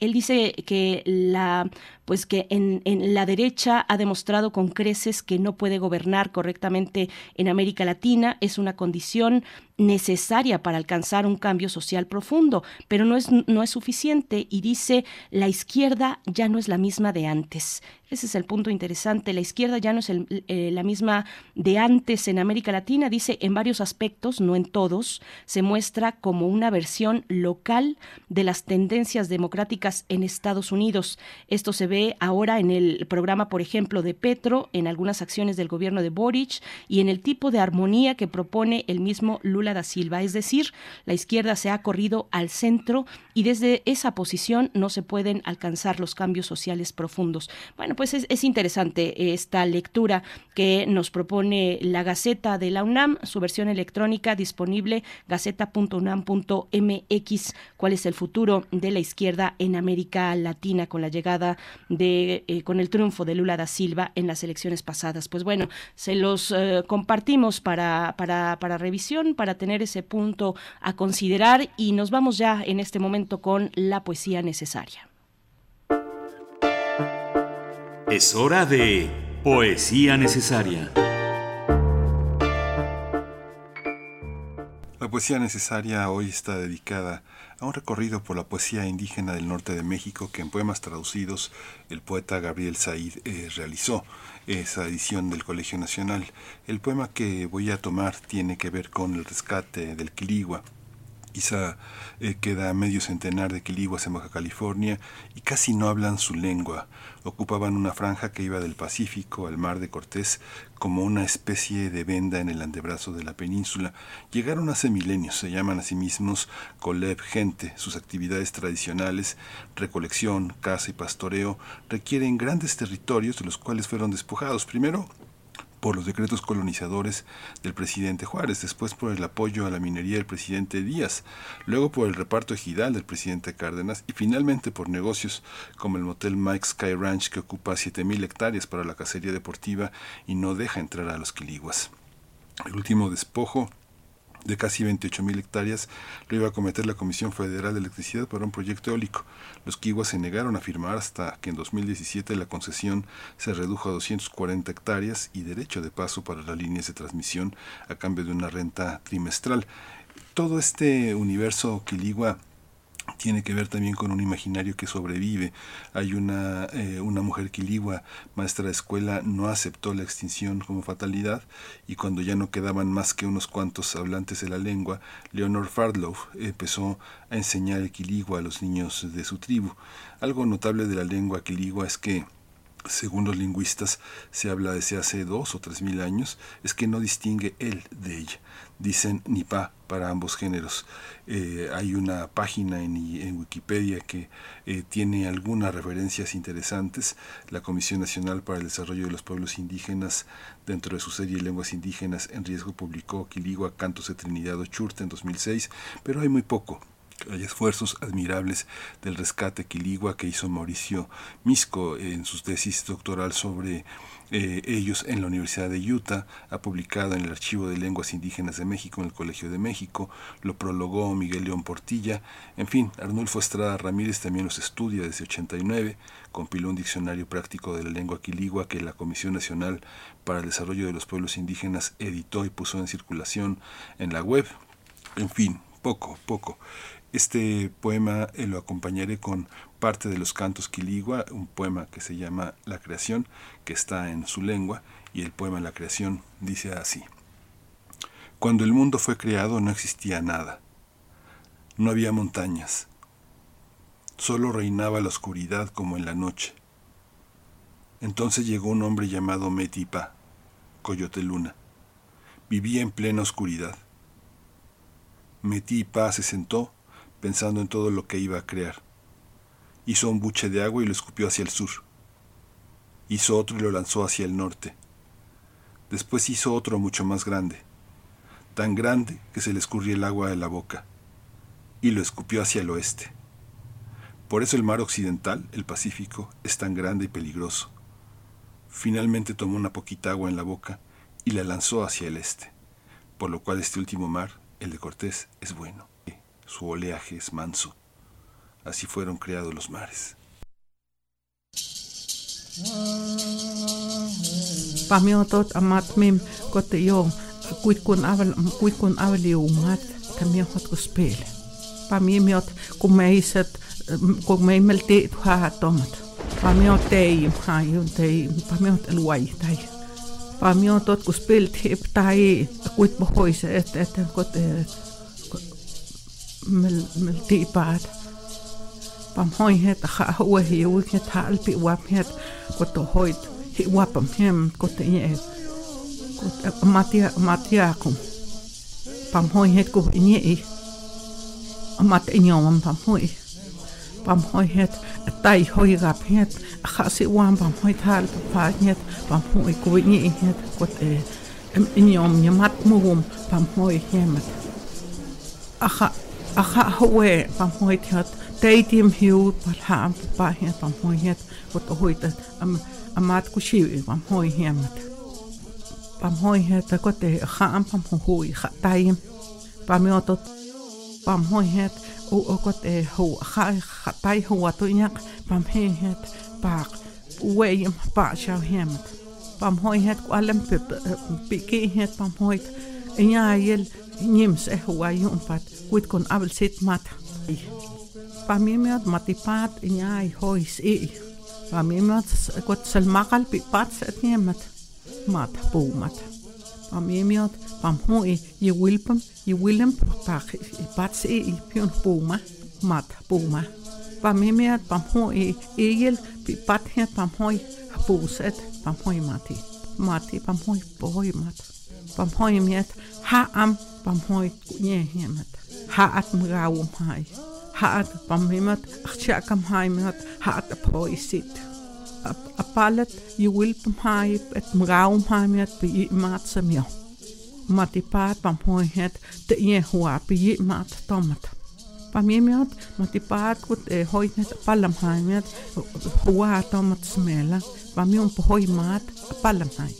Él dice que la pues que en, en la derecha ha demostrado con creces que no puede gobernar correctamente en América Latina, es una condición necesaria para alcanzar un cambio social profundo, pero no es, no es suficiente y dice la izquierda ya no es la misma de antes. Ese es el punto interesante. La izquierda ya no es eh, la misma de antes en América Latina. Dice en varios aspectos, no en todos, se muestra como una versión local de las tendencias democráticas en Estados Unidos. Esto se ve ahora en el programa, por ejemplo, de Petro, en algunas acciones del gobierno de Boric y en el tipo de armonía que propone el mismo Lula da Silva. Es decir, la izquierda se ha corrido al centro y desde esa posición no se pueden alcanzar los cambios sociales profundos. Bueno, pues es, es interesante esta lectura que nos propone la Gaceta de la UNAM, su versión electrónica disponible gaceta.unam.mx. ¿Cuál es el futuro de la izquierda en América Latina con la llegada de, eh, con el triunfo de Lula da Silva en las elecciones pasadas? Pues bueno, se los eh, compartimos para, para, para revisión, para tener ese punto a considerar y nos vamos ya en este momento con la poesía necesaria.
Es hora de Poesía Necesaria.
La poesía necesaria hoy está dedicada a un recorrido por la poesía indígena del norte de México que en poemas traducidos el poeta Gabriel Said eh, realizó esa edición del Colegio Nacional. El poema que voy a tomar tiene que ver con el rescate del Quiligua Isa eh, queda medio centenar de quiliguas en Baja California y casi no hablan su lengua. Ocupaban una franja que iba del Pacífico al Mar de Cortés como una especie de venda en el antebrazo de la península. Llegaron hace milenios, se llaman a sí mismos Coleb gente. Sus actividades tradicionales, recolección, caza y pastoreo, requieren grandes territorios de los cuales fueron despojados. Primero, por los decretos colonizadores del presidente Juárez, después por el apoyo a la minería del presidente Díaz, luego por el reparto ejidal del presidente Cárdenas y finalmente por negocios como el motel Mike Sky Ranch que ocupa 7.000 hectáreas para la cacería deportiva y no deja entrar a los quiliguas. El último despojo de casi 28 mil hectáreas lo iba a cometer la Comisión Federal de Electricidad para un proyecto eólico. Los kiwas se negaron a firmar hasta que en 2017 la concesión se redujo a 240 hectáreas y derecho de paso para las líneas de transmisión a cambio de una renta trimestral. Todo este universo quiligua tiene que ver también con un imaginario que sobrevive. Hay una, eh, una mujer quiligua, maestra de escuela, no aceptó la extinción como fatalidad y cuando ya no quedaban más que unos cuantos hablantes de la lengua, Leonor Fardlow empezó a enseñar el quiligua a los niños de su tribu. Algo notable de la lengua quiligua es que según los lingüistas, se habla desde hace dos o tres mil años, es que no distingue él de ella. Dicen ni pa para ambos géneros. Eh, hay una página en, en Wikipedia que eh, tiene algunas referencias interesantes. La Comisión Nacional para el Desarrollo de los Pueblos Indígenas, dentro de su serie Lenguas Indígenas en Riesgo, publicó Quiligua, Cantos de Trinidad o Churte en 2006, pero hay muy poco. Hay esfuerzos admirables del rescate quiligua que hizo Mauricio Misco en su tesis doctoral sobre eh, ellos en la Universidad de Utah, ha publicado en el Archivo de Lenguas Indígenas de México en el Colegio de México, lo prologó Miguel León Portilla, en fin, Arnulfo Estrada Ramírez también los estudia desde 89, compiló un diccionario práctico de la lengua quiligua que la Comisión Nacional para el Desarrollo de los Pueblos Indígenas editó y puso en circulación en la web, en fin, poco, poco. Este poema eh, lo acompañaré con parte de los cantos quiligua, un poema que se llama La creación, que está en su lengua, y el poema La creación dice así. Cuando el mundo fue creado no existía nada, no había montañas, solo reinaba la oscuridad como en la noche. Entonces llegó un hombre llamado Metipa, Coyote Luna. Vivía en plena oscuridad. Metipa se sentó pensando en todo lo que iba a crear. Hizo un buche de agua y lo escupió hacia el sur. Hizo otro y lo lanzó hacia el norte. Después hizo otro mucho más grande, tan grande que se le escurría el agua de la boca, y lo escupió hacia el oeste. Por eso el mar occidental, el Pacífico, es tan grande y peligroso. Finalmente tomó una poquita agua en la boca y la lanzó hacia el este, por lo cual este último mar, el de Cortés, es bueno su oleaje es manso. Así fueron creados los mares.
pamiotot amatmim koteyom kuitkun aval kuitkun avaliumat tamiohot kuspel pamiemiot kumeiset kumeimel te tuhatomat pamiot teim hajun teim pamiot luai tai. Pamiotot kuspel tip tai kuit pohoise et et eh, kot mel mel tipaat pamhoihet aha hua hi uikhet hal pi waphet koto hoit hi wapam hem kote ye matia matia kum pamhoihet ko inye i mat inyom pamhoi pamhoihet tai hoi gaphet aha si wam pamhoit hal pamhet pamhoi ko inye het kote inyom nyamat muhum pamhoi hemat aha aha hwe pamhoit hat teitim hiu par ha pa het pam hoi het wat hoit am amat ku shi pam hoi hemat pam hoi het ko te ha pam hoi ha taim pam yo tot pam hoi het o ko te ho ha ha tai ho to nyak pam he het pak weim pa shau hemat pam hoi het ku alem pe ke het pam hoit nya yel nims e hua yun pat kuit kon abel sit mat. pamimiyot matipat inyay hois i. Pamimiyot kot salmakal pipat sa tiyemat. Mat pumat. Pamimiyot pamhui yiwilpam yiwilem pak ipat sa i pion puma. Mat puma. Pamimiyot pamhui igil pipat hiyat pamhui hapuset pamhui mati. Mati pamhui pohi mat. Pamhui miyat haam pamhui Ha Haat mgawum hai. حقد بمهمت اختشاك مهايمت حقد بويسيت أبالت يولب مهايب ات مغاو مهايمت بيئ مات سميو ماتيبات بمهوهت تيه هو بيئ مات طمت pamiemiot matipaat kut eh, hoitnet palam haimiat huwa tomat smela. Pamium pohoi mat palam hai.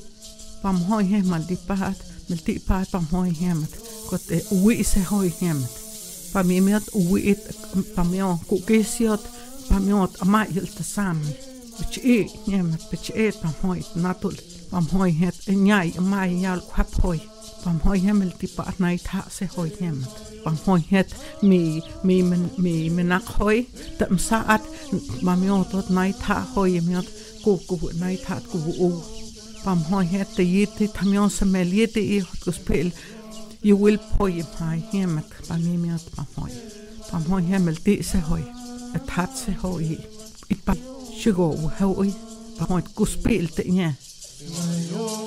Pam hoi he matipaat miltipaat pam hoi hemat kut eh, uwi se hoi hemat pamiot uwit pamiot kukisiot pamiot amayil tasami pichi nieme pichi pamhoi natul pamhoi het nyai amai yal kwaphoi pamhoi hemel tipa nai tha se hoi hemet pamhoi het mi mi mi menak hoi tam saat mamiot ot nai tha hoi miot kuku nai tha kuku pamhoi het te yit tamion semeliete i hot kuspel Jewel poiemhai hiemak pangimiat pamhoi. Pamhoi hiemel tisehoi, et hatsehoi. Et pa shigo hoi, pamhoi kuspil te nye.
Pamhoi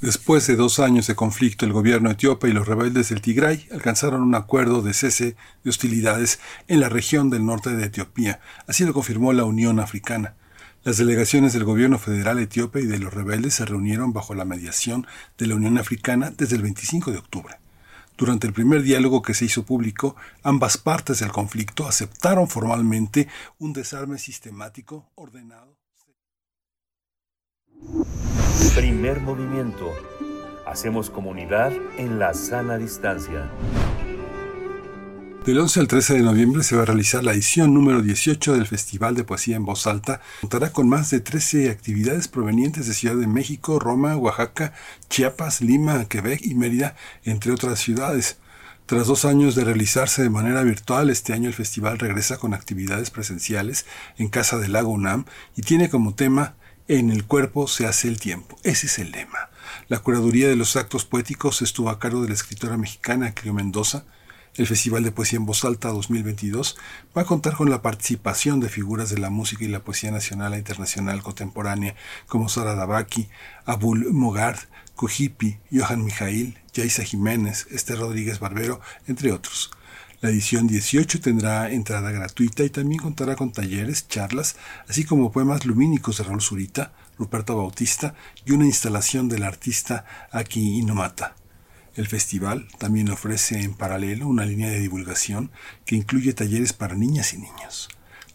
Después de dos años de conflicto, el gobierno etíope y los rebeldes del Tigray alcanzaron un acuerdo de cese de hostilidades en la región del norte de Etiopía. Así lo confirmó la Unión Africana. Las delegaciones del gobierno federal etíope y de los rebeldes se reunieron bajo la mediación de la Unión Africana desde el 25 de octubre. Durante el primer diálogo que se hizo público, ambas partes del conflicto aceptaron formalmente un desarme sistemático, ordenado.
Primer movimiento. Hacemos comunidad en la sana distancia.
Del 11 al 13 de noviembre se va a realizar la edición número 18 del Festival de Poesía en Voz Alta. Contará con más de 13 actividades provenientes de Ciudad de México, Roma, Oaxaca, Chiapas, Lima, Quebec y Mérida, entre otras ciudades. Tras dos años de realizarse de manera virtual, este año el festival regresa con actividades presenciales en Casa del Lago UNAM y tiene como tema En el cuerpo se hace el tiempo. Ese es el lema. La curaduría de los actos poéticos estuvo a cargo de la escritora mexicana Cleo Mendoza, el Festival de Poesía en Voz Alta 2022 va a contar con la participación de figuras de la música y la poesía nacional e internacional contemporánea como Sara Dabaki, Abul Mogard, Kujipi, Johan Mijail, Yaisa Jiménez, Esther Rodríguez Barbero, entre otros. La edición 18 tendrá entrada gratuita y también contará con talleres, charlas, así como poemas lumínicos de Raúl Zurita, Ruperto Bautista y una instalación del artista Aki Inomata. El festival también ofrece en paralelo una línea de divulgación que incluye talleres para niñas y niños.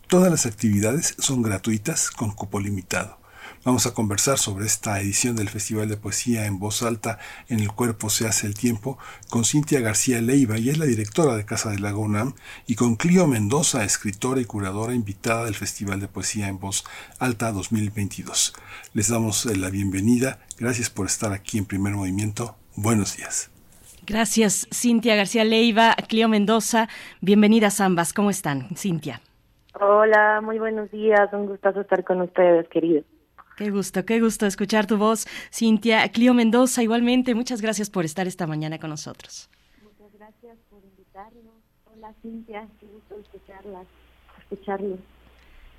Todas las actividades son gratuitas con cupo limitado. Vamos a conversar sobre esta edición del Festival de Poesía en voz alta en el cuerpo se hace el tiempo con Cintia García Leiva y es la directora de Casa del Lago UNAM y con Clio Mendoza, escritora y curadora invitada del Festival de Poesía en voz alta 2022. Les damos la bienvenida. Gracias por estar aquí en Primer Movimiento. Buenos días.
Gracias, Cintia García Leiva, Clio Mendoza. Bienvenidas ambas. ¿Cómo están, Cintia?
Hola, muy buenos días. Un gustazo estar con ustedes, queridos.
Qué gusto, qué gusto escuchar tu voz, Cintia. Clio Mendoza, igualmente, muchas gracias por estar esta mañana con nosotros.
Muchas gracias por invitarnos. Hola, Cintia, qué gusto escucharlas, escucharlos.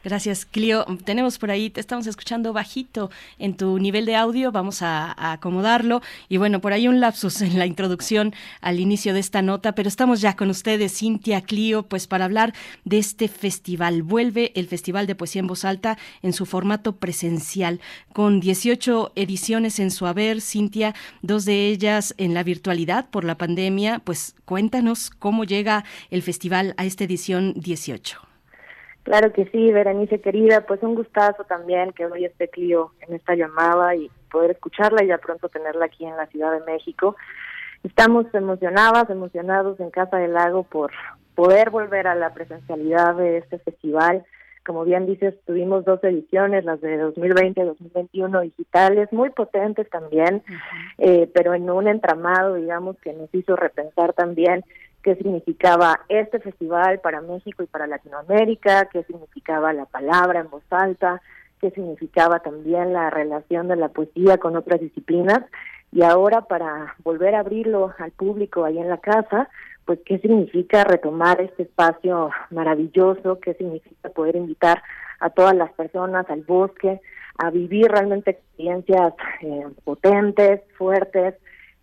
Gracias, Clio. Tenemos por ahí, te estamos escuchando bajito en tu nivel de audio, vamos a, acomodarlo. Y bueno, por ahí un lapsus en la introducción al inicio de esta nota, pero estamos ya con ustedes, Cintia, Clio, pues para hablar de este festival. Vuelve el Festival de Poesía en Voz Alta en su formato presencial, con 18 ediciones en su haber, Cintia, dos de ellas en la virtualidad por la pandemia. Pues cuéntanos cómo llega el festival a esta edición 18.
Claro que sí, Berenice querida, pues un gustazo también que hoy esté Clio en esta llamada y poder escucharla y ya pronto tenerla aquí en la Ciudad de México. Estamos emocionadas, emocionados en Casa del Lago por poder volver a la presencialidad de este festival. Como bien dices, tuvimos dos ediciones, las de 2020 y 2021 digitales, muy potentes también, uh -huh. eh, pero en un entramado, digamos, que nos hizo repensar también qué significaba este festival para México y para Latinoamérica, qué significaba la palabra en voz alta, qué significaba también la relación de la poesía con otras disciplinas. Y ahora para volver a abrirlo al público ahí en la casa, pues qué significa retomar este espacio maravilloso, qué significa poder invitar a todas las personas al bosque a vivir realmente experiencias eh, potentes, fuertes,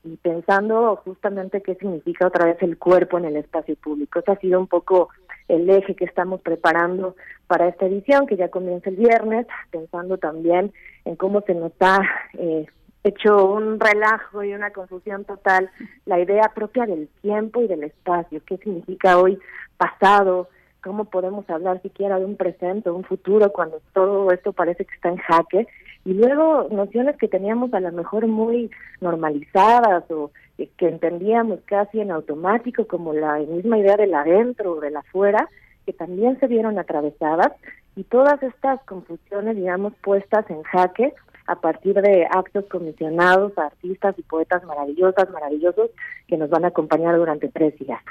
y pensando justamente qué significa otra vez el cuerpo en el espacio público. Ese ha sido un poco el eje que estamos preparando para esta edición, que ya comienza el viernes, pensando también en cómo se nos ha eh, hecho un relajo y una confusión total la idea propia del tiempo y del espacio, qué significa hoy pasado, cómo podemos hablar siquiera de un presente, un futuro, cuando todo esto parece que está en jaque y luego nociones que teníamos a lo mejor muy normalizadas o que entendíamos casi en automático como la misma idea del adentro o del afuera que también se vieron atravesadas y todas estas confusiones digamos puestas en jaque a partir de actos comisionados a artistas y poetas maravillosas, maravillosos que nos van a acompañar durante tres días.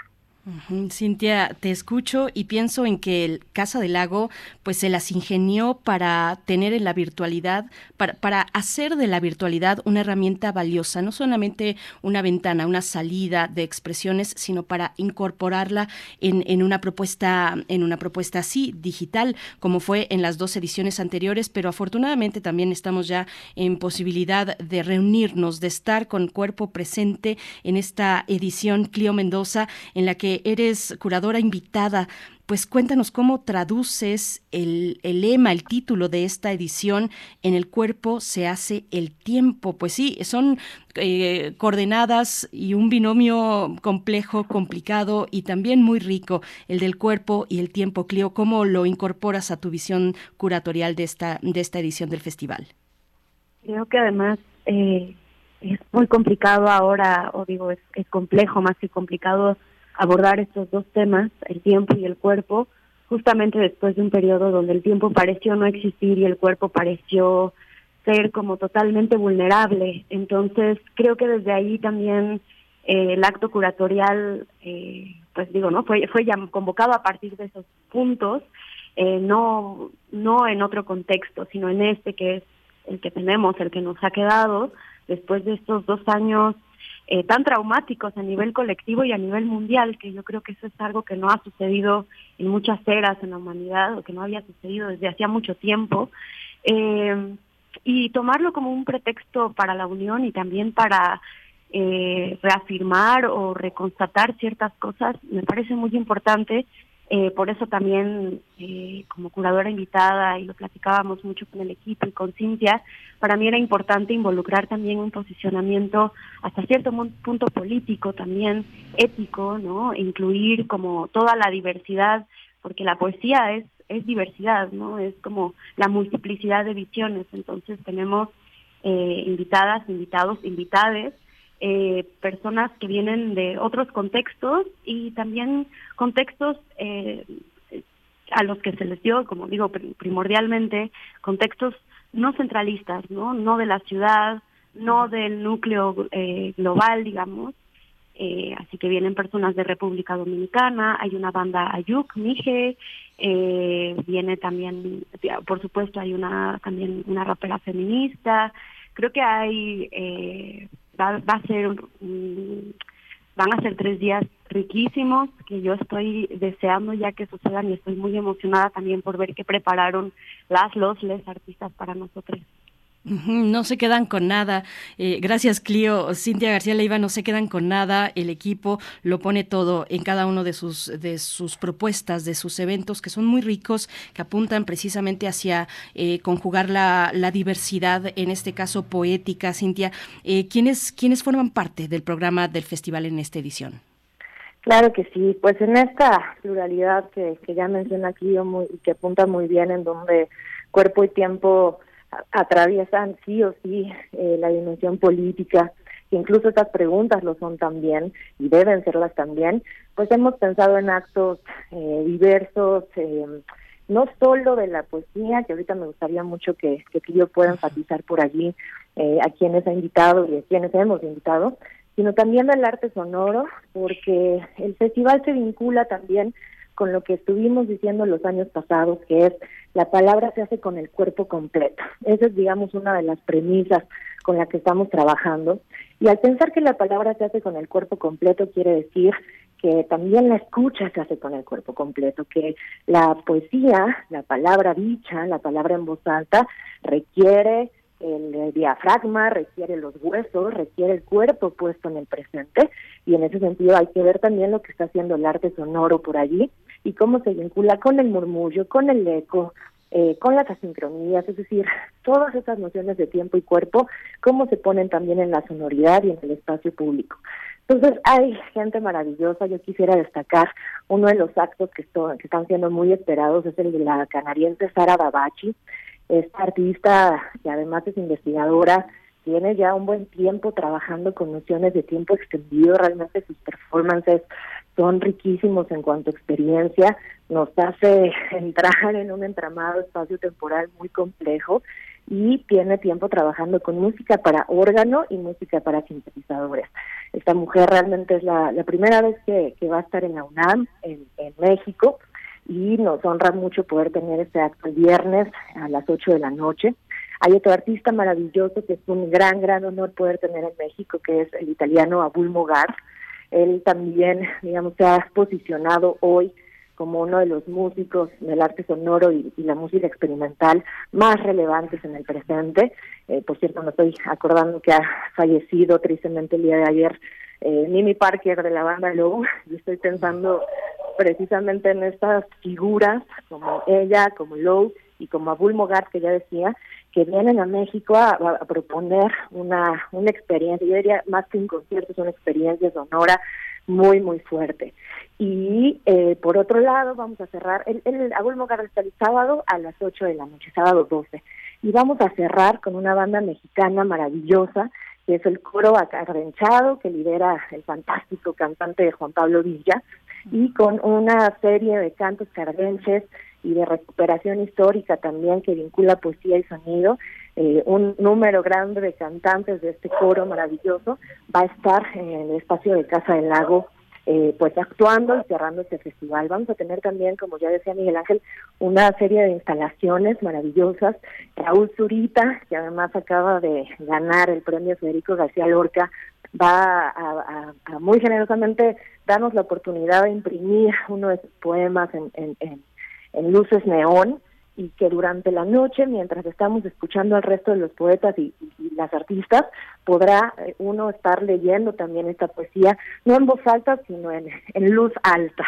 Cintia, te escucho y pienso en que el Casa del Lago pues se las ingenió para tener en la virtualidad, para, para hacer de la virtualidad una herramienta valiosa, no solamente una ventana, una salida de expresiones, sino para incorporarla en, en una propuesta, en una propuesta así, digital, como fue en las dos ediciones anteriores, pero afortunadamente también estamos ya en posibilidad de reunirnos, de estar con cuerpo presente en esta edición Clio Mendoza, en la que eres curadora invitada. Pues cuéntanos cómo traduces el, el, lema, el título de esta edición, en el cuerpo se hace el tiempo. Pues sí, son eh, coordenadas y un binomio complejo, complicado y también muy rico, el del cuerpo y el tiempo. Clio, ¿cómo lo incorporas a tu visión curatorial de esta, de esta edición del festival?
Creo que además eh, es muy complicado ahora, o digo, es, es complejo más que complicado abordar estos dos temas, el tiempo y el cuerpo, justamente después de un periodo donde el tiempo pareció no existir y el cuerpo pareció ser como totalmente vulnerable. Entonces, creo que desde ahí también eh, el acto curatorial, eh, pues digo, ¿no? Fue, fue convocado a partir de esos puntos, eh, no, no en otro contexto, sino en este que es el que tenemos, el que nos ha quedado, después de estos dos años eh, tan traumáticos a nivel colectivo y a nivel mundial, que yo creo que eso es algo que no ha sucedido en muchas eras en la humanidad o que no había sucedido desde hacía mucho tiempo. Eh, y tomarlo como un pretexto para la unión y también para eh, reafirmar o reconstatar ciertas cosas me parece muy importante eh, por eso también, eh, como curadora invitada, y lo platicábamos mucho con el equipo y con Cintia, para mí era importante involucrar también un posicionamiento hasta cierto punto político, también ético, ¿no? Incluir como toda la diversidad, porque la poesía es, es diversidad, ¿no? Es como la multiplicidad de visiones. Entonces tenemos eh, invitadas, invitados, invitades, eh, personas que vienen de otros contextos y también contextos eh, a los que se les dio, como digo, primordialmente, contextos no centralistas, ¿no? No de la ciudad, no del núcleo eh, global, digamos. Eh, así que vienen personas de República Dominicana, hay una banda Ayuk, Mije, eh, viene también, por supuesto, hay una también una rapera feminista. Creo que hay eh, va, va a ser um, van a ser tres días riquísimos que yo estoy deseando ya que sucedan y estoy muy emocionada también por ver qué prepararon las, los, les artistas para nosotros.
No se quedan con nada. Eh, gracias, Clio. Cintia García Leiva, no se quedan con nada. El equipo lo pone todo en cada uno de sus, de sus propuestas, de sus eventos, que son muy ricos, que apuntan precisamente hacia eh, conjugar la, la, diversidad, en este caso poética. Cintia, eh, ¿quiénes, ¿quiénes forman parte del programa del festival en esta edición?
Claro que sí, pues en esta pluralidad que, que ya menciona Clio muy, que apunta muy bien en donde cuerpo y tiempo atraviesan sí o sí eh, la dimensión política, incluso estas preguntas lo son también y deben serlas también, pues hemos pensado en actos eh, diversos, eh, no solo de la poesía, que ahorita me gustaría mucho que, que yo pueda enfatizar por allí eh, a quienes ha invitado y a quienes hemos invitado, sino también del arte sonoro, porque el festival se vincula también con lo que estuvimos diciendo los años pasados, que es la palabra se hace con el cuerpo completo. Esa es, digamos, una de las premisas con la que estamos trabajando. Y al pensar que la palabra se hace con el cuerpo completo, quiere decir que también la escucha se hace con el cuerpo completo, que la poesía, la palabra dicha, la palabra en voz alta, requiere el diafragma, requiere los huesos, requiere el cuerpo puesto en el presente y en ese sentido hay que ver también lo que está haciendo el arte sonoro por allí y cómo se vincula con el murmullo, con el eco, eh, con las asincronías, es decir, todas esas nociones de tiempo y cuerpo, cómo se ponen también en la sonoridad y en el espacio público. Entonces, hay gente maravillosa. Yo quisiera destacar uno de los actos que, están siendo muy esperados, es el de la canadiense Sara Babachi, esta artista que además es investigadora, tiene ya un buen tiempo trabajando con nociones de tiempo extendido, realmente sus performances son riquísimos en cuanto a experiencia, nos hace entrar en un entramado espacio-temporal muy complejo y tiene tiempo trabajando con música para órgano y música para sintetizadores. Esta mujer realmente es la, la primera vez que, que va a estar en la UNAM, en, en México, y nos honra mucho poder tener este acto el viernes a las 8 de la noche. Hay otro artista maravilloso que es un gran, gran honor poder tener en México, que es el italiano Abul Mogar. Él también, digamos, se ha posicionado hoy como uno de los músicos del arte sonoro y, la música experimental más relevantes en el presente. Eh, por cierto, me estoy acordando que ha fallecido tristemente el día de ayer eh, Mimi Parker de la banda Low y estoy pensando precisamente en estas figuras como ella, como Low y como Abul Mogat que ya decía, que vienen a México a, a, proponer una, una experiencia, yo diría más que un concierto, es una experiencia sonora muy, muy fuerte. Y eh, por otro lado, vamos a cerrar, el, el Abul Mogat está el sábado a las 8 de la noche, sábado 12. Y vamos a cerrar con una banda mexicana maravillosa que es el coro acarrenchado que lidera el fantástico cantante Juan Pablo Villa, y con una serie de cantos cardenches y de recuperación histórica también que vincula poesía y sonido. Eh, un número grande de cantantes de este coro maravilloso va a estar en el espacio de Casa del Lago eh, pues actuando y cerrando este festival. Vamos a tener también, como ya decía Miguel Ángel, una serie de instalaciones maravillosas. Raúl Zurita, que además acaba de ganar el premio Federico García Lorca, va a, a, muy generosamente darnos la oportunidad de imprimir uno de sus poemas en, en, en, en luces neón y que durante la noche, mientras estamos escuchando al resto de los poetas y, las artistas, podrá eh, uno estar leyendo también esta poesía, no en voz alta, sino en, en luz alta.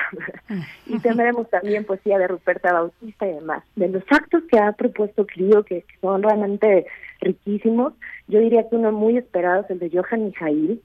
y tendremos también poesía de Ruperta Bautista y demás. De los actos que ha propuesto Clio, que, que son realmente riquísimos, yo diría que uno muy esperado es el de Johan Mijail,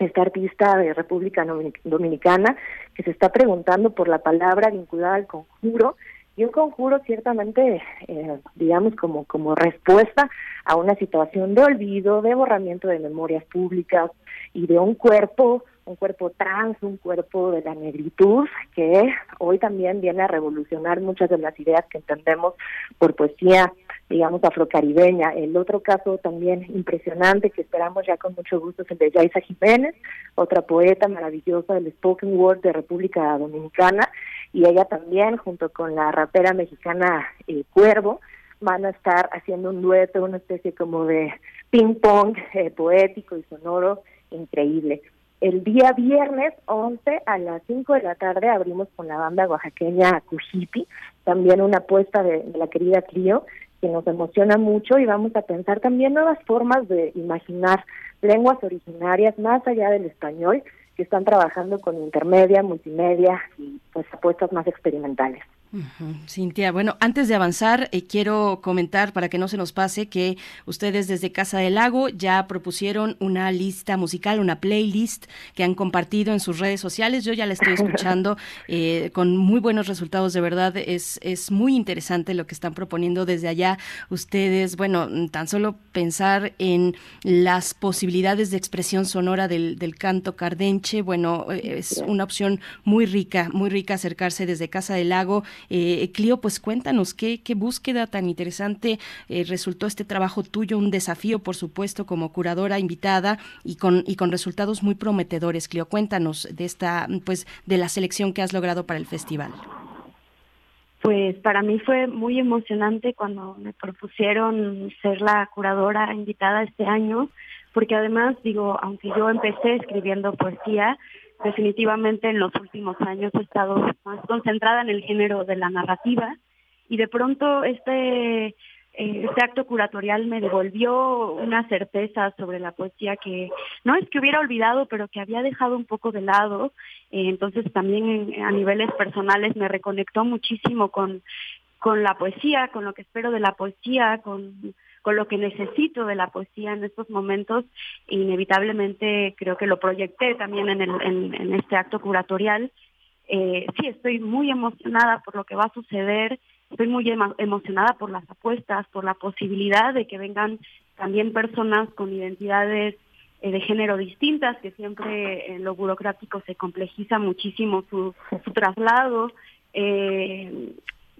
esta artista de República Dominicana, que se está preguntando por la palabra vinculada al conjuro, y un conjuro ciertamente, eh, digamos, como, como respuesta a una situación de olvido, de borramiento de memorias públicas y de un cuerpo, un cuerpo trans, un cuerpo de la negritud, que hoy también viene a revolucionar muchas de las ideas que entendemos por poesía, digamos, afrocaribeña. El otro caso también impresionante que esperamos ya con mucho gusto es el de Yaisa Jiménez, otra poeta maravillosa del spoken word de República Dominicana, y ella también, junto con la rapera mexicana eh, Cuervo, van a estar haciendo un dueto, una especie como de ping-pong eh, poético y sonoro increíble. El día viernes 11 a las 5 de la tarde abrimos con la banda oaxaqueña Cujipi, también una apuesta de, de la querida Clio, que nos emociona mucho y vamos a pensar también nuevas formas de imaginar lenguas originarias más allá del español que están trabajando con intermedia, multimedia y pues apuestas más experimentales.
Cintia, bueno, antes de avanzar, eh, quiero comentar para que no se nos pase que ustedes desde Casa del Lago ya propusieron una lista musical, una playlist que han compartido en sus redes sociales. Yo ya la estoy escuchando eh, con muy buenos resultados, de verdad. Es, es muy interesante lo que están proponiendo desde allá ustedes. Bueno, mm, tan solo pensar en las posibilidades de expresión sonora del, del canto cardenche, bueno, eh, es una opción muy rica, muy rica acercarse desde Casa del Lago. Eh, Clio, pues cuéntanos qué, qué búsqueda tan interesante eh, resultó este trabajo tuyo, un desafío, por supuesto, como curadora invitada y con, y con resultados muy prometedores. Clio, cuéntanos de esta, pues, de la selección que has logrado para el festival.
Pues para mí fue muy emocionante cuando me propusieron ser la curadora invitada este año, porque además, digo, aunque yo empecé escribiendo poesía, definitivamente en los últimos años he estado más concentrada en el género de la narrativa y de pronto este eh, este acto curatorial me devolvió una certeza sobre la poesía que no es que hubiera olvidado, pero que había dejado un poco de lado. Eh, entonces también a niveles personales me reconectó muchísimo con, con la poesía, con lo que espero de la poesía, con, con lo que necesito de la poesía en estos momentos. Inevitablemente creo que lo proyecté también en, el, en, en este acto curatorial. Eh, sí, estoy muy emocionada por lo que va a suceder. Estoy muy emo- emocionada por las apuestas, por la posibilidad de que vengan también personas con identidades eh, de género distintas, que siempre en lo burocrático se complejiza muchísimo su, traslado, eh,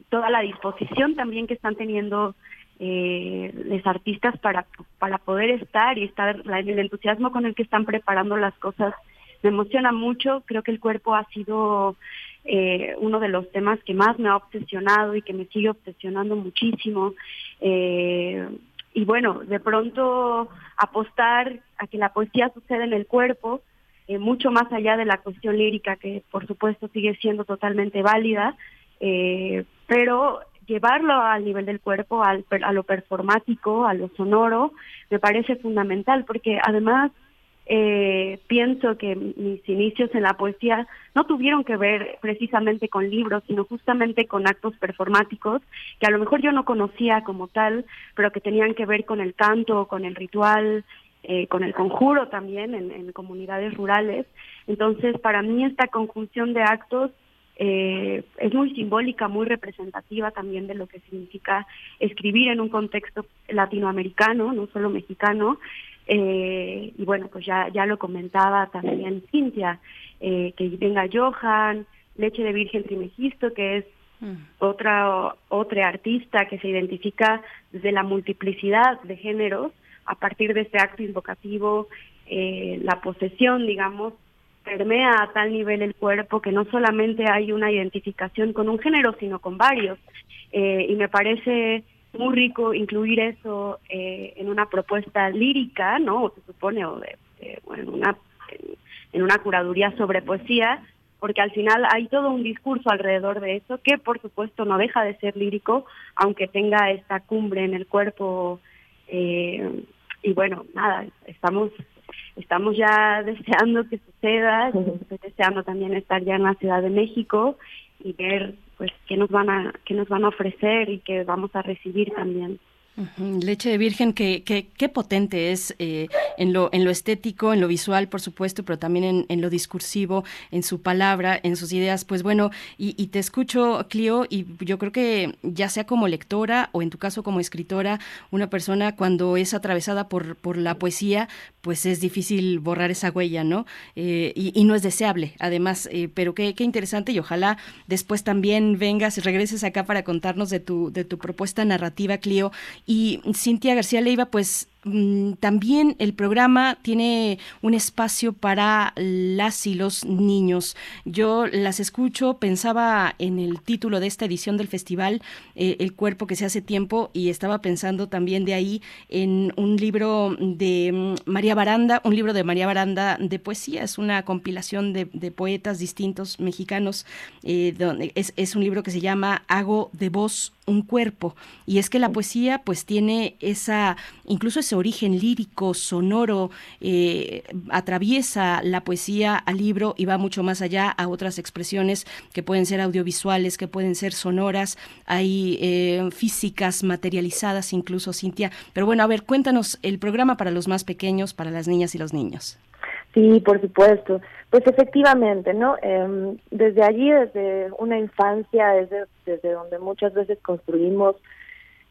toda la disposición también que están teniendo eh, los artistas para, para poder estar y estar, la- el entusiasmo con el que están preparando las cosas me emociona mucho, creo que el cuerpo ha sido eh, uno de los temas que más me ha obsesionado y que me sigue obsesionando muchísimo. Eh, y bueno, de pronto apostar a que la poesía suceda en el cuerpo, eh, mucho más allá de la cuestión lírica, que por supuesto sigue siendo totalmente válida, eh, pero llevarlo al nivel del cuerpo, al, a lo performático, a lo sonoro, me parece fundamental, porque además eh, pienso que mis inicios en la poesía no tuvieron que ver precisamente con libros, sino justamente con actos performáticos que a lo mejor yo no conocía como tal, pero que tenían que ver con el canto, con el ritual, eh, con el conjuro también en, en comunidades rurales. Entonces, para mí esta conjunción de actos eh, es muy simbólica, muy representativa también de lo que significa escribir en un contexto latinoamericano, no solo mexicano. Eh, y bueno, pues ya, ya lo comentaba también Cintia, eh, que venga Johan, Leche de Virgen Trimegisto, que es otra, otra artista que se identifica desde la multiplicidad de géneros a partir de este acto invocativo, eh, la posesión, digamos, permea a tal nivel el cuerpo que no solamente hay una identificación con un género, sino con varios. Eh, y me parece muy rico incluir eso eh, en una propuesta lírica, ¿no? Se supone, o de, en una en una curaduría sobre poesía, porque al final hay todo un discurso alrededor de eso que por supuesto no deja de ser lírico, aunque tenga esta cumbre en el cuerpo. eh, y bueno, nada, estamos estamos ya deseando que suceda, estoy deseando también estar ya en la Ciudad de México y ver pues qué nos van a qué nos van a ofrecer y qué vamos a recibir también.
Leche de virgen, que, que, qué potente es eh, en, lo, en lo estético, en lo visual, por supuesto, pero también en, en lo discursivo, en su palabra, en sus ideas. Pues bueno, y, y te escucho, Clio, y yo creo que ya sea como lectora o en tu caso como escritora, una persona cuando es atravesada por, por la poesía, pues es difícil borrar esa huella, ¿no? Eh, y, y no es deseable, además, eh, pero qué, qué interesante y ojalá después también vengas y regreses acá para contarnos de tu, de tu propuesta narrativa, Clio. Y Cintia García Leiva, pues también el programa tiene un espacio para las y los niños. Yo las escucho, pensaba en el título de esta edición del festival, eh, El cuerpo que se hace tiempo, y estaba pensando también de ahí en un libro de mm, María Baranda, un libro de María Baranda de poesía, es una compilación de, poetas distintos mexicanos, eh, donde es, es un libro que se llama Hago de voz un cuerpo y es que la poesía pues tiene esa incluso origen lírico sonoro eh, atraviesa la poesía al libro y va mucho más allá a otras expresiones que pueden ser audiovisuales que pueden ser sonoras hay eh, físicas materializadas incluso Cintia pero bueno a ver cuéntanos el programa para los más pequeños para las niñas y los niños
Sí, por supuesto. Pues efectivamente, ¿no? Eh, desde allí, desde una infancia, desde donde muchas veces construimos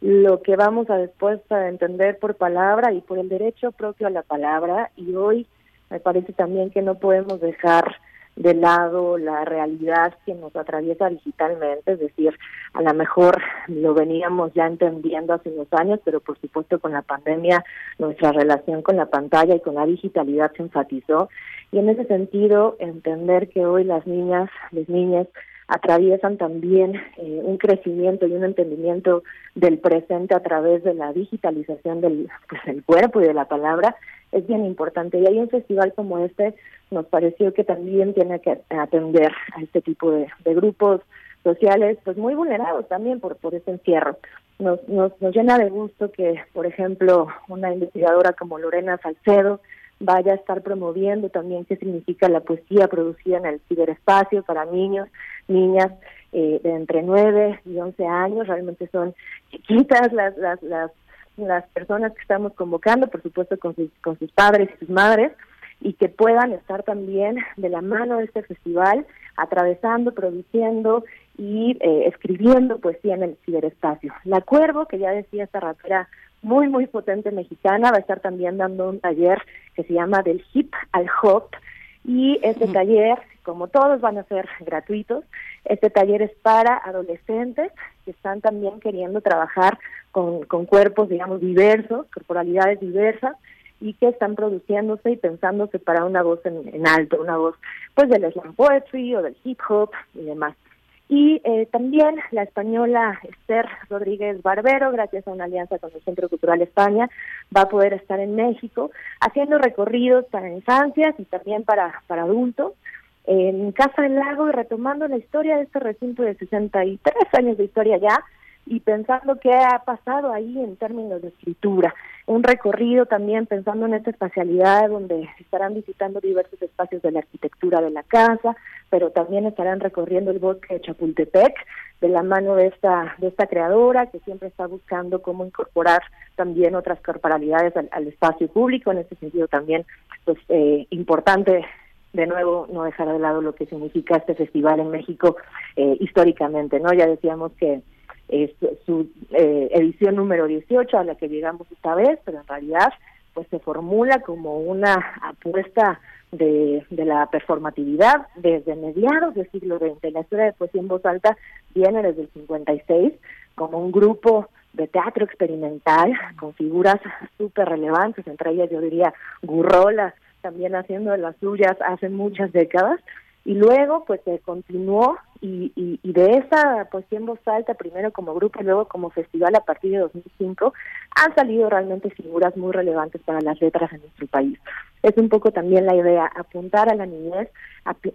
lo que vamos a después a entender por palabra y por el derecho propio a la palabra. Y hoy me parece también que no podemos dejar de lado la realidad que nos atraviesa digitalmente, es decir, a lo mejor lo veníamos ya entendiendo hace unos años, pero por supuesto con la pandemia nuestra relación con la pantalla y con la digitalidad se enfatizó y en ese sentido entender que hoy las niñas, las niñas atraviesan también eh, un crecimiento y un entendimiento del presente a través de la digitalización del, pues, del cuerpo y de la palabra es bien importante. Y hay un festival como este nos pareció que también tiene que atender a este tipo de, de grupos sociales pues muy vulnerados también por por ese encierro nos, nos nos llena de gusto que por ejemplo una investigadora como Lorena Salcedo vaya a estar promoviendo también qué significa la poesía producida en el ciberespacio para niños niñas eh, de entre 9 y 11 años realmente son chiquitas las las las las personas que estamos convocando por supuesto con sus con sus padres y sus madres y que puedan estar también de la mano de este festival, atravesando, produciendo y eh, escribiendo poesía en el ciberespacio. La Cuervo, que ya decía esta rapera muy, muy potente mexicana, va a estar también dando un taller que se llama Del Hip al Hop, y este taller, como todos van a ser gratuitos, este taller es para adolescentes que están también queriendo trabajar con, con cuerpos, digamos, diversos, corporalidades diversas, y que están produciéndose y pensándose para una voz en, en alto, una voz pues del slam poetry o del hip hop y demás. Y eh, también la española Esther Rodríguez Barbero, gracias a una alianza con el Centro Cultural España, va a poder estar en México haciendo recorridos para infancias y también para, para adultos. En Casa del Lago y retomando la historia de este recinto de 63 años de historia ya y pensando qué ha pasado ahí en términos de escritura. Un recorrido también pensando en esta espacialidad donde estarán visitando diversos espacios de la arquitectura de la casa, pero también estarán recorriendo el bosque de Chapultepec de la mano de esta de esta creadora que siempre está buscando cómo incorporar también otras corporalidades al, al espacio público. En ese sentido también pues eh, importante de nuevo no dejar de lado lo que significa este festival en México eh, históricamente, ¿no? Ya decíamos que es su eh, edición número 18 a la que llegamos esta vez, pero en realidad pues se formula como una apuesta de, de la performatividad desde mediados del siglo XX. La historia de poesía en voz alta viene desde el 56 como un grupo de teatro experimental con figuras súper relevantes, entre ellas yo diría Gurrola, también haciendo de las suyas hace muchas décadas, y luego pues se continuó y, y, de esa poesía en voz alta, primero como grupo y luego como festival a partir de 2005, han salido realmente figuras muy relevantes para las letras en nuestro país. Es un poco también la idea, apuntar a la niñez,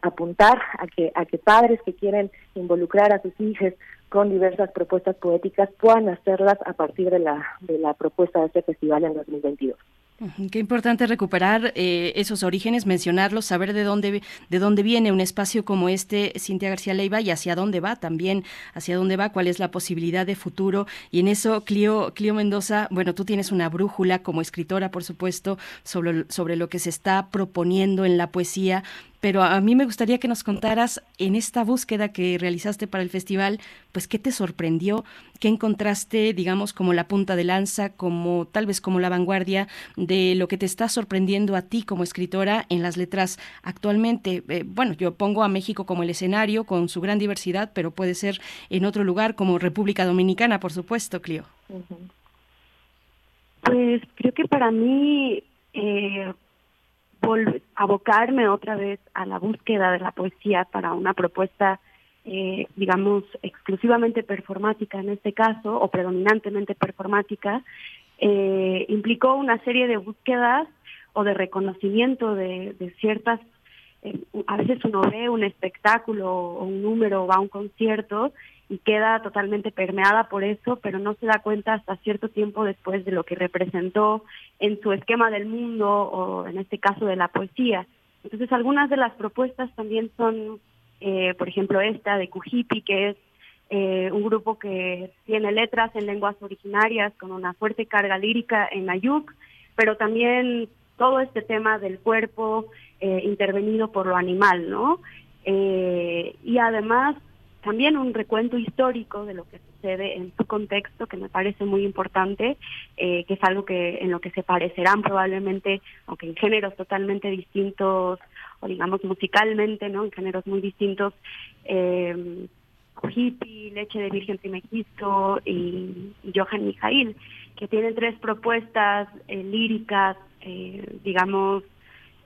apuntar a que, a que padres que quieren involucrar a sus hijos con diversas propuestas poéticas puedan hacerlas a partir de la, de la propuesta de este festival en 2022.
Qué importante recuperar eh, esos orígenes, mencionarlos, saber de dónde de dónde viene un espacio como este, Cintia García Leiva, y hacia dónde va también, hacia dónde va, cuál es la posibilidad de futuro. Y en eso, Clio, Clio Mendoza, bueno, tú tienes una brújula como escritora, por supuesto, sobre, sobre lo que se está proponiendo en la poesía, pero a mí me gustaría que nos contaras en esta búsqueda que realizaste para el festival, pues qué te sorprendió, qué encontraste, digamos, como la punta de lanza, como tal vez como la vanguardia de lo que te está sorprendiendo a ti como escritora en las letras actualmente. Eh, bueno, yo pongo a México como el escenario con su gran diversidad, pero puede ser en otro lugar como República Dominicana, por supuesto, Clio.
Pues creo que para mí eh, abocarme otra vez a la búsqueda de la poesía para una propuesta, eh, digamos, exclusivamente performática en este caso, o predominantemente performática, eh, implicó una serie de búsquedas o de reconocimiento de, de ciertas eh, a veces uno ve un espectáculo o un número o va a un concierto y queda totalmente permeada por eso, pero no se da cuenta hasta cierto tiempo después de lo que representó en su esquema del mundo o en este caso de la poesía. Entonces algunas de las propuestas también son, eh, por ejemplo, esta de Kujipi, que es eh, un grupo que tiene letras en lenguas originarias con una fuerte carga lírica en Ayuk, pero también todo este tema del cuerpo eh, intervenido por lo animal, ¿no? Eh, y además también un recuento histórico de lo que sucede en su contexto que me parece muy importante, eh, que es algo que en lo que se parecerán probablemente, aunque en géneros totalmente distintos o digamos musicalmente, ¿no? En géneros muy distintos. Eh, Hippie, Leche de Virgen Trimequisto y, y Johan Mijail, que tienen tres propuestas eh, líricas, eh, digamos,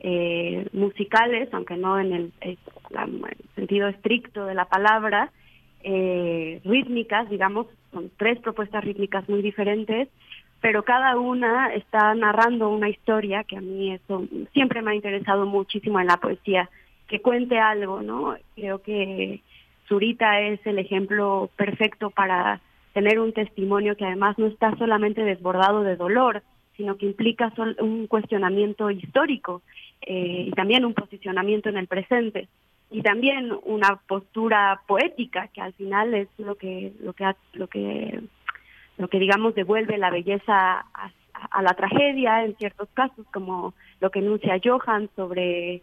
eh, musicales, aunque no en el, eh, la- el sentido estricto de la palabra, eh, rítmicas, digamos, son tres propuestas rítmicas muy diferentes, pero cada una está narrando una historia que a mí eso siempre me ha interesado muchísimo en la poesía, que cuente algo, ¿no? Creo que Zurita es el ejemplo perfecto para tener un testimonio que además no está solamente desbordado de dolor, sino que implica un cuestionamiento histórico eh, y también un posicionamiento en el presente y también una postura poética que al final es lo que lo que lo que lo que digamos devuelve la belleza a, a la tragedia en ciertos casos como lo que enuncia Johan sobre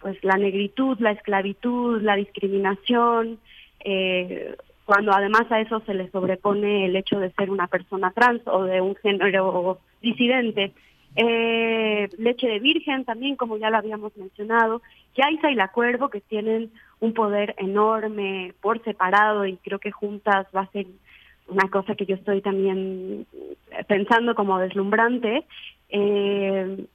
pues la negritud, la esclavitud, la discriminación, eh, cuando además a eso se le sobrepone el hecho de ser una persona trans o de un género disidente. Eh, leche de virgen también, como ya lo habíamos mencionado, Yaiza y la Cuervo, que tienen un poder enorme por separado y creo que juntas va a ser una cosa que yo estoy también pensando como deslumbrante. Eh,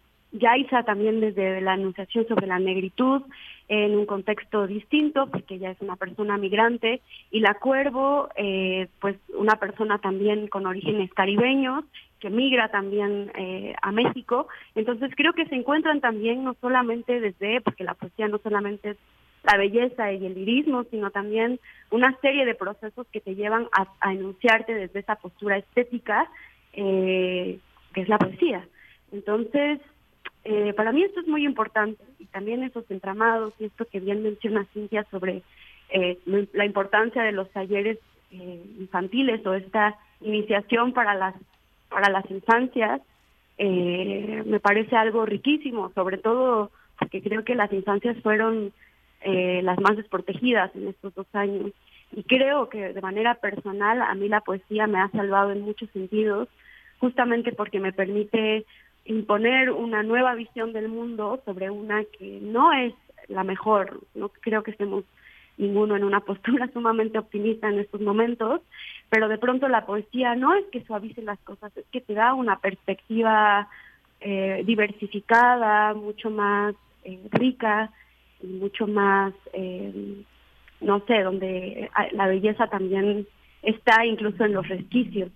también desde la anunciación sobre la negritud en un contexto distinto, porque ella es una persona migrante, y la Cuervo, eh, pues una persona también con orígenes caribeños, que migra también eh, a México. Entonces creo que se encuentran también no solamente desde, porque la poesía no solamente es la belleza y el lirismo, sino también una serie de procesos que te llevan a, enunciarte desde esa postura estética, eh, que es la poesía. Entonces, eh, para mí esto es muy importante y también esos entramados y esto que bien menciona Cintia sobre eh, la importancia de los talleres eh, infantiles o esta iniciación para las para las infancias eh, me parece algo riquísimo, sobre todo porque creo que las infancias fueron eh, las más desprotegidas en estos dos años y creo que de manera personal a mí la poesía me ha salvado en muchos sentidos justamente porque me permite imponer una nueva visión del mundo sobre una que no es la mejor. No creo que estemos ninguno en una postura sumamente optimista en estos momentos, pero de pronto la poesía no es que suavice las cosas, es que te da una perspectiva eh, diversificada, mucho más eh, rica mucho más, eh, no sé, donde eh, la belleza también está incluso en los resquicios.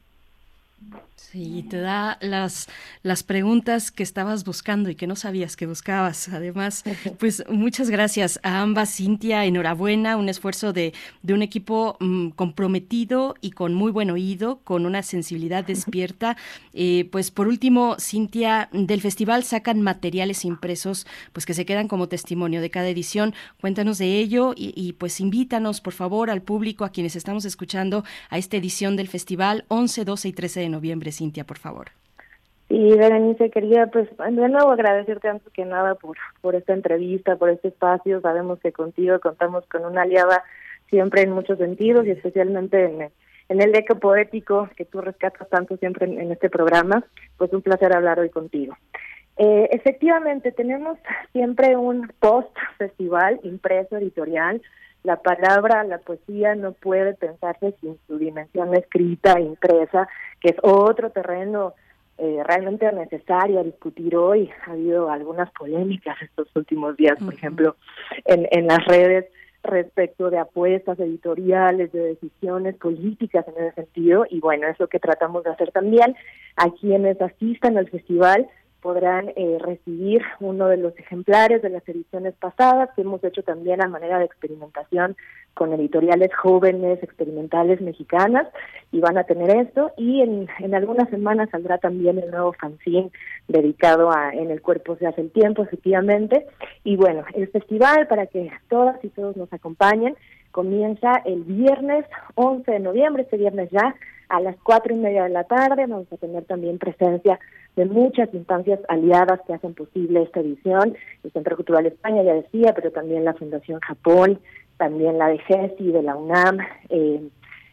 Sí, te da las, las preguntas que estabas buscando y que no sabías que buscabas. Además, pues muchas gracias a ambas, Cintia, enhorabuena, un esfuerzo de, de un equipo mm, comprometido y con muy buen oído, con una sensibilidad despierta. Eh, pues por último, Cintia, del festival sacan materiales impresos, pues que se quedan como testimonio de cada edición. Cuéntanos de ello y, y, pues invítanos, por favor, al público, a quienes estamos escuchando, a esta edición del festival 11, 12 y 13 de noviembre. Cintia, por favor.
Sí, Berenice, quería pues de nuevo agradecerte antes que nada por, por esta entrevista, por este espacio. Sabemos que contigo contamos con una aliada siempre en muchos sentidos y especialmente en en el eco poético que tú rescatas tanto siempre en, en este programa. Pues un placer hablar hoy contigo. Eh, efectivamente, tenemos siempre un post-festival impreso editorial. La palabra, la poesía no puede pensarse sin su dimensión escrita, impresa, que es otro terreno eh, realmente necesaria discutir hoy. Ha habido algunas polémicas estos últimos días, por ejemplo, en, en las redes respecto de apuestas editoriales, de decisiones políticas en ese sentido, y bueno, es lo que tratamos de hacer también. A quienes asistan al festival podrán eh, recibir uno de los ejemplares de las ediciones pasadas que hemos hecho también a manera de experimentación con editoriales jóvenes, experimentales mexicanas, y van a tener esto. Y en, en algunas semanas saldrá también el nuevo fanzine dedicado a En el cuerpo se hace el tiempo, efectivamente. Y bueno, el festival, para que todas y todos nos acompañen, comienza el viernes 11 de noviembre, este viernes ya, a las cuatro y media de la tarde. Vamos a tener también presencia de muchas instancias aliadas que hacen posible esta edición. El Centro Cultural España, ya decía, pero también la Fundación Japón, también la de GESI, de la UNAM, eh,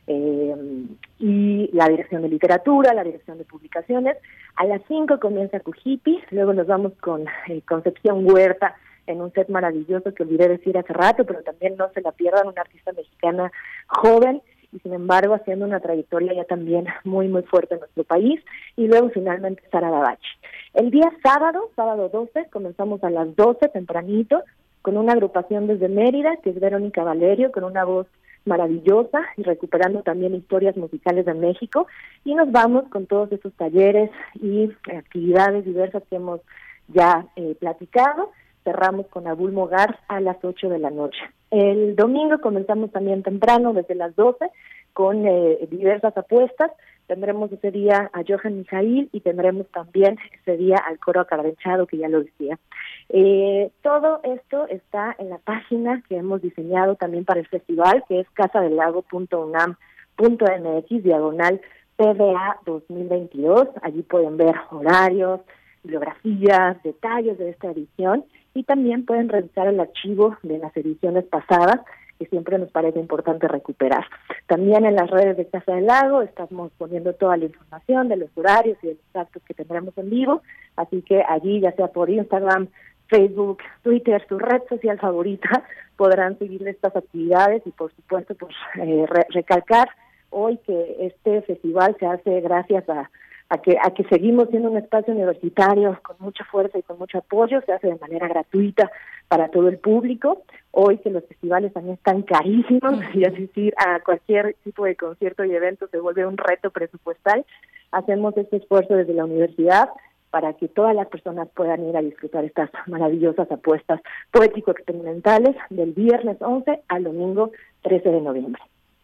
eh, y la Dirección de Literatura, la Dirección de Publicaciones. A las 5 comienza Cujipi, luego nos vamos con eh, Concepción Huerta en un set maravilloso que olvidé decir hace rato, pero también no se la pierdan, una artista mexicana joven y sin embargo haciendo una trayectoria ya también muy muy fuerte en nuestro país y luego finalmente Sara Babachi. El día sábado, sábado 12, comenzamos a las 12 tempranito con una agrupación desde Mérida, que es Verónica Valerio, con una voz maravillosa y recuperando también historias musicales de México y nos vamos con todos esos talleres y actividades diversas que hemos ya eh, platicado. Cerramos con Abul Mogar a las 8 de la noche. El domingo comenzamos también temprano, desde las 12, con eh, diversas apuestas. Tendremos ese día a Johan Mijail y tendremos también ese día al coro acardenchado, que ya lo decía. Eh, todo esto está en la página que hemos diseñado también para el festival, que es casadelago.unam.mx, diagonal PDA 2022. Allí pueden ver horarios, bibliografías, detalles de esta edición y también pueden revisar el archivo de las ediciones pasadas que siempre nos parece importante recuperar. También en las redes de Casa del Lago estamos poniendo toda la información de los horarios y de los actos que tendremos en vivo, así que allí, ya sea por Instagram, Facebook, Twitter, su red social favorita, podrán seguir estas actividades y por supuesto pues eh, re- recalcar hoy que este festival se hace gracias a a que a que seguimos siendo un espacio universitario con mucha fuerza y con mucho apoyo, se hace de manera gratuita para todo el público. Hoy que los festivales también están carísimos y asistir a cualquier tipo de concierto y evento se vuelve un reto presupuestal, hacemos este esfuerzo desde la universidad para que todas las personas puedan ir a disfrutar estas maravillosas apuestas poético-experimentales del viernes 11 al domingo 13 de noviembre.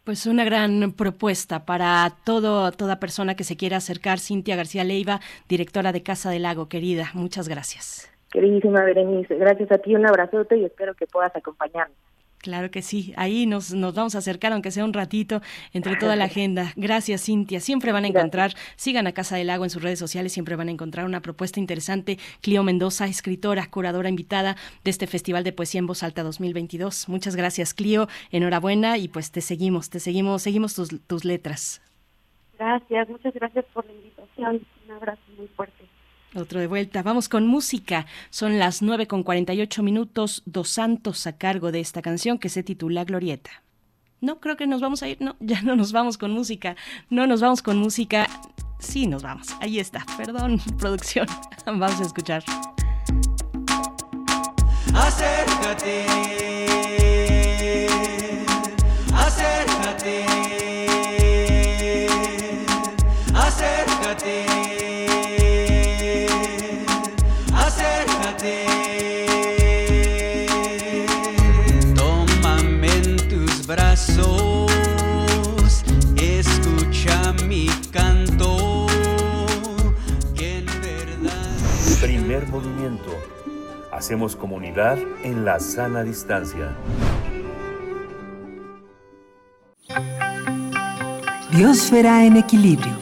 Pues una gran propuesta para todo, toda persona que se quiera acercar. Cintia García Leiva, directora de Casa del Lago, querida. Muchas gracias.
Queridísima Berenice, gracias a ti, un abrazote y espero que puedas acompañarnos.
Claro que sí, ahí nos, nos vamos a acercar, aunque sea un ratito, entre toda la agenda. Gracias, Cintia. Siempre van a encontrar, sigan a Casa del Lago en sus redes sociales, siempre van a encontrar una propuesta interesante. Clio Mendoza, escritora, curadora invitada de este Festival de Poesía en Voz Alta 2022. Muchas gracias, Clio. Enhorabuena y pues te seguimos, te seguimos, seguimos tus, tus letras.
Gracias, muchas gracias por la invitación. Un abrazo muy fuerte.
Otro de vuelta. Vamos con música. Son las 9 con 48 minutos. Dos Santos a cargo de esta canción que se titula Glorieta. No, creo que nos vamos a ir. No, ya no nos vamos con música. No nos vamos con música. Sí, nos vamos. Ahí está. Perdón, producción. Vamos a escuchar.
Acércate,
Hacemos comunidad en la sana distancia.
Biosfera en equilibrio.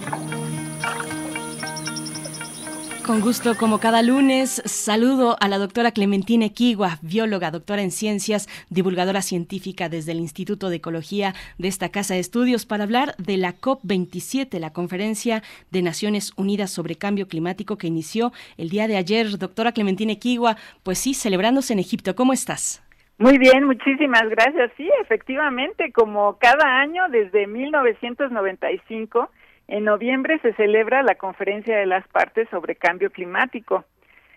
Con gusto, como cada lunes, saludo a la doctora Clementina Equigua, bióloga, doctora en ciencias, divulgadora científica desde el Instituto de Ecología de esta Casa de Estudios, para hablar de la COP27, la Conferencia de Naciones Unidas sobre Cambio Climático que inició el día de ayer. Doctora Clementina Equigua, pues sí, celebrándose en Egipto. ¿Cómo estás?
Muy bien, muchísimas gracias. Sí, efectivamente, como cada año desde 1995 En noviembre se celebra la Conferencia de las Partes sobre Cambio Climático.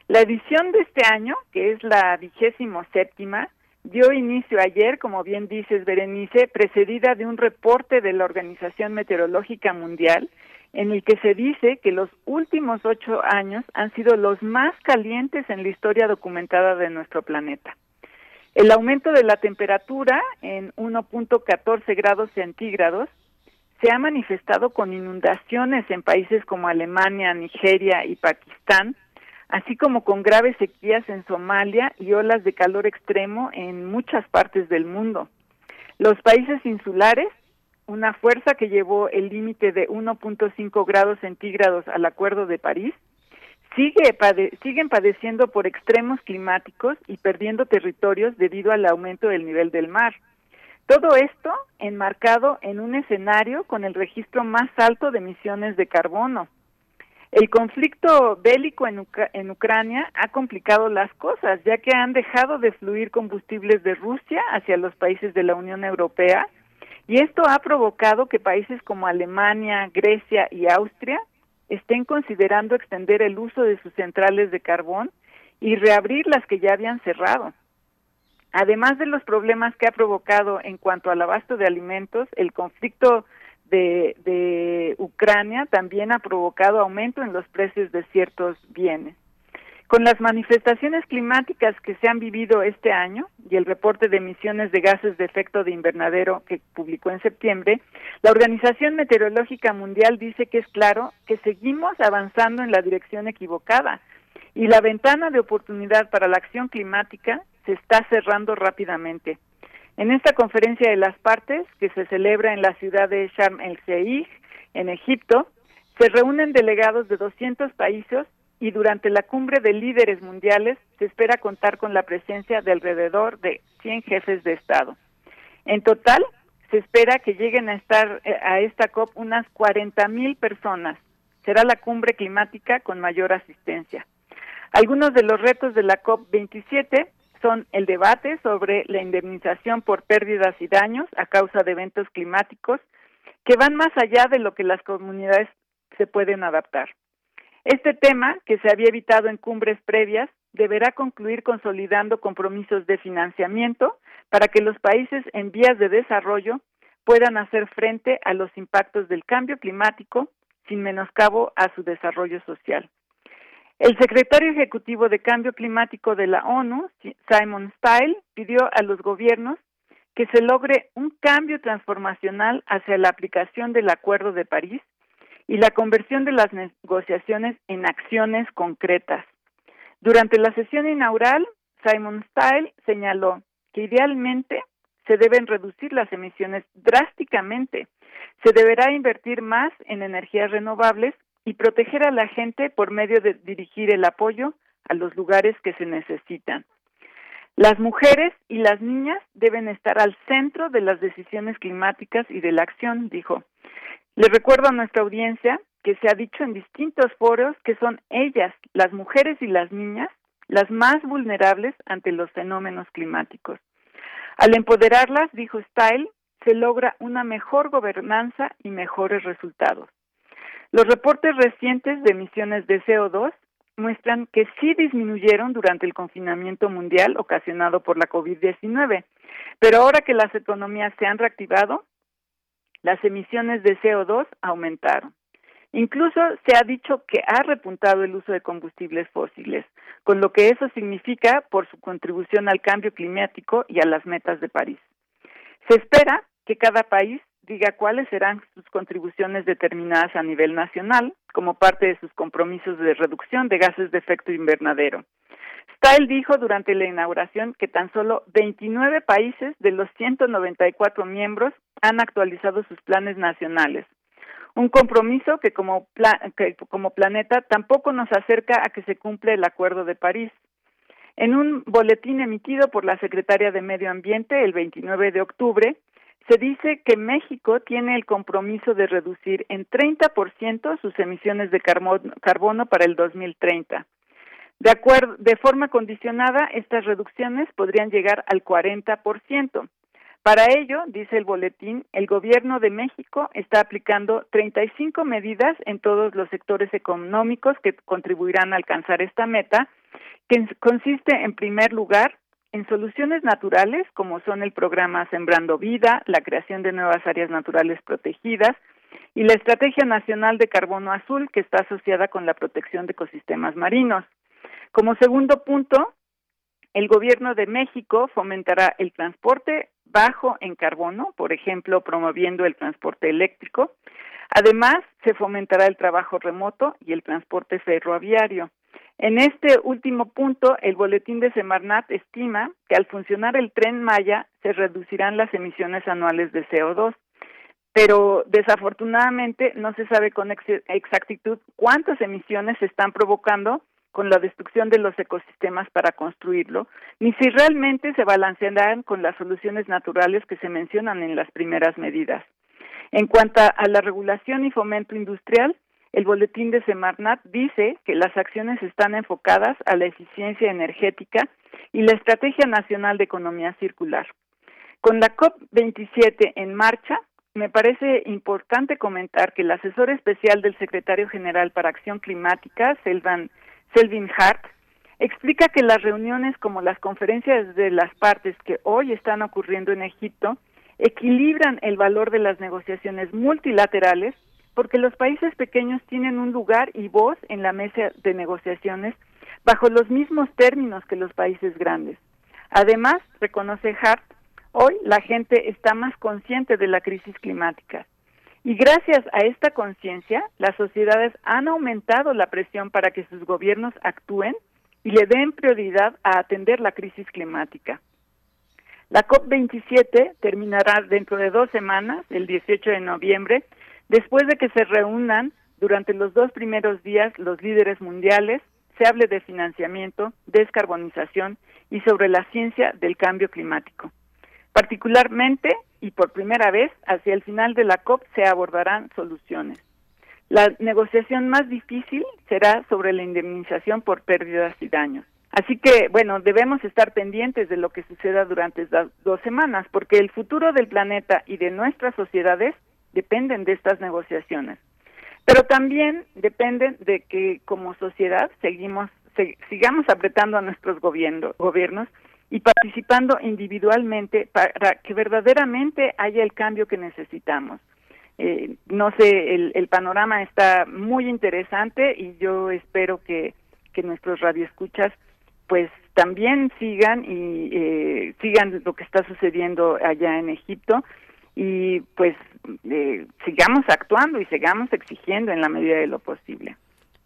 La edición de este año, que es la vigésimo séptima, dio inicio ayer, como bien dices, Berenice, precedida de un reporte de la Organización Meteorológica Mundial, en el que se dice que los últimos ocho años han sido los más calientes en la historia documentada de nuestro planeta. El aumento de la temperatura en 1.14 grados centígrados se ha manifestado con inundaciones en países como Alemania, Nigeria y Pakistán, así como con graves sequías en Somalia y olas de calor extremo en muchas partes del mundo. Los países insulares, una fuerza que llevó el límite de 1.5 grados centígrados al Acuerdo de París, sigue siguen padeciendo por extremos climáticos y perdiendo territorios debido al aumento del nivel del mar. Todo esto enmarcado en un escenario con el registro más alto de emisiones de carbono. El conflicto bélico en, Ucra en, Ucrania ha complicado las cosas, ya que han dejado de fluir combustibles de Rusia hacia los países de la Unión Europea, y esto ha provocado que países como Alemania, Grecia y Austria estén considerando extender el uso de sus centrales de carbón y reabrir las que ya habían cerrado. Además de los problemas que ha provocado en cuanto al abasto de alimentos, el conflicto de, Ucrania también ha provocado aumento en los precios de ciertos bienes. Con las manifestaciones climáticas que se han vivido este año y el reporte de emisiones de gases de efecto de invernadero que publicó en septiembre, la Organización Meteorológica Mundial dice que es claro que seguimos avanzando en la dirección equivocada y la ventana de oportunidad para la acción climática se está cerrando rápidamente. En esta conferencia de las partes, que se celebra en la ciudad de Sharm el Sheikh, en Egipto, se reúnen delegados de 200 países y durante la cumbre de líderes mundiales se espera contar con la presencia de alrededor de 100 jefes de Estado. En total, se espera que lleguen a estar a esta COP unas 40 mil personas. Será la cumbre climática con mayor asistencia. Algunos de los retos de la COP 27 son el debate sobre la indemnización por pérdidas y daños a causa de eventos climáticos que van más allá de lo que las comunidades se pueden adaptar. Este tema, que se había evitado en cumbres previas, deberá concluir consolidando compromisos de financiamiento para que los países en vías de desarrollo puedan hacer frente a los impactos del cambio climático sin menoscabo a su desarrollo social. El secretario ejecutivo de Cambio Climático de la ONU, Simon Style, pidió a los gobiernos que se logre un cambio transformacional hacia la aplicación del Acuerdo de París y la conversión de las negociaciones en acciones concretas. Durante la sesión inaugural, Simon Style señaló que idealmente se deben reducir las emisiones drásticamente. Se deberá invertir más en energías renovables y proteger a la gente por medio de dirigir el apoyo a los lugares que se necesitan. Las mujeres y las niñas deben estar al centro de las decisiones climáticas y de la acción, dijo. Le recuerdo a nuestra audiencia que se ha dicho en distintos foros que son ellas, las mujeres y las niñas, las más vulnerables ante los fenómenos climáticos. Al empoderarlas, dijo Style, se logra una mejor gobernanza y mejores resultados. Los reportes recientes de emisiones de CO2 muestran que sí disminuyeron durante el confinamiento mundial ocasionado por la COVID-19, pero ahora que las economías se han reactivado, las emisiones de CO2 aumentaron. Incluso se ha dicho que ha repuntado el uso de combustibles fósiles, con lo que eso significa por su contribución al cambio climático y a las metas de París. Se espera que cada país diga cuáles serán sus contribuciones determinadas a nivel nacional como parte de sus compromisos de reducción de gases de efecto invernadero. Style dijo durante la inauguración que tan solo 29 países de los 194 miembros han actualizado sus planes nacionales. Un compromiso que como, que como planeta tampoco nos acerca a que se cumpla el Acuerdo de París. En un boletín emitido por la Secretaria de Medio Ambiente el 29 de octubre, se dice que México tiene el compromiso de reducir en 30% sus emisiones de carbono para el 2030. De, acuerdo, de forma condicionada, estas reducciones podrían llegar al 40%. Para ello, dice el boletín, el gobierno de México está aplicando 35 medidas en todos los sectores económicos que contribuirán a alcanzar esta meta, que consiste en primer lugar en soluciones naturales como son el programa Sembrando Vida, la creación de nuevas áreas naturales protegidas y la Estrategia Nacional de Carbono Azul que está asociada con la protección de ecosistemas marinos. Como segundo punto, el gobierno de México fomentará el transporte bajo en carbono, por ejemplo, promoviendo el transporte eléctrico. Además, se fomentará el trabajo remoto y el transporte ferroviario. En este último punto, el boletín de Semarnat estima que al funcionar el tren Maya se reducirán las emisiones anuales de CO2, pero desafortunadamente no se sabe con exactitud cuántas emisiones se están provocando con la destrucción de los ecosistemas para construirlo, ni si realmente se balancearán con las soluciones naturales que se mencionan en las primeras medidas. En cuanto a la regulación y fomento industrial, el boletín de Semarnat dice que las acciones están enfocadas a la eficiencia energética y la Estrategia Nacional de Economía Circular. Con la COP27 en marcha, me parece importante comentar que el asesor especial del secretario general para Acción Climática, Selvan Selvin Hart, explica que las reuniones como las conferencias de las partes que hoy están ocurriendo en Egipto equilibran el valor de las negociaciones multilaterales porque los países pequeños tienen un lugar y voz en la mesa de negociaciones bajo los mismos términos que los países grandes. Además, reconoce Hart, hoy la gente está más consciente de la crisis climática y gracias a esta conciencia, las sociedades han aumentado la presión para que sus gobiernos actúen y le den prioridad a atender la crisis climática. La COP27 terminará dentro de dos semanas, el 18 de noviembre, después de que se reúnan durante los dos primeros días los líderes mundiales, se hable de financiamiento, descarbonización y sobre la ciencia del cambio climático. Particularmente y por primera vez, hacia el final de la COP se abordarán soluciones. La negociación más difícil será sobre la indemnización por pérdidas y daños. Así que, bueno, debemos estar pendientes de lo que suceda durante estas dos semanas, porque el futuro del planeta y de nuestras sociedades dependen de estas negociaciones. Pero también dependen de que como sociedad seguimos, sigamos apretando a nuestros gobiernos y participando individualmente para que verdaderamente haya el cambio que necesitamos. Eh, no sé, el, el, panorama está muy interesante y yo espero que, que nuestros radioescuchas pues también sigan y eh, sigan lo que está sucediendo allá en Egipto y pues eh, sigamos actuando y sigamos exigiendo en la medida de lo posible.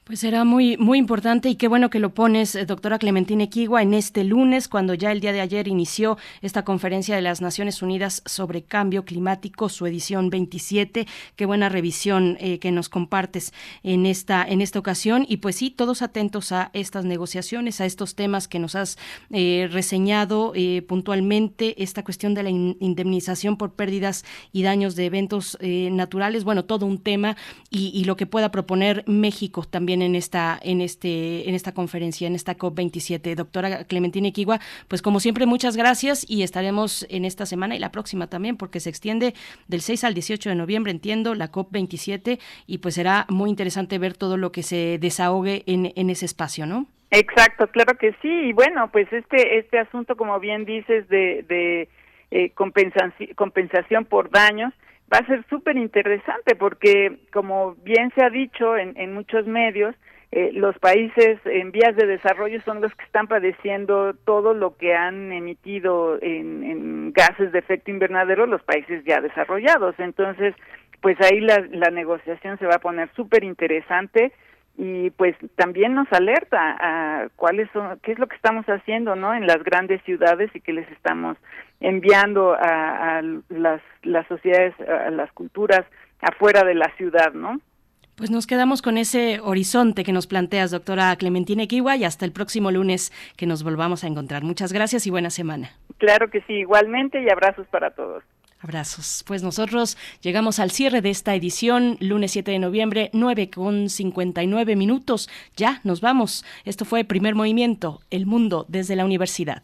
Pues será muy, muy importante y qué bueno que lo pones, eh, doctora Clementine Equigua, en este lunes, cuando ya el día de ayer inició esta conferencia de las Naciones Unidas sobre cambio climático, su edición 27. Qué buena revisión eh, que nos compartes en esta, en esta ocasión. Y pues sí, todos atentos a estas negociaciones, a estos temas que nos has eh, reseñado puntualmente, esta cuestión de la indemnización por pérdidas y daños de eventos naturales. Bueno, todo un tema y lo que pueda proponer México también en esta, en este, en esta conferencia, en esta COP27. Doctora Clementina Equigua, pues como siempre, muchas gracias y estaremos en esta semana y la próxima también, porque se extiende del 6 al 18 de noviembre, entiendo, la COP27, y pues será muy interesante ver todo lo que se desahogue en, en ese espacio, ¿no?
Exacto, claro que sí. Y bueno, pues este, este asunto, como bien dices, de, de eh, compensación, compensación por daños, va a ser súper interesante porque, como bien se ha dicho en, en muchos medios, eh, los países en vías de desarrollo son los que están padeciendo todo lo que han emitido en, en gases de efecto invernadero los países ya desarrollados. Entonces, pues ahí la, la negociación se va a poner súper interesante y pues también nos alerta a cuáles son qué es lo que estamos haciendo no en las grandes ciudades y que les estamos enviando a, a las las sociedades a las culturas afuera de la ciudad no
pues nos quedamos con ese horizonte que nos planteas, doctora Clementina Kiwa, y hasta el próximo lunes que nos volvamos a encontrar. Muchas gracias y buena semana.
Claro que sí, igualmente, y abrazos para todos.
Abrazos. Pues nosotros llegamos al cierre de esta edición, lunes 7 de noviembre, 9 con 59 minutos. Ya nos vamos. Esto fue Primer Movimiento, El Mundo desde la Universidad.